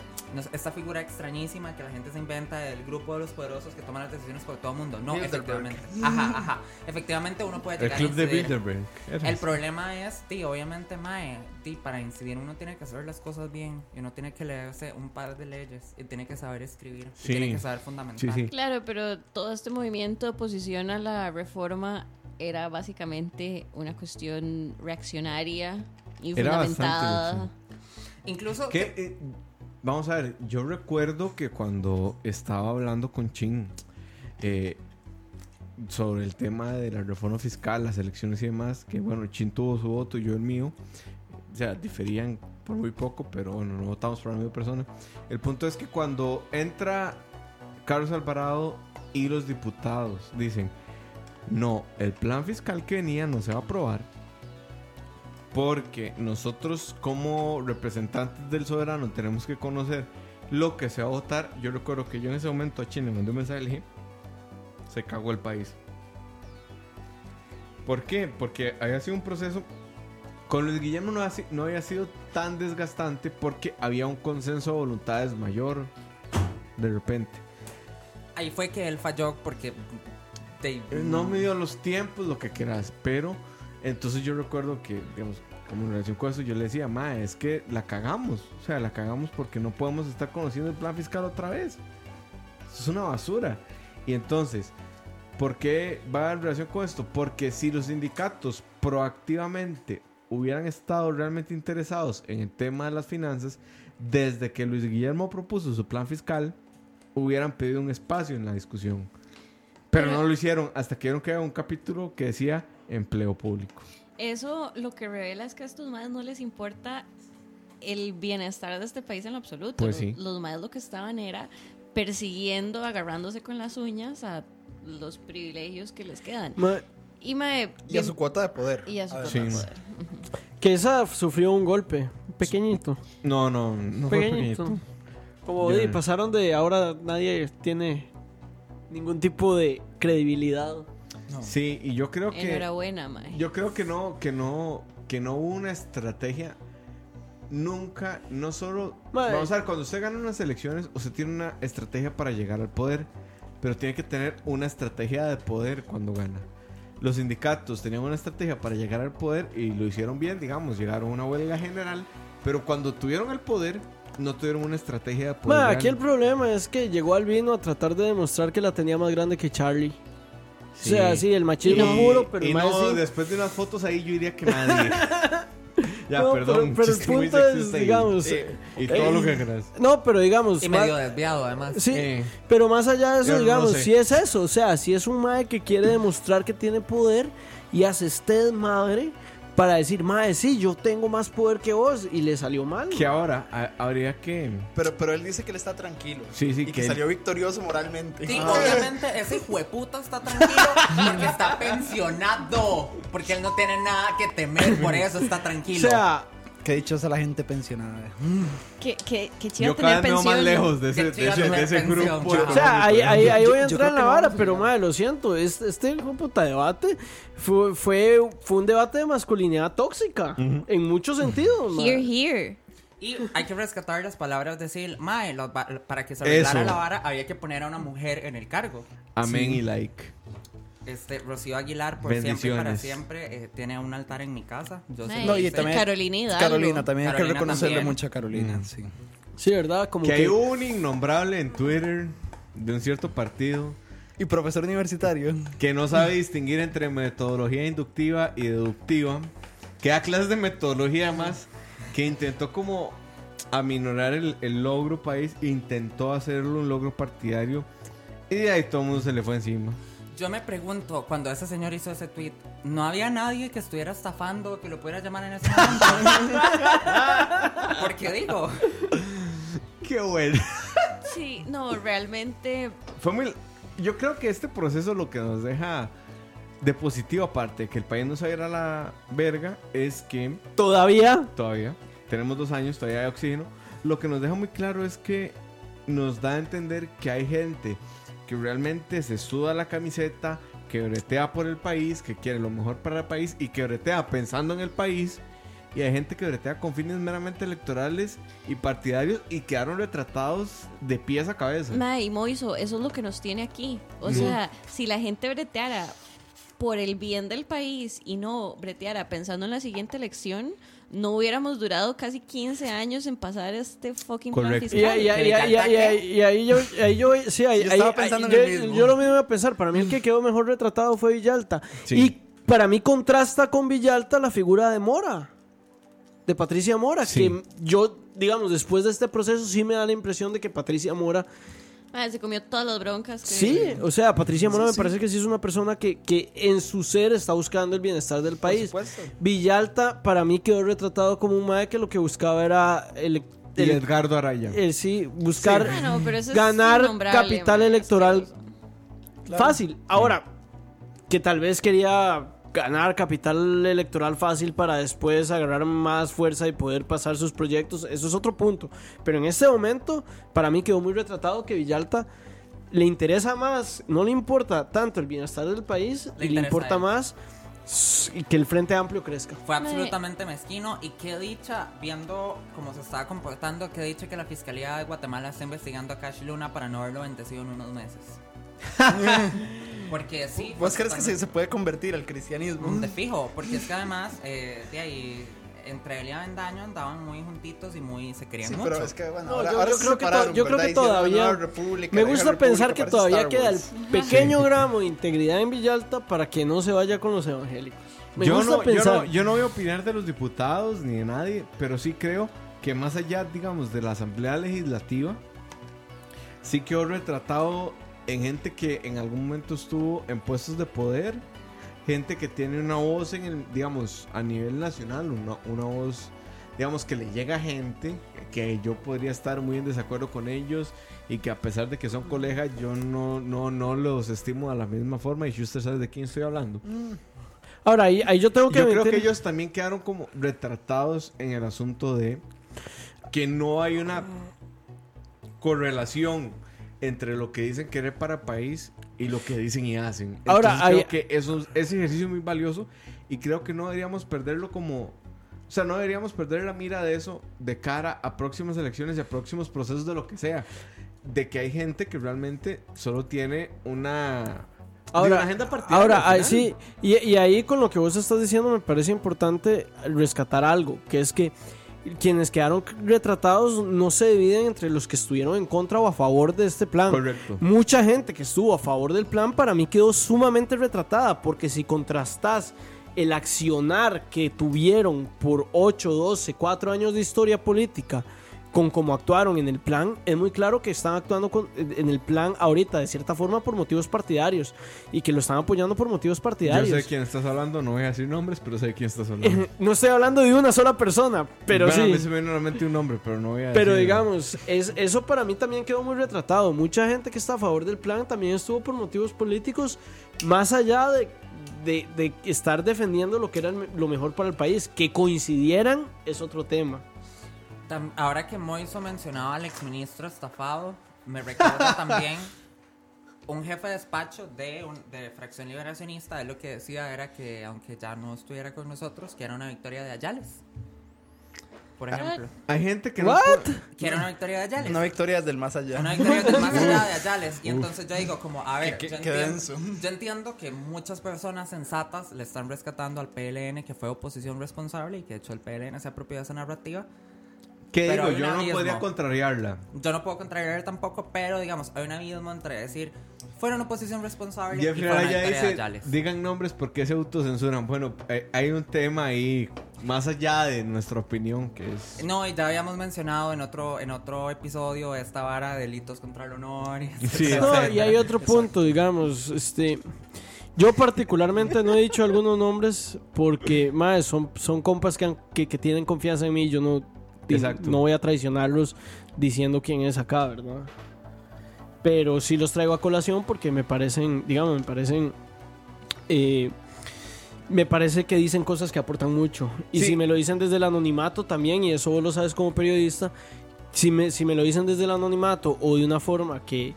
esta figura extrañísima que la gente se inventa del grupo de los poderosos que toman las decisiones por todo el mundo. No, Bilderberg. efectivamente. Ajá, ajá. Efectivamente uno puede El llegar club a de. Bilderberg. El problema es, tío, obviamente, Mae, tí, para incidir uno tiene que hacer las cosas bien y uno tiene que leerse un par de leyes y tiene que saber escribir y Sí. tiene que saber fundamental. Sí, sí. Claro, pero todo este movimiento de oposición a la reforma era básicamente una cuestión reaccionaria y Era bastante, fundamentada. Incluso, Que, eh, vamos a ver, yo recuerdo que cuando estaba hablando con Chin, eh, sobre el tema de la reforma fiscal, las elecciones y demás, que bueno, Chin tuvo su voto y yo el mío. O sea, diferían por muy poco, pero bueno, no votamos por la misma persona. El punto es que cuando entra Carlos Alvarado y los diputados dicen, no, el plan fiscal que venía no se va a aprobar porque nosotros como representantes del soberano tenemos que conocer lo que se va a votar. Yo recuerdo que yo en ese momento a Chile le mandé un mensaje y le dije, se cagó el país. ¿Por qué? Porque había sido un proceso con Luis Guillermo no, había sido tan desgastante porque había un consenso de voluntades mayor de repente. Ahí fue que él falló porque. Eh, No me dio los tiempos, lo que quieras, pero entonces yo recuerdo que, digamos, como en relación con eso, yo le decía, ma, es que la cagamos. O sea, la cagamos porque no podemos estar conociendo el plan fiscal otra vez. Eso es una basura. Y entonces, ¿por qué va en relación con esto? Porque si los sindicatos proactivamente hubieran estado realmente interesados en el tema de las finanzas, desde que Luis Guillermo propuso su plan fiscal, hubieran pedido un espacio en la discusión. Pero Pero- no lo hicieron hasta que vieron que había un capítulo que decía empleo público. Eso lo que revela es que a estos madres no les importa el bienestar de este país en lo absoluto. Pues Los- sí. Los madres lo que estaban era persiguiendo, agarrándose con las uñas a los privilegios que les quedan. Ma- Y, a su cuota de poder. y a su cuota de poder. Que esa sufrió un golpe, pequeñito, No, no, no fue pequeñito. Como di, pasaron de ahora nadie tiene ningún tipo de credibilidad. Sí, y yo creo que Enhorabuena, mae. yo creo que no que no que no hubo una estrategia nunca no solo Mae. vamos a ver cuando usted gana unas elecciones usted tiene una estrategia para llegar al poder, pero tiene que tener una estrategia de poder cuando gana. Los sindicatos tenían una estrategia para llegar al poder y lo hicieron bien, digamos, llegaron a una huelga general, pero cuando tuvieron el poder no tuvieron una estrategia de poder. Ma, aquí el problema es que llegó Albino a tratar de demostrar que la tenía más grande que Charlie. O sea, sí, el machismo Y- puro, pero y no, sí. después de unas fotos ahí yo diría que nadie. ya, No, perdón. pero- pero el punto es, digamos, y, eh, y todo lo que quieras. No, pero digamos. Y medio desviado, además. Sí, Eh. pero más allá de eso, Yo no digamos, sé. si es eso, o sea, si es un mae que quiere demostrar que tiene poder y hace este madre para decir, mae, sí, yo tengo más poder que vos y le salió mal. Que ahora ha- habría que. Pero, pero él dice que él está tranquilo. Sí, sí, y que, que él- salió victorioso moralmente. Sí, obviamente ese hueputa está tranquilo porque está pensionado. Porque él no tiene nada que temer, por eso está O tranquilo. sea, Qué dichosa la gente pensionada. Que, que, que chido Yo cada tener vez me veo más lejos de ese, de chido ese, de tener ese pensión, grupo. chao. o sea, ahí, ahí, ahí voy a yo entrar creo en la que vara, vamos a pero llegar. mae, lo siento, este, este hijo de puta debate fue, fue, fue un debate de masculinidad tóxica, en muchos sentidos. Here, here. Y hay que rescatar las palabras de Sil. Mae, los va- para que se arreglara Eso. la vara había que poner a una mujer en el cargo. Amén y like. Este, Rocío Aguilar, por siempre y para siempre, eh, tiene un altar en mi casa. Yo lo No, y también- Carolina Hidalgo. Carolina, también hay que Carolina reconocerle también. mucho a Carolina. Sí. Sí, ¿verdad? Como Que que, hay un innombrable en Twitter de un cierto partido Y profesor universitario. que no sabe distinguir entre metodología inductiva y deductiva, que da clases de metodología más, que intentó como aminorar el, el logro país, intentó hacerlo un logro partidario y de ahí todo el mundo se le fue encima. Yo me pregunto, cuando ese señor hizo ese tweet, ¿no había nadie que estuviera estafando que lo pudiera llamar en ese momento? Porque digo, Qué bueno. Sí, no, realmente. Fue muy... Yo creo que este proceso lo que nos deja de positivo, aparte de que el país no se a la verga, es que todavía todavía tenemos dos años, todavía hay oxígeno. Lo que nos deja muy claro es que nos da a entender que hay gente que realmente se suda la camiseta, que bretea por el país, que quiere lo mejor para el país y que bretea pensando en el país. Y hay gente que bretea con fines meramente electorales y partidarios y quedaron retratados de pies a cabeza. Mae, y Moiso, eso es lo que nos tiene aquí. O sea, si la gente breteara por el bien del país y no breteara pensando en la siguiente elección, no hubiéramos durado casi 15 años en pasar este fucking plan Correcto. Y, fiscal. y- y- y- y- y- y ahí yo, ahí yo, sí, ahí, Yo ahí- estaba ahí- pensando en yo, mismo. yo lo mismo iba a pensar. Para mí el que quedó mejor retratado fue Villalta. Sí. Y para mí contrasta con Villalta la figura de Mora, de Patricia Mora, Sí. que yo, digamos, después de este proceso sí me da la impresión de que Patricia Mora Ah, se comió todas las broncas. Que... Sí, o sea, Patricia Mora Sí, me sí. parece que sí es una persona que, que en su ser está buscando el bienestar del país. supuesto. Villalta para mí quedó retratado como un mae que lo que buscaba era el, Y Edgardo Araya. el- sí, buscar Ah, no, pero eso es ganar capital electoral fácil. Ahora, que tal vez quería ganar capital electoral fácil para después agarrar más fuerza y poder pasar sus proyectos, eso es otro punto. Pero en este momento, para mí quedó muy retratado que Villalta le interesa más, no le importa tanto el bienestar del país Le y le importa más y que el Frente Amplio crezca. Fue absolutamente mezquino y qué dicha, viendo cómo se estaba comportando, qué dicha que la Fiscalía de Guatemala está investigando a Cash Luna para no haberlo bendecido en unos meses. Porque sí. ¿Vos fue crees que se, se puede convertir al cristianismo? De fijo, porque es que además, eh, de ahí, entre él y Avendaño andaban muy juntitos y muy se querían Sí, mucho. pero es que bueno, No, ahora, yo- ahora yo se creo que to- yo creo ¿verdad? que todavía- república, Me gusta pensar que todavía queda el pequeño gramo de integridad en Villalta para que no se vaya con los evangélicos. Me yo, gusta no, yo, pensar. no, yo no voy a opinar de los diputados ni de nadie, pero sí creo que más allá, digamos, de la Asamblea Legislativa, sí quedó retratado en gente que en algún momento estuvo en puestos de poder, gente que tiene una voz en el, digamos, a nivel nacional, una, una voz, digamos, que le llega a gente que yo podría estar muy en desacuerdo con ellos y que a pesar de que son colegas, yo no, no, no los estimo de la misma forma y Schuster sabe de quién estoy hablando. Ahora, ahí, ahí yo tengo que Yo creo que ellos también quedaron como retratados en el asunto de que no hay una correlación entre lo que dicen querer para país y lo que dicen y hacen. Ahora, Entonces, hay- creo que eso, ese ejercicio es muy valioso y creo que no deberíamos perderlo como... O sea, no deberíamos perder la mira de eso de cara a próximas elecciones y a próximos procesos de lo que sea. De que hay gente que realmente solo tiene una... Ahora, agenda partidaria ahora sí, y, y ahí con lo que vos estás diciendo me parece importante rescatar algo, que es que quienes quedaron retratados no se dividen entre los que estuvieron en contra o a favor de este plan. Correcto. Mucha gente que estuvo a favor del plan para mí quedó sumamente retratada, porque si contrastas el accionar que tuvieron por 8, 12, 4 años de historia política con cómo actuaron en el plan, es muy claro que están actuando con- en el plan ahorita de cierta forma por motivos partidarios y que lo están apoyando por motivos Yo partidarios. sé de quién estás hablando, no voy a decir nombres, pero sé de quién estás hablando. no estoy hablando de una sola persona, pero Bueno, A mí sí. se me viene a la mente un nombre, pero no voy a Pero decir- digamos, es, eso para mí también quedó muy retratado. Mucha gente que está a favor del plan también estuvo por motivos políticos, más allá de, de- de estar defendiendo lo que era lo mejor para el país. Que coincidieran es otro tema. Ahora que Moiso mencionaba al exministro estafado, me recuerda también un jefe de despacho de, un- de Fracción Liberacionista. Él lo que decía era que, aunque ya no estuviera con nosotros, que era una victoria de Ayales. Por ejemplo. Hay gente que no... What? Que era una victoria de Ayales. Una victoria del más allá. Una victoria del más allá de Ayales. Y entonces yo digo, como, a ver, Qué- yo, qué entiendo, denso. yo entiendo que muchas personas sensatas le están rescatando al PLN, que fue oposición responsable y que de hecho el PLN se apropió de esa narrativa. ¿Qué Pero digo? Yo no abismo. podría contrariarla. Yo no puedo contrariar tampoco, pero digamos, hay un abismo entre decir, fueron oposición responsable y dice, digan nombres porque se autocensuran. Bueno, eh, hay un tema ahí, más allá de nuestra opinión, que es... No, y ya habíamos mencionado en otro, en otro episodio esta vara de delitos contra el honor. Y Sí, No, y hay otro punto, digamos, este... Yo particularmente no he dicho algunos nombres porque, más son, son compas que, han- que, que tienen confianza en mí. Yo no, Exacto. no voy a traicionarlos diciendo quién es acá, ¿verdad? Pero sí los traigo a colación porque me parecen, digamos, me parecen... eh, me parece que dicen cosas que aportan mucho. Y Sí. si me lo dicen desde el anonimato también, y eso vos lo sabes como periodista, si me, si me lo dicen desde el anonimato o de una forma que,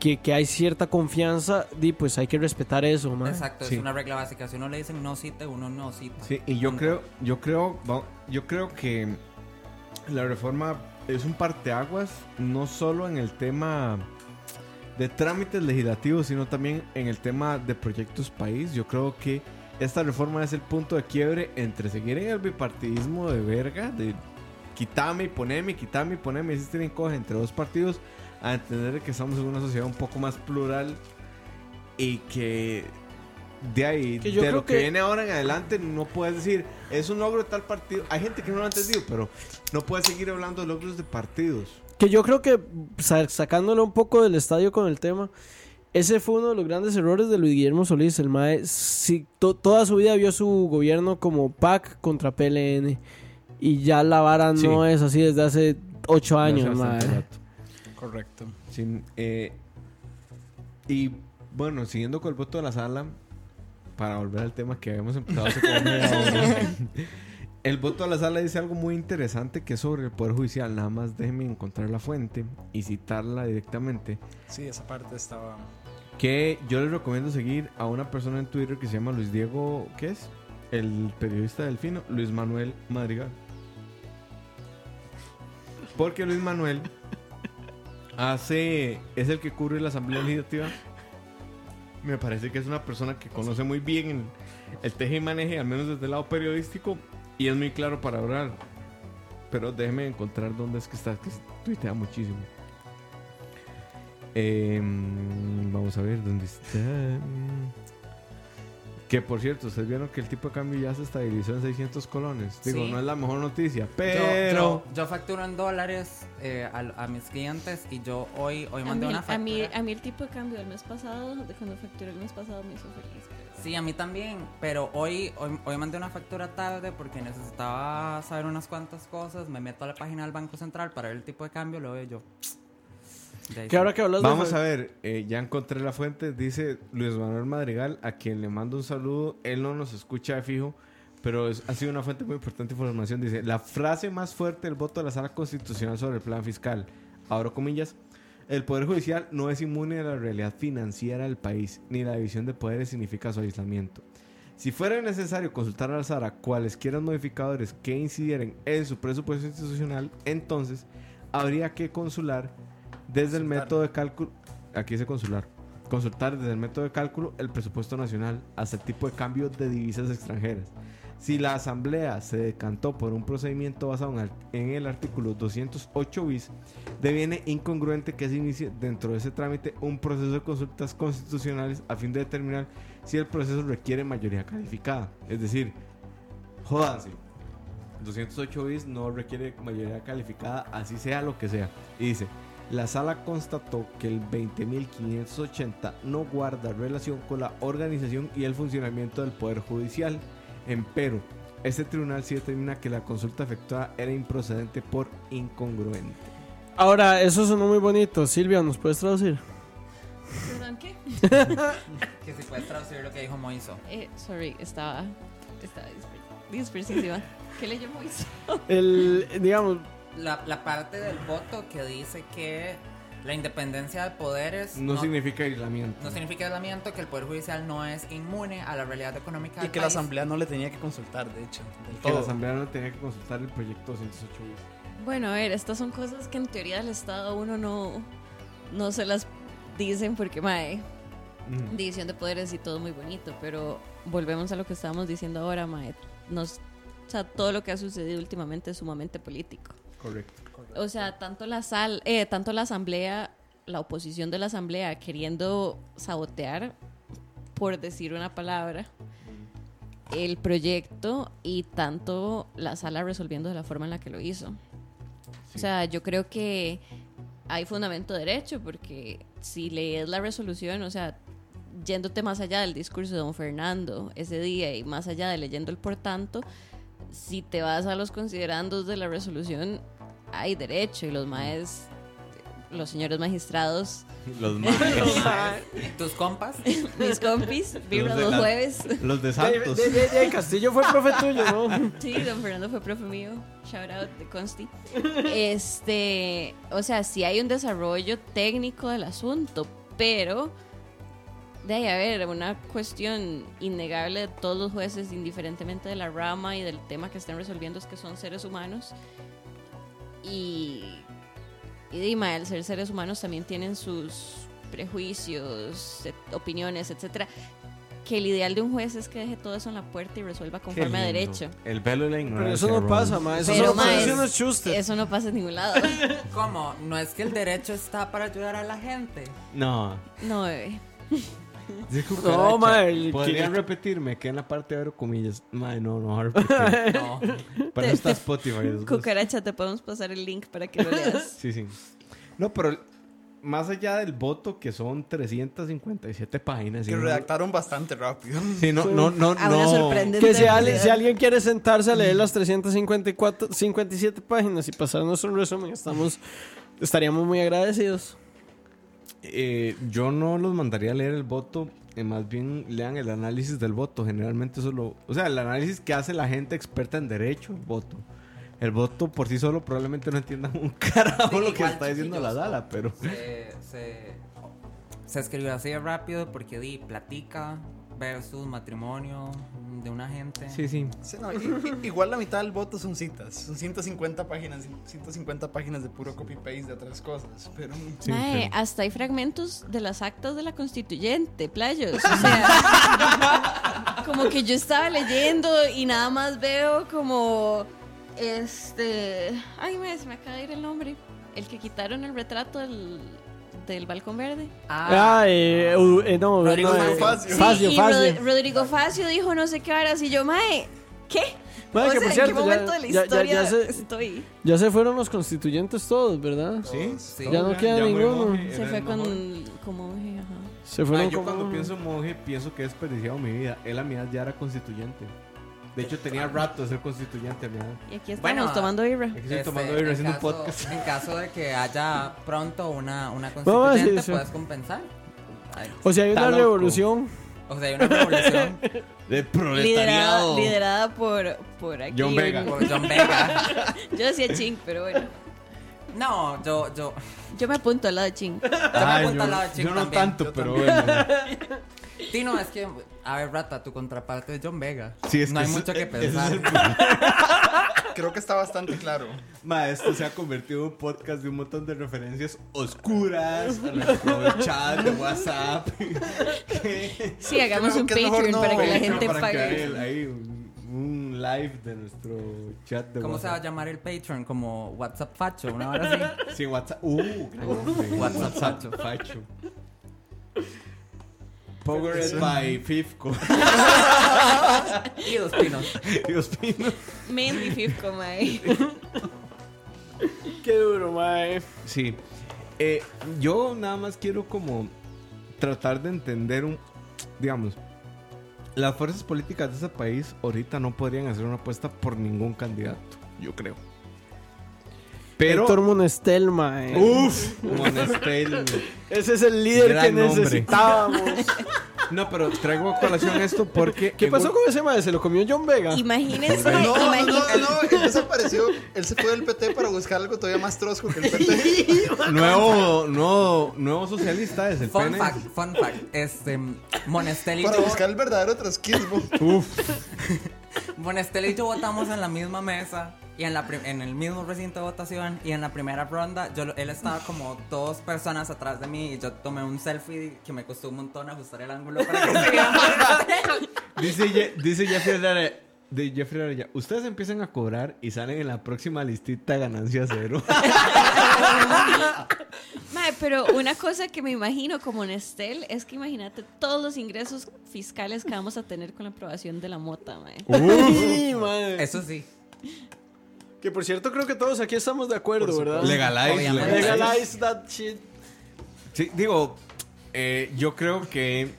que, que hay cierta confianza, di, pues hay que respetar eso, man. Exacto, Sí. es una regla básica. Si uno le dicen no cite, uno no cita. Sí, y yo creo, yo creo, yo creo que la reforma es un parteaguas, no solo en el tema de trámites legislativos, sino también en el tema de proyectos país. Yo creo que esta reforma es el punto de quiebre entre seguir en el bipartidismo de verga, de quitame y poneme, quitame y poneme, y tienen coge entre dos partidos, a entender que estamos en una sociedad un poco más plural y que de ahí, Que yo de creo lo que, que- viene ahora en adelante, no puedes decir, es un logro de tal partido. Hay gente que no lo ha entendido, pero no puedes seguir hablando de logros de partidos. que yo creo que sa- sacándolo un poco del estadio con el tema, ese fue uno de los grandes errores de Luis Guillermo Solís. El MAE to- toda su vida vio su gobierno como PAC contra PLN. Y ya la vara Sí. no es así desde hace ocho años, mae. Correcto. Sí, eh, y bueno, siguiendo con el voto de la sala, para volver al tema que habíamos empezado hace como media hora. El voto de la sala dice algo muy interesante que es sobre el Poder Judicial. Nada más déjenme encontrar la fuente y citarla directamente. Sí, esa parte estaba. Que yo les recomiendo seguir a una persona en Twitter que se llama Luis Diego, ¿qué es? El periodista delfino, Luis Manuel Madrigal. Porque Luis Manuel hace, es el que cubre la Asamblea Legislativa. Me parece que es una persona que conoce muy bien el, el y maneje, al menos desde el lado periodístico, y es muy claro para hablar. Pero déjeme encontrar dónde es que está, que tuitea muchísimo. Em, vamos a ver dónde está. Que por cierto, ustedes vieron que el tipo de cambio ya se estabilizó en 600 colones. Digo, Sí. no es la mejor noticia, pero. yo, yo facturo en dólares eh, a, a mis clientes y yo hoy, hoy A mandé mí, una a, mí, factura. a mí el tipo de cambio del mes pasado, de cuando facturé el mes pasado, me hizo feliz. pero- Sí, a mí también, pero hoy, hoy, hoy mandé una factura tarde porque necesitaba saber unas cuantas cosas. Me meto a la página del Banco Central para ver el tipo de cambio, lo veo yo. Que ahora que hablas Vamos a ver, eh, ya encontré la fuente. Dice Luis Manuel Madrigal, a quien le mando un saludo. Él no nos escucha de fijo, pero es- ha sido una fuente muy importante de información. Dice: La frase más fuerte del voto de la sala constitucional sobre el plan fiscal. Abro comillas. El Poder Judicial no es inmune a la realidad financiera del país, ni la división de poderes significa su aislamiento. Si fuera necesario consultar al Sara cualesquiera modificadores que incidieran en su presupuesto institucional, entonces habría que consular desde el método de cálculo. Aquí dice consular. Consultar desde el método de cálculo el presupuesto nacional hasta el tipo de cambio de divisas extranjeras. Si la Asamblea se decantó por un procedimiento basado en, el artículo 208 bis, deviene incongruente que se inicie dentro de ese trámite un proceso de consultas constitucionales a fin de determinar si el proceso requiere mayoría calificada. Es decir, jódanse. 208 bis no requiere mayoría calificada, así sea lo que sea. Y dice, la sala constató que el 20.580 no guarda relación con la organización y el funcionamiento del Poder Judicial. Empero, este tribunal sí determina que la consulta efectuada era improcedente por incongruente. Ahora, eso sonó muy bonito. Silvia, ¿nos puedes traducir? ¿Perdón qué? Que si puedes traducir lo que dijo Moiso. Eh, sorry, estaba, estaba disper- dispersísima. ¿Qué leyó Moisés? El, digamos, La, la parte del voto que dice que la independencia de poderes No, significa aislamiento. no significa aislamiento, que el Poder Judicial no es inmune a la realidad económica Y del que la asamblea no le tenía que consultar, de hecho. del que la asamblea no tenía que consultar el proyecto 208 bis. Bueno, a ver, estas son cosas que en teoría del Estado uno no, no se las dicen porque, mae, Ujú. división de poderes y todo muy bonito, pero volvemos a lo que estábamos diciendo ahora, mae. Nos, o sea, todo lo que ha sucedido últimamente es sumamente político. Correcto. O sea, tanto la sal, eh, tanto la asamblea, la oposición de la asamblea queriendo sabotear, por decir una palabra, el proyecto y tanto la sala resolviendo de la forma en la que lo hizo. O sea, yo creo que hay fundamento derecho porque si lees la resolución, o sea, yéndote más allá del discurso de don Fernando ese día y más allá de leyendo el por tanto, si te vas a los considerandos de la resolución, hay derecho y los maes, los señores magistrados, Los más. Tus compas, mis compis, vibra los la- jueves. los de de, Santos. de- de- de Castillo fue profe tuyo, ¿no? Sí, don Fernando fue profe mío. Shout out de Consti. Este, o sea, sí hay un desarrollo técnico del asunto, pero de ahí a ver, una cuestión innegable de todos los jueces, indiferentemente de la rama y del tema que estén resolviendo, es que son seres humanos. Y, y Dima, al ser seres humanos también tienen sus prejuicios, et- opiniones, etcétera. Que el ideal de un juez es que deje todo eso en la puerta y resuelva conforme a derecho. El velo de la Pero ignorancia. eso no pasa, ma. Eso Pero, ma, puede es-. Eso no pasa en ningún lado. ¿cómo? No es que el derecho está para ayudar a la gente. No. No, bebé. Dice No, mae. Podría que- repetirme, que en la parte de abro comillas. Mae, no, no, voy a repetir. No. Para eso está Spotify. los dos. Cucaracha, te podemos pasar el link para que lo leas. Sí, sí. No, pero más allá del voto, que son 357 páginas. Que y no- redactaron bastante rápido. Sí, no, no, no, A una no. sorprendente Que si, si alguien quiere sentarse a leer las 354, 57 páginas y pasar nuestro resumen, estamos, estaríamos muy agradecidos. Eh, yo no los mandaría a leer el voto, eh, más bien lean el análisis del voto. Generalmente eso lo. O sea, el análisis que hace la gente experta en derecho, el voto. El voto por sí solo probablemente no entiendan un carajo Sí, lo que está diciendo la sala, pero. Se, se, se escribió así rápido porque di platica versus matrimonio de una gente. Sí, sí. No, igual la mitad del voto son citas. Son 150 páginas, 150 páginas de puro copy-paste de otras cosas. Pero Sí, Mae, pero- hasta hay fragmentos de las actas de la constituyente, playos. O sea, como que yo estaba leyendo y nada más veo como este. Ay, me, se me acaba de ir el nombre. El que quitaron el retrato del, del balcón verde. Ah, eh, uh, eh, no, Rodrigo no, eh, Facio. Facio, y Facio. Rod- Rodrigo Facio dijo no sé qué horas y yo, Mae, ¿qué? Mae, o que sea, por cierto, ¿en qué ya- momento de la ya- ya- historia ya se- estoy? Ya se fueron los constituyentes todos, ¿verdad? Sí, Sí. Ya no queda ninguno. Se fue con como ajá. Se Ah, fueron yo como- cuando pienso en monje, pienso que he desperdiciado mi vida. Él a mi edad ya era constituyente. De hecho, tenía rato de ser constituyente edad. Y aquí estamos Bueno, tomando birra. Aquí estoy Este, tomando birra en haciendo un caso- podcast. En caso de que haya pronto una, una constituyente, puedes compensar. Ay, O sea, hay una loco. revolución. O sea, hay una revolución De Liderada, liderada por, por aquí. John Vega. un- por John Vega. Yo decía ching, pero bueno. No, yo, yo, Yo me apunto al lado de ching. yo me apunto yo, al lado de Ching yo no también. tanto, Yo pero también. bueno. Tino, es que, a ver, Rata, tu contraparte es John Vega. Sí, es no que hay mucho que es pensar. el creo que está bastante claro. Ma, esto se ha convertido en un podcast de un montón de referencias oscuras a nuestro chat de WhatsApp. Sí, hagamos Creo un que Patreon no, para que la gente para que pague. ahí un, un live de nuestro chat de ¿Cómo se va a llamar el Patreon? Como WhatsApp Facho, una hora así. Sí, WhatsApp. Uh. WhatsApp Facho. Facho. Powered by Fifco. Y dos pinos. Dios mío. Mainly Fifco, mae. Qué duro, mae. Sí. Eh, yo nada más quiero como tratar de entender un, digamos, las fuerzas políticas de ese país ahorita no podrían hacer una apuesta por ningún candidato, yo creo. Pero, Héctor Monestel, mae. uff, Monestel. Ese es el líder Gran que nombre. necesitábamos. No, pero traigo a colación esto porque. ¿Qué pasó un- con ese mae? ¿Se lo comió John Vega? Imagínense, No, no, no, no, él desapareció. Él se fue del PT para buscar algo todavía más trosco que el PT. Nuevo, nuevo, nuevo socialista es el Fun pene. fact, fun fact. Este, Monestel y Para buscar el verdadero trotskismo. Monestel y yo votamos en la misma mesa y en, la en el mismo recinto de votación y en la primera ronda yo, él estaba como dos personas atrás de mí y yo tomé un selfie que me costó un montón ajustar el ángulo para que se viera. Dice, Ye- dice Jeffrey Araya, de Jeffrey Araya, ustedes empiezan a cobrar y salen en la próxima listita ganancia cero. Mae, pero una cosa que me imagino como Nestel es que imagínate todos los ingresos fiscales que vamos a tener con la aprobación de la mota, mae. Uy, mae. Eso sí. Que por cierto, creo que todos aquí estamos de acuerdo, ¿verdad? Legalize, legalize. Legalize that shit. Sí, digo, eh, yo creo que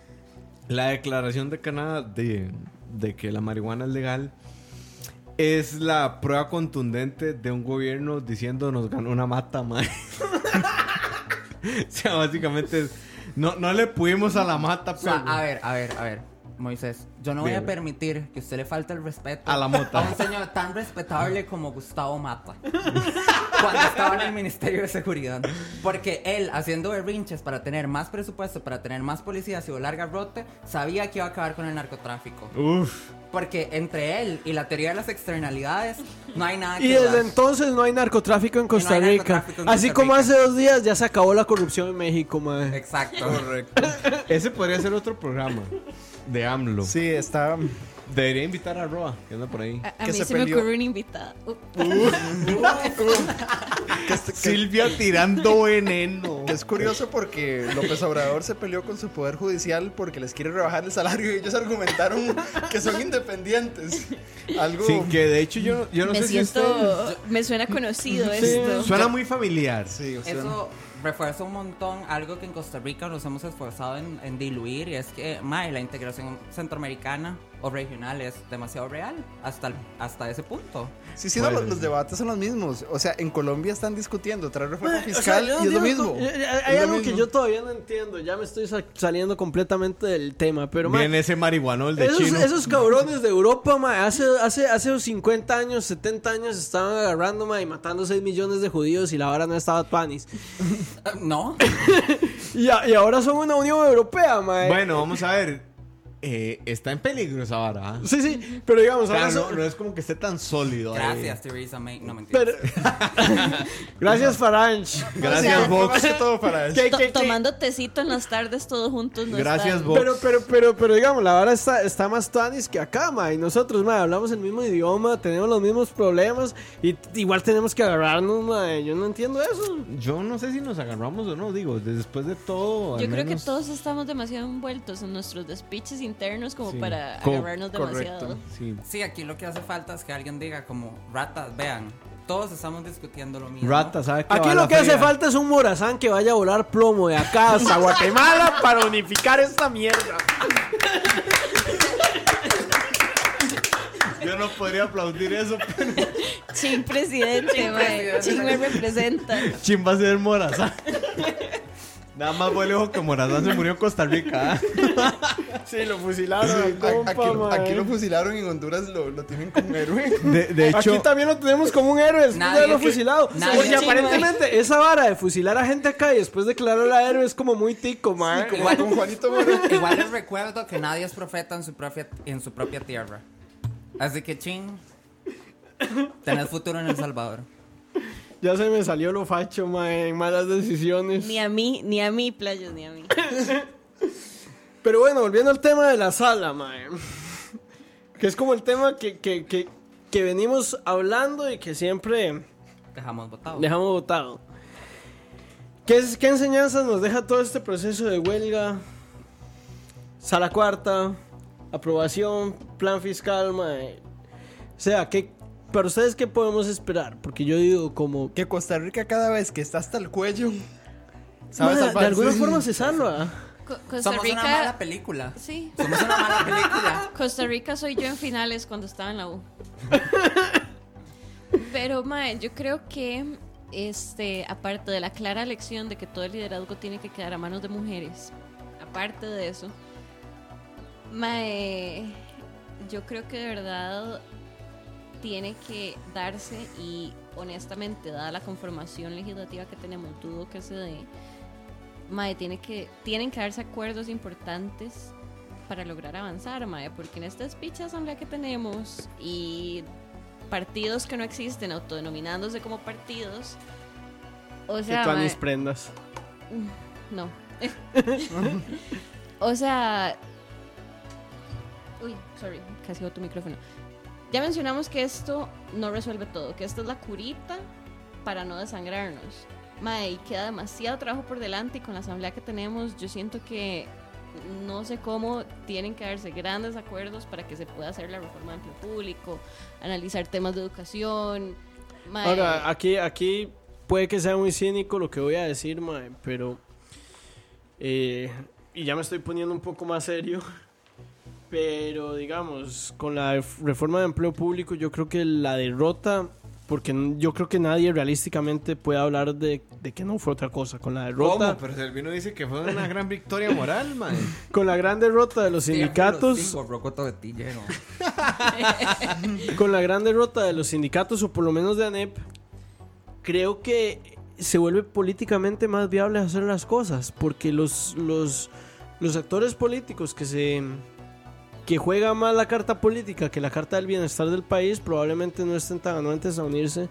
la declaración de Canadá de, de que la marihuana es legal es la prueba contundente de un gobierno diciendo nos ganó una mata, mae. o sea, básicamente es, no, no le pudimos a la mata, O sea, pero a ver, a ver, a ver. Moisés, yo no voy a permitir que usted le falte el respeto A la mota. a un señor tan respetable como Gustavo Mata cuando estaba en el Ministerio de Seguridad. Porque él, haciendo berrinches para tener más presupuesto, para tener más policías y volar garrote, sabía que iba a acabar con el narcotráfico. Uf. Porque entre él y la teoría de las externalidades no hay nada Y que desde dudar. entonces no hay narcotráfico en Costa hay Rica. en Así Costa como Rica. hace dos días ya se acabó la corrupción en México, mae. Exacto. Ese podría ser otro programa de AMLO. Sí, está. Debería invitar a Roa, que anda por ahí. A, a Que mí se se, me ocurrió una invitada. Uh, Que es, que- Silvia tirando veneno. es curioso porque López Obrador se peleó con su poder judicial porque les quiere rebajar el salario y ellos argumentaron que son independientes. Algo. Sin que de hecho yo, yo no me sé si usted- me suena conocido esto. Suena muy familiar. Sí, o sea, Eso refuerza un montón algo que en Costa Rica nos hemos esforzado en, diluir y es que mae, la integración centroamericana o regional es demasiado real hasta, el- hasta ese punto. Sí, sí, no, Puede los, los ser. debates son los mismos. O sea, en Colombia están discutiendo otra reforma O sea, fiscal yo no y es lo mismo. eh, eh, Es Hay lo algo que mismo. yo todavía no entiendo. Ya me estoy sa- saliendo completamente del tema. Pero, ma, Viene ese marihuanol de esos, chino. esos cabrones de Europa, ma, hace, hace, hace 50 años, 70 años estaban agarrando ma, y matando 6 millones de judíos y la vara no estaba tuanis. Eh, No, Y, a- y ahora son una Unión Europea, ma. Bueno, vamos a ver. Eh, está en peligro esa vara. ¿ah? Sí, sí, pero digamos, ahora no, es como que esté tan sólido. ahí. gracias Theresa May. No mentira. pero- Gracias, Farange. Gracias, O sea, Vox. Todo para eso. ¿Qué- To- qué- qué? tomando tecito en las tardes todos juntos. No Gracias, Vox. Pero, pero, pero, pero digamos, la vara está, está más tuanis que acá, ma. Y nosotros, ma, hablamos el mismo idioma, tenemos los mismos problemas y igual tenemos que agarrarnos, ma. Yo no entiendo eso. Yo no sé si nos agarramos o no, digo, después de todo. Yo creo que todos estamos demasiado envueltos en nuestros despiches internos como Sí. para Co- agarrarnos demasiado. Sí. Sí, aquí lo que hace falta es que alguien diga como ratas, vean, todos estamos discutiendo lo mismo. Rata, ¿sabe qué Aquí va lo que hace falta es un morazán que vaya a volar plomo de acá hasta Guatemala para unificar esta mierda. Yo no podría aplaudir eso, pero Chin presidente, mae. Chin me representa. ¿quién va a ser Morazán? Nada más fue lejos que Morazán se murió en Costa Rica. ¿ah? Sí, lo fusilaron. Sí, a- compa, aquí, ma. aquí lo fusilaron y en Honduras lo, lo tienen como héroe. De, de hecho, Aquí también lo tenemos como un héroe después de Nadie haberlo que- fusilado. nadie Porque que- aparentemente esa vara de fusilar a gente acá y después declararla a héroe es como muy tico, man. Como con Juanito Mora. Igual les recuerdo que nadie es profeta en su propia, en su propia tierra. Así que ching, tenés futuro en El Salvador. Ya se me salió lo facho, man, en malas decisiones. Ni a mí, ni a mí, playos, ni a mí. Pero bueno, volviendo al tema de la sala, man. Que es como el tema que, que, que, que venimos hablando y que siempre Dejamos votado. dejamos votado. ¿Qué, es, ¿Qué enseñanzas nos deja todo este proceso de huelga? Sala cuarta, aprobación, plan fiscal, mae. O sea, ¿qué, para ustedes qué podemos esperar? Porque yo digo como... Que Costa Rica cada vez que está hasta el cuello. ¿sabe mae, de alguna forma se salva. Co- Costa Somos una mala Rica. película. Sí. Somos una mala película. Costa Rica soy yo en finales cuando estaba en la U. Pero, mae, yo creo que, este, aparte de la clara lección de que todo el liderazgo tiene que quedar a manos de mujeres, aparte de eso, mae, yo creo que de verdad tiene que darse y honestamente, dada la conformación legislativa que tenemos, dudo que se dé. Mae, tiene que, tienen que darse acuerdos importantes para lograr avanzar, mae, porque en esta speech asamblea que tenemos y partidos que no existen autodenominándose como partidos, o sea, mae, mis prendas. no. o sea, uy, sorry, casi boto micrófono. Ya mencionamos que esto no resuelve todo, que esta es la curita para no desangrarnos. Mae, y queda demasiado trabajo por delante y con la asamblea que tenemos, yo siento que no sé cómo tienen que darse grandes acuerdos para que se pueda hacer la reforma de empleo público, analizar temas de educación. Mae, Ahora, aquí, aquí puede que sea muy cínico lo que voy a decir, mae, pero... eh, y ya me estoy poniendo un poco más serio. Pero, digamos, con la reforma de empleo público, yo creo que la derrota... Porque yo creo que nadie realísticamente puede hablar de, de que no fue otra cosa. Con la derrota, ¿Cómo? Pero Selvino dice que fue una gran victoria moral, man. con la gran derrota de los sindicatos, Rocoto de ti lleno. con la gran derrota de los sindicatos o por lo menos de ANEP, creo que se vuelve políticamente más viable hacer las cosas porque los, los, los actores políticos que se que juegan más la carta política que la carta del bienestar del país probablemente no estén tan anuentes a unirse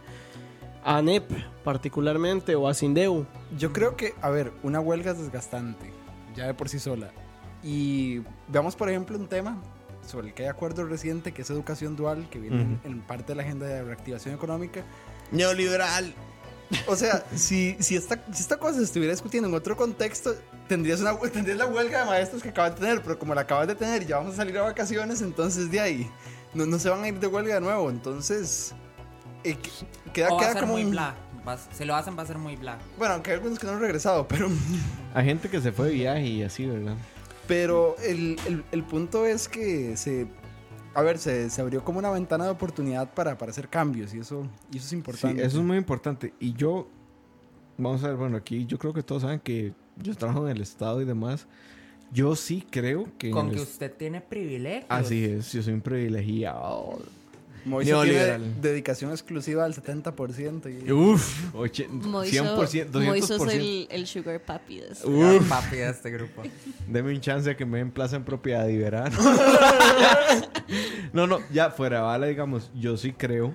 a ANEP particularmente o a Sindeu. Yo creo que, a ver, una huelga es desgastante, ya de por sí sola. Y veamos, por ejemplo, un tema sobre el que hay acuerdo reciente, que es educación dual, que viene en- en parte de la agenda de reactivación económica. Neoliberal. O sea, si, si, esta, si esta cosa se estuviera discutiendo en otro contexto, tendrías, una, tendrías la huelga de maestros que acabas de tener, pero como la acabas de tener y ya vamos a salir a vacaciones, entonces de ahí no, no se van a ir de huelga de nuevo. Entonces, eh, que- queda, o va a queda ser como muy bla. Va- si lo hacen va a ser muy bla. Bueno, aunque hay algunos que no han regresado, pero, Hay gente que se fue de viaje y así, ¿verdad? pero el, el- el punto es que se... A ver, se, se abrió como una ventana de oportunidad para, para hacer cambios y eso, y eso es Sí, importante. eso es muy importante. Y yo, vamos a ver, bueno, aquí yo creo que todos saben que yo trabajo en el Estado y demás. Yo sí creo que... Con el que est- usted tiene privilegios. Así es, yo soy un privilegiado. Moisés Neoliberal. tiene dedicación exclusiva al 70%. Y... Uf, oche- Moiso, 100%, 200%. Moiso es el, el sugar papi de esto. Ah, papi de este grupo. Deme un chance de que me den plaza en propiedad y verán. no, no, ya fuera bala, digamos, yo sí creo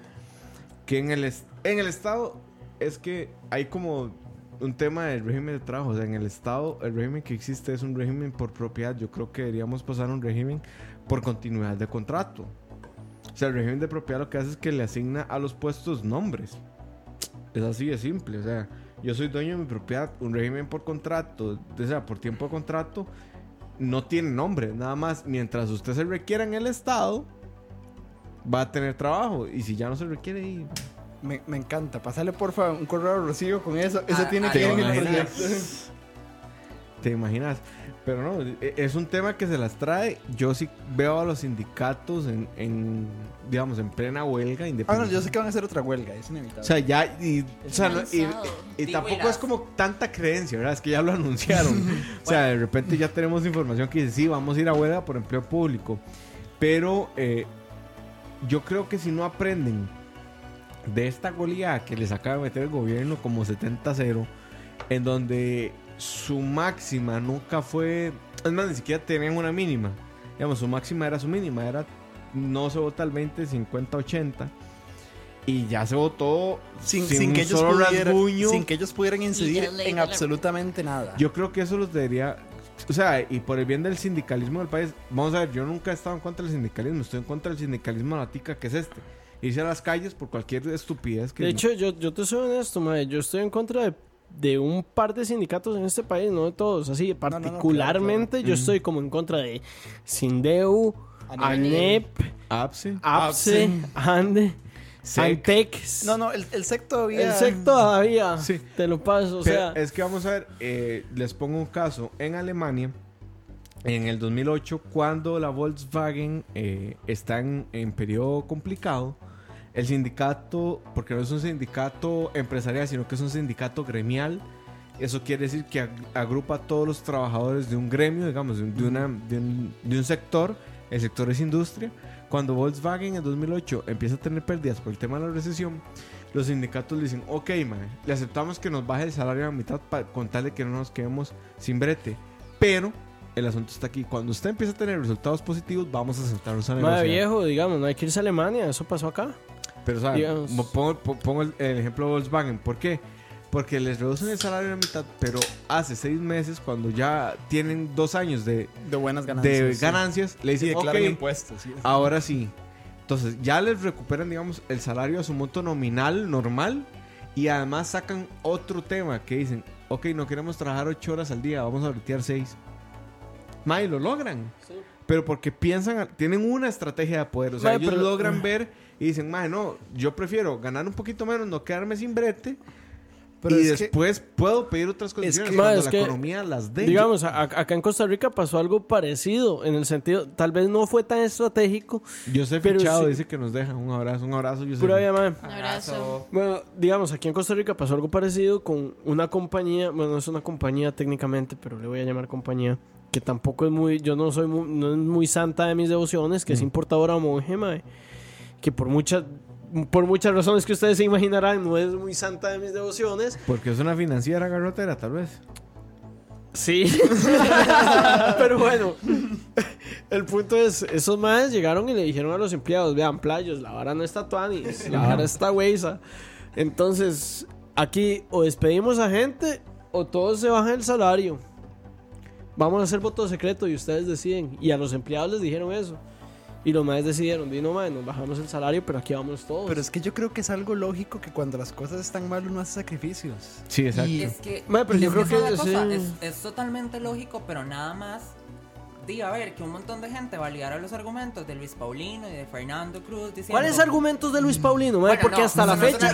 que en el, en el Estado es que hay como un tema del régimen de trabajo. O sea, en el Estado el régimen que existe es un régimen por propiedad. Yo creo que deberíamos pasar a un régimen por continuidad de contrato. O sea, el régimen de propiedad lo que hace es que le asigna a los puestos nombres. Es así de simple. O sea, yo soy dueño de mi propiedad. Un régimen por contrato, o sea, por tiempo de contrato, no tiene nombre. Nada más, mientras usted se requiera en el Estado, va a tener trabajo. Y si ya no se requiere, y- Me, me encanta. Pasarle porfa un correo a Rocío con eso. Eso Ah, tiene ah, que ir en el proyecto. ¿Te imaginas? Pero no, e- es un tema que se las trae. Yo sí veo a los sindicatos en, en, digamos, en plena huelga Ah, independiente. no, yo sé que van a hacer otra huelga. Es inevitable. O sea, ya, y, o sea, no- y- Lanzado. y Sí, tampoco es como tanta creencia, ¿verdad? Es que ya lo anunciaron. o sea, de repente ya tenemos información que dice, sí, vamos a ir a huelga por empleo público. Pero eh, yo creo que si no aprenden de esta goleada que les acaba de meter el gobierno como 70-0, en donde su máxima nunca fue, es más, ni siquiera tenían una mínima. Digamos, su máxima era su mínima, era no se vota el 20, 50, 80. Y ya se votó sin, sin sin un que ellos pudieran, rasguño. sin que ellos pudieran incidir en absolutamente nada. Yo creo que eso los debería. O sea, y por el bien del sindicalismo del país, vamos a ver, yo nunca he estado en contra del sindicalismo, estoy en contra del sindicalismo a la tica que es este. Irse a las calles por cualquier estupidez que. De hecho, yo, yo te soy honesto, mae. Yo estoy en contra de, de un par de sindicatos en este país, no de todos. Así, no, claro, particularmente yo estoy como en contra de Sindeu, ANEP, APSE, APSE, ANDE, SEC. ANTEX. No, no, el, el SEC todavía. El SEC todavía. Sí. Te lo paso. O Pero sea, es que vamos a ver, eh, les pongo un caso. En Alemania, en el 2008, cuando la Volkswagen eh, está en, en periodo complicado, el sindicato, porque no es un sindicato empresarial, sino que es un sindicato gremial, eso quiere decir que ag- agrupa a todos los trabajadores de un gremio, digamos, de un, de una- de un- de un sector, el sector es industria. Cuando Volkswagen en 2008 empieza a tener pérdidas por el tema de la recesión, los sindicatos le dicen, ok, mae, le aceptamos que nos baje el salario a la mitad para con tal de que no nos quedemos sin brete. Pero el asunto está aquí. Cuando usted empieza a tener resultados positivos, vamos a sentarnos a negociar. mae viejo, digamos, no hay que irse a Alemania. Eso pasó acá. Pero, o sea, Digamos. mo- pongo, po- pongo el, el ejemplo de Volkswagen. ¿Por qué? Porque les reducen el salario a la mitad, pero hace seis meses, cuando ya tienen dos años de, De buenas ganancias. de sí. ganancias, le Y dicen, declaran ok, impuestos. sí. ahora sí. Entonces, ya les recuperan, digamos, el salario a su monto nominal normal y además sacan otro tema que dicen, ok, no queremos trabajar ocho horas al día, vamos a bretear seis. May, lo logran. Pero porque piensan, tienen una estrategia de poder. O sea, Mae, ellos pero- logran ver y dicen, mae, no, yo prefiero ganar un poquito menos, no quedarme sin brete. Pero y que- después puedo pedir otras condiciones que- cuando Mae, es la que, economía las dé. Digamos, a- acá en Costa Rica pasó algo parecido. En el sentido, tal vez no fue tan estratégico. Yo sé pero fichado, sí- dice que nos deja. Un abrazo, un abrazo. Yo. Pura vida, mae. Un abrazo. Bueno, digamos, aquí en Costa Rica pasó algo parecido con una compañía, bueno, no es una compañía técnicamente, pero le voy a llamar compañía, que tampoco es muy, yo no soy muy, no es muy santa de mis devociones, que es importadora monje, mae, que por muchas, por muchas razones que ustedes se imaginarán, no es muy santa de mis devociones. Porque es una financiera garrotera, tal vez. Sí. pero bueno, el punto es, esos maes llegaron y le dijeron a los empleados, vean, playos, la vara no está tuanis, la vara está huesa. Entonces, aquí o despedimos a gente o todos se bajan el salario. Vamos a hacer voto secreto y ustedes deciden. Y a los empleados les dijeron eso. Y los maes decidieron, di no mae, nos bajamos el salario, pero aquí vamos todos. Pero es que yo creo que es algo lógico que cuando las cosas están mal uno hace sacrificios. Sí, exacto. Y- Es que, Mae, pero yo es creo que la cosa, sí. es, es totalmente lógico, pero nada más. Diga, a ver, que un montón de gente validara los argumentos de Luis Paulino y de Fernando Cruz diciendo. ¿Cuáles argumentos de Luis Paulino, mae? Bueno, Porque no, hasta eso la no fecha,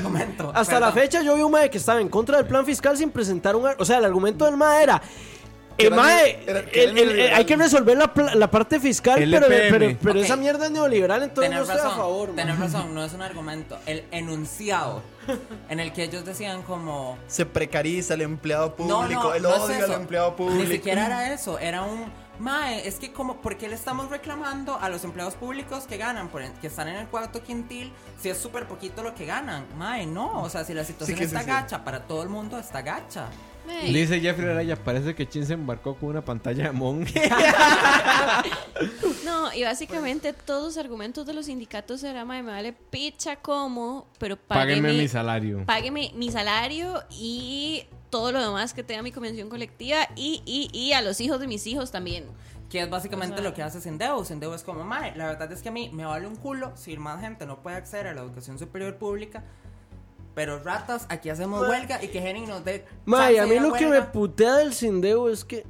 hasta la perdón. fecha yo vi un mae que estaba en contra del plan fiscal sin presentar un, o sea, el argumento del mae era Que eh, mae, el- el- hay que resolver la, pla- la parte fiscal, El pero, pero, pero esa mierda es neoliberal, entonces no Tenés estoy razón, a favor. tenés razón, no es un argumento. El enunciado en el que ellos decían como. Se precariza el empleado público, No, no, el no es odio al empleado público. Ni siquiera era eso, era un mae, es que como ¿por qué le estamos reclamando a los empleados públicos que ganan por que están en el cuarto quintil si es súper poquito lo que ganan? Mae, no, o sea, si la situación sí, está sí. gacha para todo el mundo está gacha. Dice Jeffrey Araya, parece que Chin se embarcó con una pantalla de Mon. No, y básicamente todos los argumentos de los sindicatos era, me vale picha como, pero Págueme págueme, mi salario. págueme mi salario y todo lo demás que tenga mi convención colectiva y, y, y a los hijos de mis hijos también. Que es básicamente O sea- lo que hace Sendeo. Sendeo es como, mae, la verdad es que a mí me vale un culo si más gente no puede acceder a la educación superior pública. Pero ratas, aquí hacemos huelga y que Henning nos dé. Mae, chance a mí lo que me putea del Sindeo es que.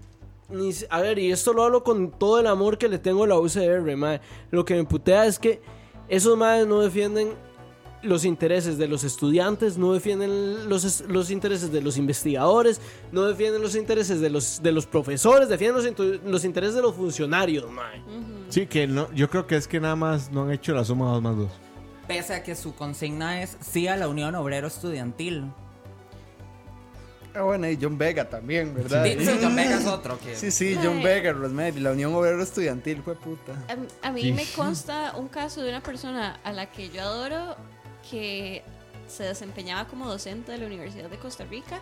ni a ver, y esto lo hablo con todo el amor que le tengo a la UCR, mae. Lo que me putea es que esos madres no defienden los intereses de los estudiantes, no defienden los, los intereses de los investigadores, no defienden los intereses de los, de los profesores, defienden los intereses de los funcionarios, mae. Sí, que no, yo creo que es que nada más no han hecho la suma 2 más 2. Pese a que su consigna es sí a la Unión Obrero Estudiantil. Ah, bueno, y John Vega también, ¿verdad? Dice John Vega es otro que. Sí, sí, John Ay. Vega, Rosemary, la Unión Obrera Estudiantil, fue puta. A, a mí me consta un caso de una persona a la que yo adoro que se desempeñaba como docente de la Universidad de Costa Rica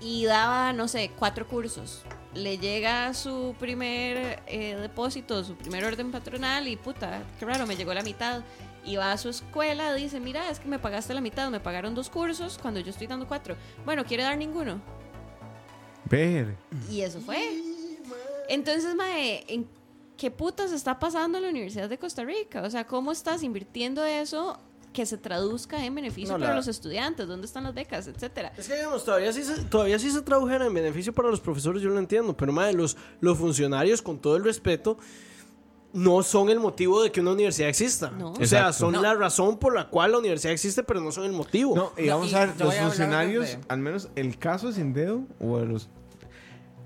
y daba, no sé, cuatro cursos. Le llega su primer eh, depósito, su primer orden patronal y puta, qué raro, me llegó la mitad. Y va a su escuela, dice, mira, es que me pagaste la mitad, me pagaron dos cursos cuando yo estoy dando cuatro. Bueno, ¿quiere dar ninguno? Ver. Y eso fue. Entonces, Mae, ¿en qué putas está pasando en la Universidad de Costa Rica? O sea, ¿cómo estás invirtiendo eso que se traduzca en beneficio No, para la- los estudiantes? ¿Dónde están las becas? Etcétera. Es que digamos, todavía sí, se, todavía sí se tradujera en beneficio para los profesores, yo lo entiendo, pero madre, los, los funcionarios, con todo el respeto, no son el motivo de que una universidad exista. No. O sea, Exacto. son No. la razón por la cual la universidad existe, pero no son el motivo. No, y No, vamos y a ver, los funcionarios, al menos el caso de Sindeo, o de los,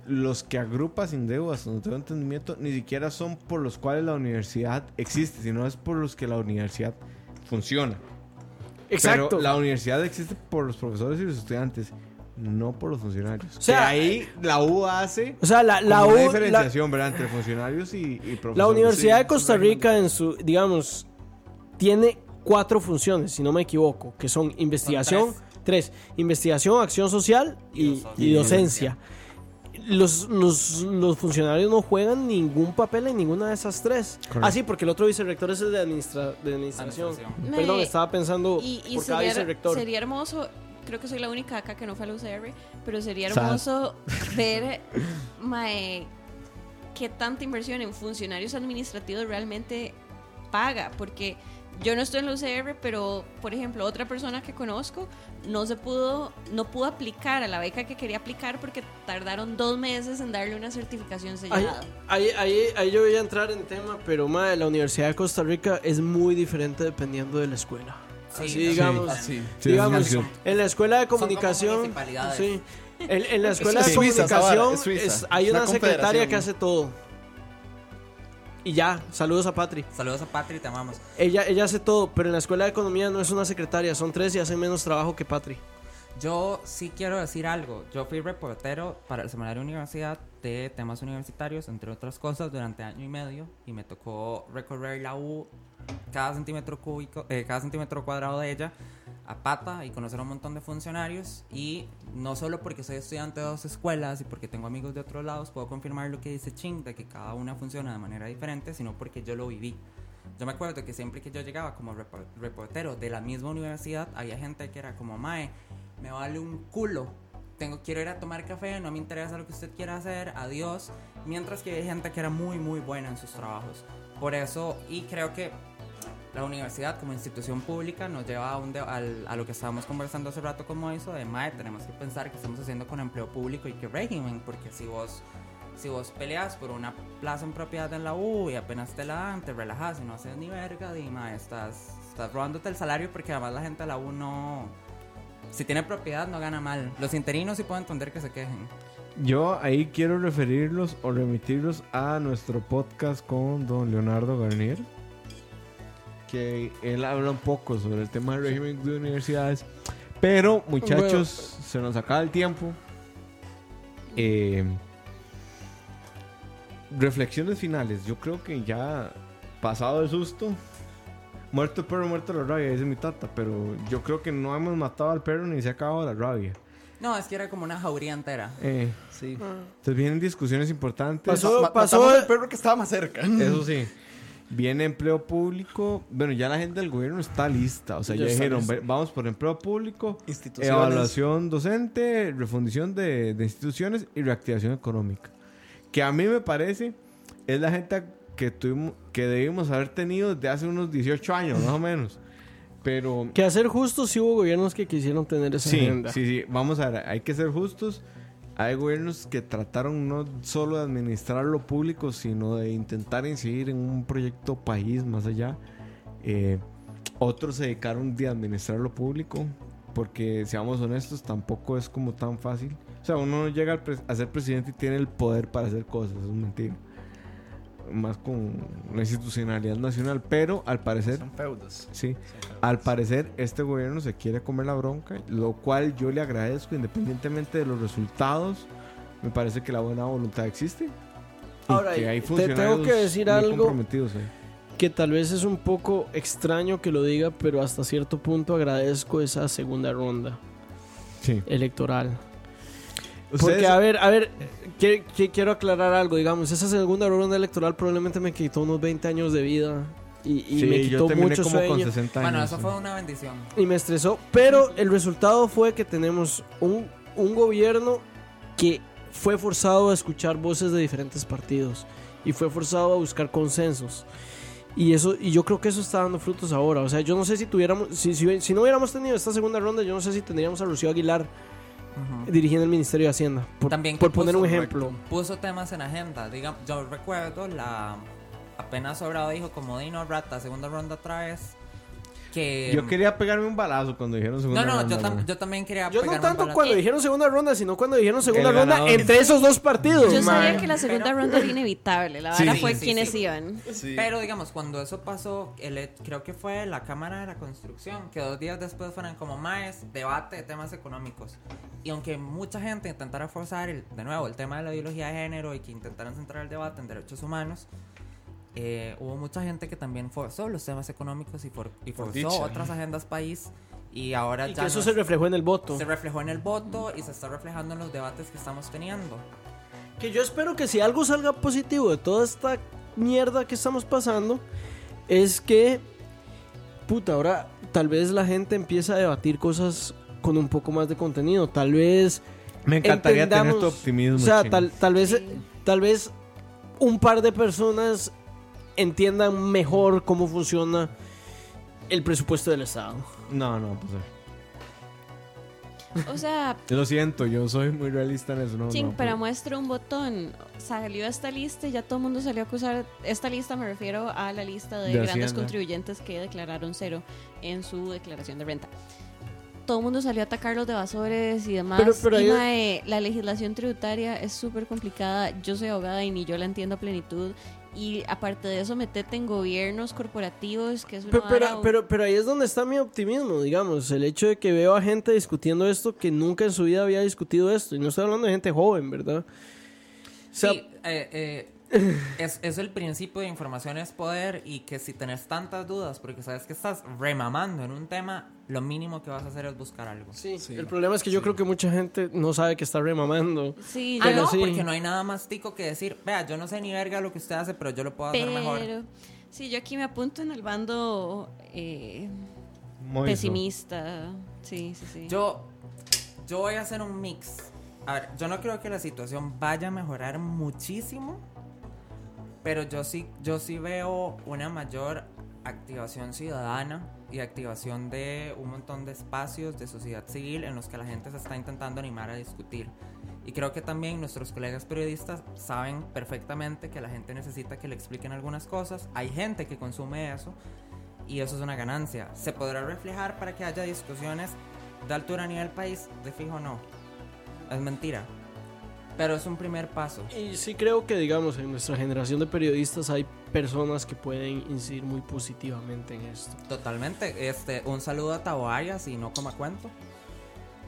los que agrupa Sindeo, hasta donde tengo entendimiento, ni siquiera son por los cuales la universidad existe, sino es por los que la universidad funciona. Exacto. Pero la universidad existe por los profesores y los estudiantes, no por los funcionarios. O sea, Que ahí la U hace O sea, la, la, una U- la- diferenciación, ¿verdad? Entre funcionarios y, y profesores. la Universidad Sí, de Costa. Rica, en su, digamos, tiene cuatro funciones, si no me equivoco, que son investigación, tres. investigación, acción social y, docencia. y docencia. Los, los, los funcionarios no juegan ningún papel en ninguna de esas tres. Correcto. Ah, sí, porque el otro vicerrector es el de, administra- de administración. Administración. Me- Perdón, estaba pensando Y, y por cada sería, vicerrector. sería hermoso, creo que soy la única acá que no fue a la UCR, pero sería Sad. hermoso ver, Mae, qué tanta inversión en funcionarios administrativos realmente paga, porque yo no estoy en la UCR, pero por ejemplo, otra persona que conozco no se pudo, no pudo aplicar a la beca que quería aplicar porque tardaron dos meses en darle una certificación Ahí, sellada. ahí, ahí, ahí yo voy a entrar en tema, pero madre, la Universidad de Costa Rica es muy diferente dependiendo de la escuela. Sí, Así sí. digamos, Así. Sí, digamos, en la escuela de comunicación, sí, en, en la escuela Es de Suiza, comunicación es Suiza. es- hay Es una una secretaria que hace todo. Y ya, saludos a Patri. Saludos a Patri, te amamos. Ella, ella hace todo, pero en la escuela de economía no es una secretaria, son tres y hacen menos trabajo que Patri. Yo sí quiero decir algo. Yo fui reportero para el Semanario Universidad de temas universitarios, entre otras cosas, durante año y medio. Y me tocó recorrer la U, cada centímetro cúbico, eh, cada centímetro cuadrado de ella, a pata y conocer a un montón de funcionarios. Y no solo porque soy estudiante de dos escuelas y porque tengo amigos de otros lados, puedo confirmar lo que dice Ching, de que cada una funciona de manera diferente, sino porque yo lo viví. Yo me acuerdo que siempre que yo llegaba como repor- reportero de la misma universidad, había gente que era como, Mae, me vale un culo tengo, quiero ir a tomar café, no me interesa lo que usted quiera hacer, adiós. Mientras que hay gente que era muy, muy buena en sus trabajos. Por eso, y creo que la universidad como institución pública nos lleva a, un de- al- a lo que estábamos conversando hace rato con Moiso, de Mae, tenemos que pensar qué estamos haciendo con empleo público y qué régimen, porque si vos, si vos peleas por una plaza en propiedad en la U y apenas te la dan, te relajas y no haces ni verga, mae, estás, estás robándote el salario porque además la gente de la U no... Si tiene propiedad no gana mal. Los interinos sí puedo entender que se quejen. Yo ahí quiero referirlos o remitirlos a nuestro podcast con don Leonardo Garnier. Que él habla un poco sobre el tema del régimen de universidades. Pero, muchachos, se nos acaba el tiempo. Eh, reflexiones finales. Yo creo que ya pasado el susto. Muerto el perro, muerto la rabia, dice mi tata. Pero yo creo que no hemos matado al perro ni se ha acabado la rabia. No, es que era como una jauría entera. Eh, Sí. entonces vienen discusiones importantes. Pasó- al perro que estaba más cerca. Eso sí. Viene empleo público. Bueno, ya la gente del gobierno está lista. O sea, ya, dijeron, lista. "Ve- vamos por empleo público, evaluación docente, refundición de, de instituciones y reactivación económica. Que a mí me parece es la gente que, tuvimos, que debimos haber tenido desde hace unos 18 años, más o menos. Pero Que a ser justo, sí hubo gobiernos que quisieron tener esa Sí, agenda. sí, sí. Vamos a ver, hay que ser justos. Hay gobiernos que trataron no solo de administrar lo público, sino de intentar incidir en un proyecto país más allá. Eh, otros se dedicaron de administrar lo público, porque seamos honestos, tampoco es como tan fácil. O sea, uno no llega a ser presidente y tiene el poder para hacer cosas, es mentira. Más con la institucionalidad nacional, pero al parecer Son feudos. Sí, al parecer este gobierno se quiere comer la bronca, lo cual yo le agradezco independientemente de los resultados. Me parece que la buena voluntad existe. Y Ahora, que hay te tengo que decir algo. comprometidos ahí. Que tal vez es un poco extraño que lo diga, pero hasta cierto punto agradezco esa segunda ronda Sí. electoral. Porque, a ver, a ver, que, que quiero aclarar algo, digamos, esa segunda ronda electoral probablemente me quitó unos 20 años de vida y, y Sí, me quitó mucho como con sueño 60 años. Bueno, eso sí. fue una bendición. y me estresó, pero el resultado fue que tenemos un, un gobierno que fue forzado a escuchar voces de diferentes partidos y fue forzado a buscar consensos. Y eso y yo creo que eso está dando frutos ahora. O sea, yo no sé si tuviéramos si, si, si no hubiéramos tenido esta segunda ronda, yo no sé si tendríamos a Rocío Aguilar Dirigiendo el Ministerio de Hacienda. Por, También por poner puso- un ejemplo. Puso temas en agenda. Digamos, yo recuerdo la. Apenas sobrado dijo como Dino Rata, segunda ronda otra vez. Que. Yo quería pegarme un balazo cuando dijeron segunda No, no, ronda, yo, tam- ¿no? yo también quería. Yo no un tanto balazo. cuando dijeron segunda ronda, sino cuando dijeron segunda El ronda ganador. entre esos dos partidos. Yo sabía que la segunda ronda era inevitable. La verdad sí, fue sí, quienes sí. iban. Pero digamos, cuando eso pasó, el- creo que fue la Cámara de la Construcción, que dos días después fueron como más debate de temas económicos. Y aunque mucha gente intentara forzar, el, de nuevo, el tema de la ideología de género y que intentaran centrar el debate en derechos humanos, eh, hubo mucha gente que también forzó los temas económicos y, for- y forzó dicha. otras agendas país. Y ahora Y ya que eso no se reflejó en el voto. se reflejó en el voto y se está reflejando en los debates que estamos teniendo. Que yo espero que si algo salga positivo de toda esta mierda que estamos pasando, es que, puta, ahora tal vez la gente empieza a debatir cosas con un poco más de contenido. Tal vez, Me encantaría tener tu optimismo. o sea, tal, tal vez, tal vez un par de personas entiendan mejor cómo funciona el presupuesto del Estado. No, no, pues. O sea, eh, Lo siento, yo soy muy realista en eso. No, ching, no, para pues. muestra un botón. Salió esta lista y ya todo el mundo salió a acusar. Esta lista me refiero a la lista de, De grandes Hacienda. contribuyentes que declararon cero en su declaración de renta. Todo el mundo salió a atacar los evasores y demás. Pero- pero y, mae, la legislación tributaria es súper complicada. Yo soy abogada y ni yo la entiendo a plenitud. Y aparte de eso, metete en gobiernos corporativos, que es una Pero, pero, pero, pero ahí es donde está mi optimismo, digamos. El hecho de que veo a gente discutiendo esto que nunca en su vida había discutido esto. Y no estoy hablando de gente joven, ¿verdad? O sea, Sí, eh, eh, es, es el principio de información es poder y que si tenés tantas dudas porque sabes que estás remamando en un tema, lo mínimo que vas a hacer es buscar algo. sí, Sí, el problema es que yo creo que mucha gente no sabe que está remamando. Sí, Ah, no, sí. porque no hay nada más tico que decir, vea, yo no sé ni verga lo que usted hace, pero yo lo puedo hacer mejor. sí, yo aquí me apunto en el bando eh, pesimista. Sí, sí, sí. Yo, yo voy a hacer un mix A ver, yo no creo que la situación vaya a mejorar muchísimo, pero yo sí, yo sí veo una mayor activación ciudadana y activación de un montón de espacios de sociedad civil en los que la gente se está intentando animar a discutir. Y creo que también nuestros colegas periodistas saben perfectamente que la gente necesita que le expliquen algunas cosas. Hay gente que consume eso y eso es una ganancia. ¿Se podrá reflejar para que haya discusiones de altura a nivel país? De fijo no. Es mentira. Pero es un primer paso. Y sí creo que, digamos, en nuestra generación de periodistas hay personas que pueden incidir muy positivamente en esto. Totalmente. Este, un saludo a Tavo Arias y no coma cuento.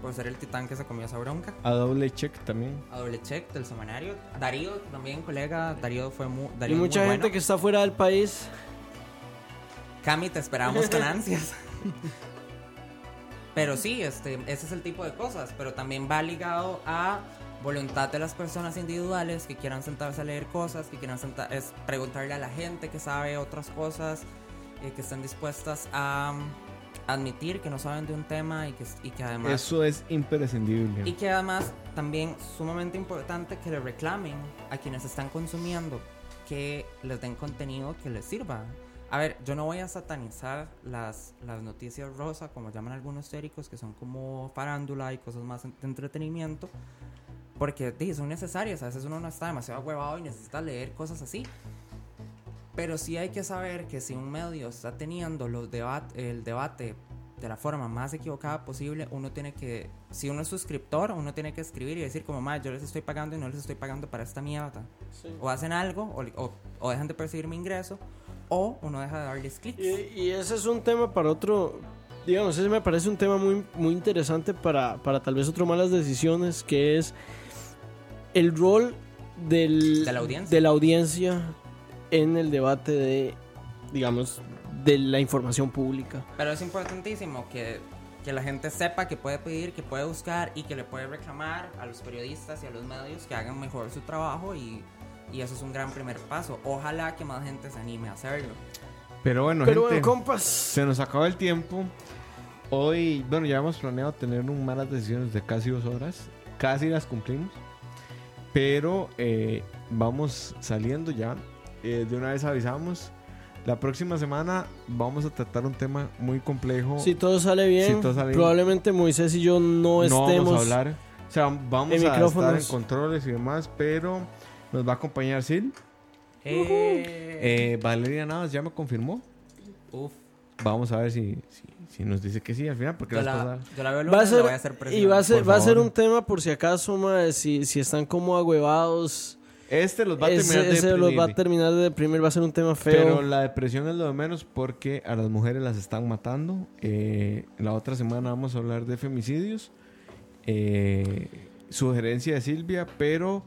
Por ser el titán que se comió esa bronca. A doble check también. A doble check del semanario. Darío también, colega. Darío fue muy. Y Darío mucha muy gente bueno. que está fuera del país. Cami, te esperamos con ansias. Pero sí, este, ese es el tipo de cosas. Pero también va ligado a voluntad de las personas individuales que quieran sentarse a leer cosas, que quieran es preguntarle a la gente que sabe otras cosas, eh, que estén dispuestas a mm, admitir que no saben de un tema y que, y que además... Eso es imprescindible. Y que además también sumamente importante que le reclamen a quienes están consumiendo que les den contenido que les sirva. A ver, yo no voy a satanizar las, las noticias rosa, como llaman algunos teóricos, que son como farándula y cosas más de entretenimiento, porque sí, son necesarias. A veces uno no está demasiado huevado y necesita leer cosas así. Pero sí hay que saber que si un medio está teniendo los debat el debate de la forma más equivocada posible, uno tiene que, si uno es suscriptor, uno tiene que escribir y decir como, más yo les estoy pagando y no les estoy pagando para esta mierda. O hacen algo, o, o, o dejan de percibir mi ingreso, o uno deja de darles clics. Y, y ese es un tema para otro. Digamos, ese me parece un tema muy, muy interesante para, para tal vez otro malas decisiones, que es el rol del, De la audiencia. de la audiencia en el debate de, digamos, de la información pública. Pero es importantísimo que, que la gente sepa que puede pedir, que puede buscar y que le puede reclamar a los periodistas y a los medios que hagan mejor su trabajo y, y eso es un gran primer paso. Ojalá que más gente se anime a hacerlo. Pero bueno, Pero gente, bueno, compas. se nos acaba el tiempo. Hoy, bueno, ya hemos planeado tener un malas decisiones de casi dos horas. Casi las cumplimos. Pero eh, vamos saliendo ya. Eh, de una vez avisamos. La próxima semana vamos a tratar un tema muy complejo. Si todo sale bien, Si todo sale bien. probablemente Moisés y yo no, no estemos. vamos a hablar. O sea, vamos en a estar micrófonos. en controles y demás, pero nos va a acompañar Sil. Eh, Eh, Valeria Navas ya me confirmó. uf, Vamos a ver si, si, si nos dice que sí al final, porque yo, la vez la, pasada- yo la veo el Va a ser, voy a hacer y presión. va a ser, va a ser un tema por si acaso, mae, si, si están como agüevados. Este los va a Ese, terminar de ese los va a deprimir. terminar de deprimir, va a ser un tema feo. Pero la depresión es lo de menos porque a las mujeres las están matando. Eh, la otra semana vamos a hablar de femicidios. Eh, sugerencia de Silvia, pero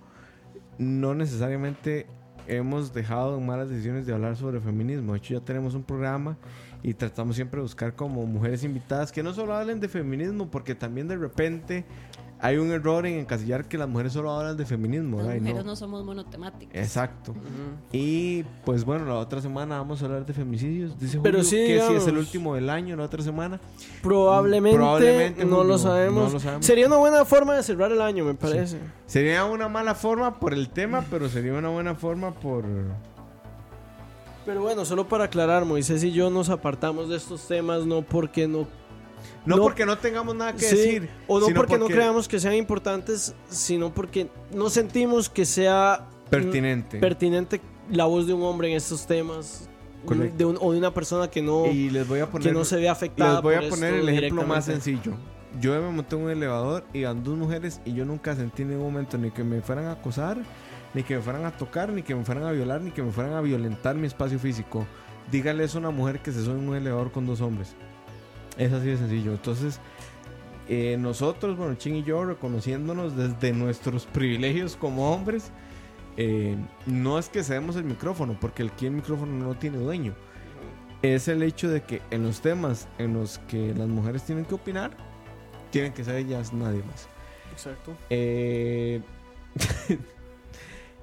no necesariamente hemos dejado en malas decisiones de hablar sobre feminismo. De hecho, ya tenemos un programa y tratamos siempre de buscar como mujeres invitadas que no solo hablen de feminismo, porque también de repente hay un error en encasillar que las mujeres solo hablan de feminismo. Las mujeres no. no somos monotemáticas. Exacto. Y pues bueno, la otra semana vamos a hablar de femicidios. Dice Pero Julio sí, que si es el último del año, la otra semana. Probablemente, Probablemente, no, Julio, lo sabemos. no lo sabemos. Sería una buena forma de cerrar el año, me parece. Sería una mala forma por el tema, pero sería una buena forma por... Pero bueno, solo para aclarar, Moisés y yo nos apartamos de estos temas no porque no, No, No- porque no tengamos nada que Sí, decir. o no porque, no creamos que sean importantes, sino porque no sentimos que sea Pertinente. pertinente la voz de un hombre en estos temas de un- o de una persona que no, y les voy a que no se ve afectada. les voy a poner el ejemplo más sencillo. Yo me monté en un elevador y iban dos mujeres y yo nunca sentí en ningún momento ni que me fueran a acosar, ni que me fueran a tocar, ni que me fueran a violar, ni que me fueran a violentar mi espacio físico. Dígale eso a una mujer que se sube en un elevador con dos hombres. Es así de sencillo. Entonces, eh, nosotros, bueno, Chin y yo, reconociéndonos desde nuestros privilegios como hombres, eh, no es que cedemos el micrófono, porque aquí el micrófono no tiene dueño. Es el hecho de que en los temas en los que las mujeres tienen que opinar, tienen que ser ellas nadie más. Exacto. Eh,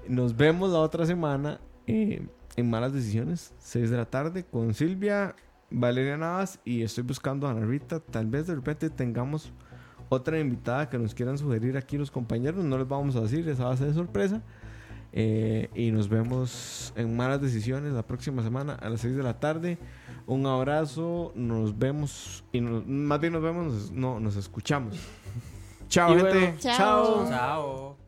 nos vemos la otra semana eh, en Malas Decisiones, 6 de la tarde, con Silvia, Valeria Navas y estoy buscando a Ana Rita. Tal vez de repente tengamos otra invitada que nos quieran sugerir aquí los compañeros. No les vamos a decir, esa va a ser de sorpresa. Eh, y nos vemos en Malas Decisiones la próxima semana a las 6 de la tarde. Un abrazo, nos vemos y nos- más bien nos vemos, no, nos escuchamos. Chao, Y gente. bueno, Chao. chao. Chao.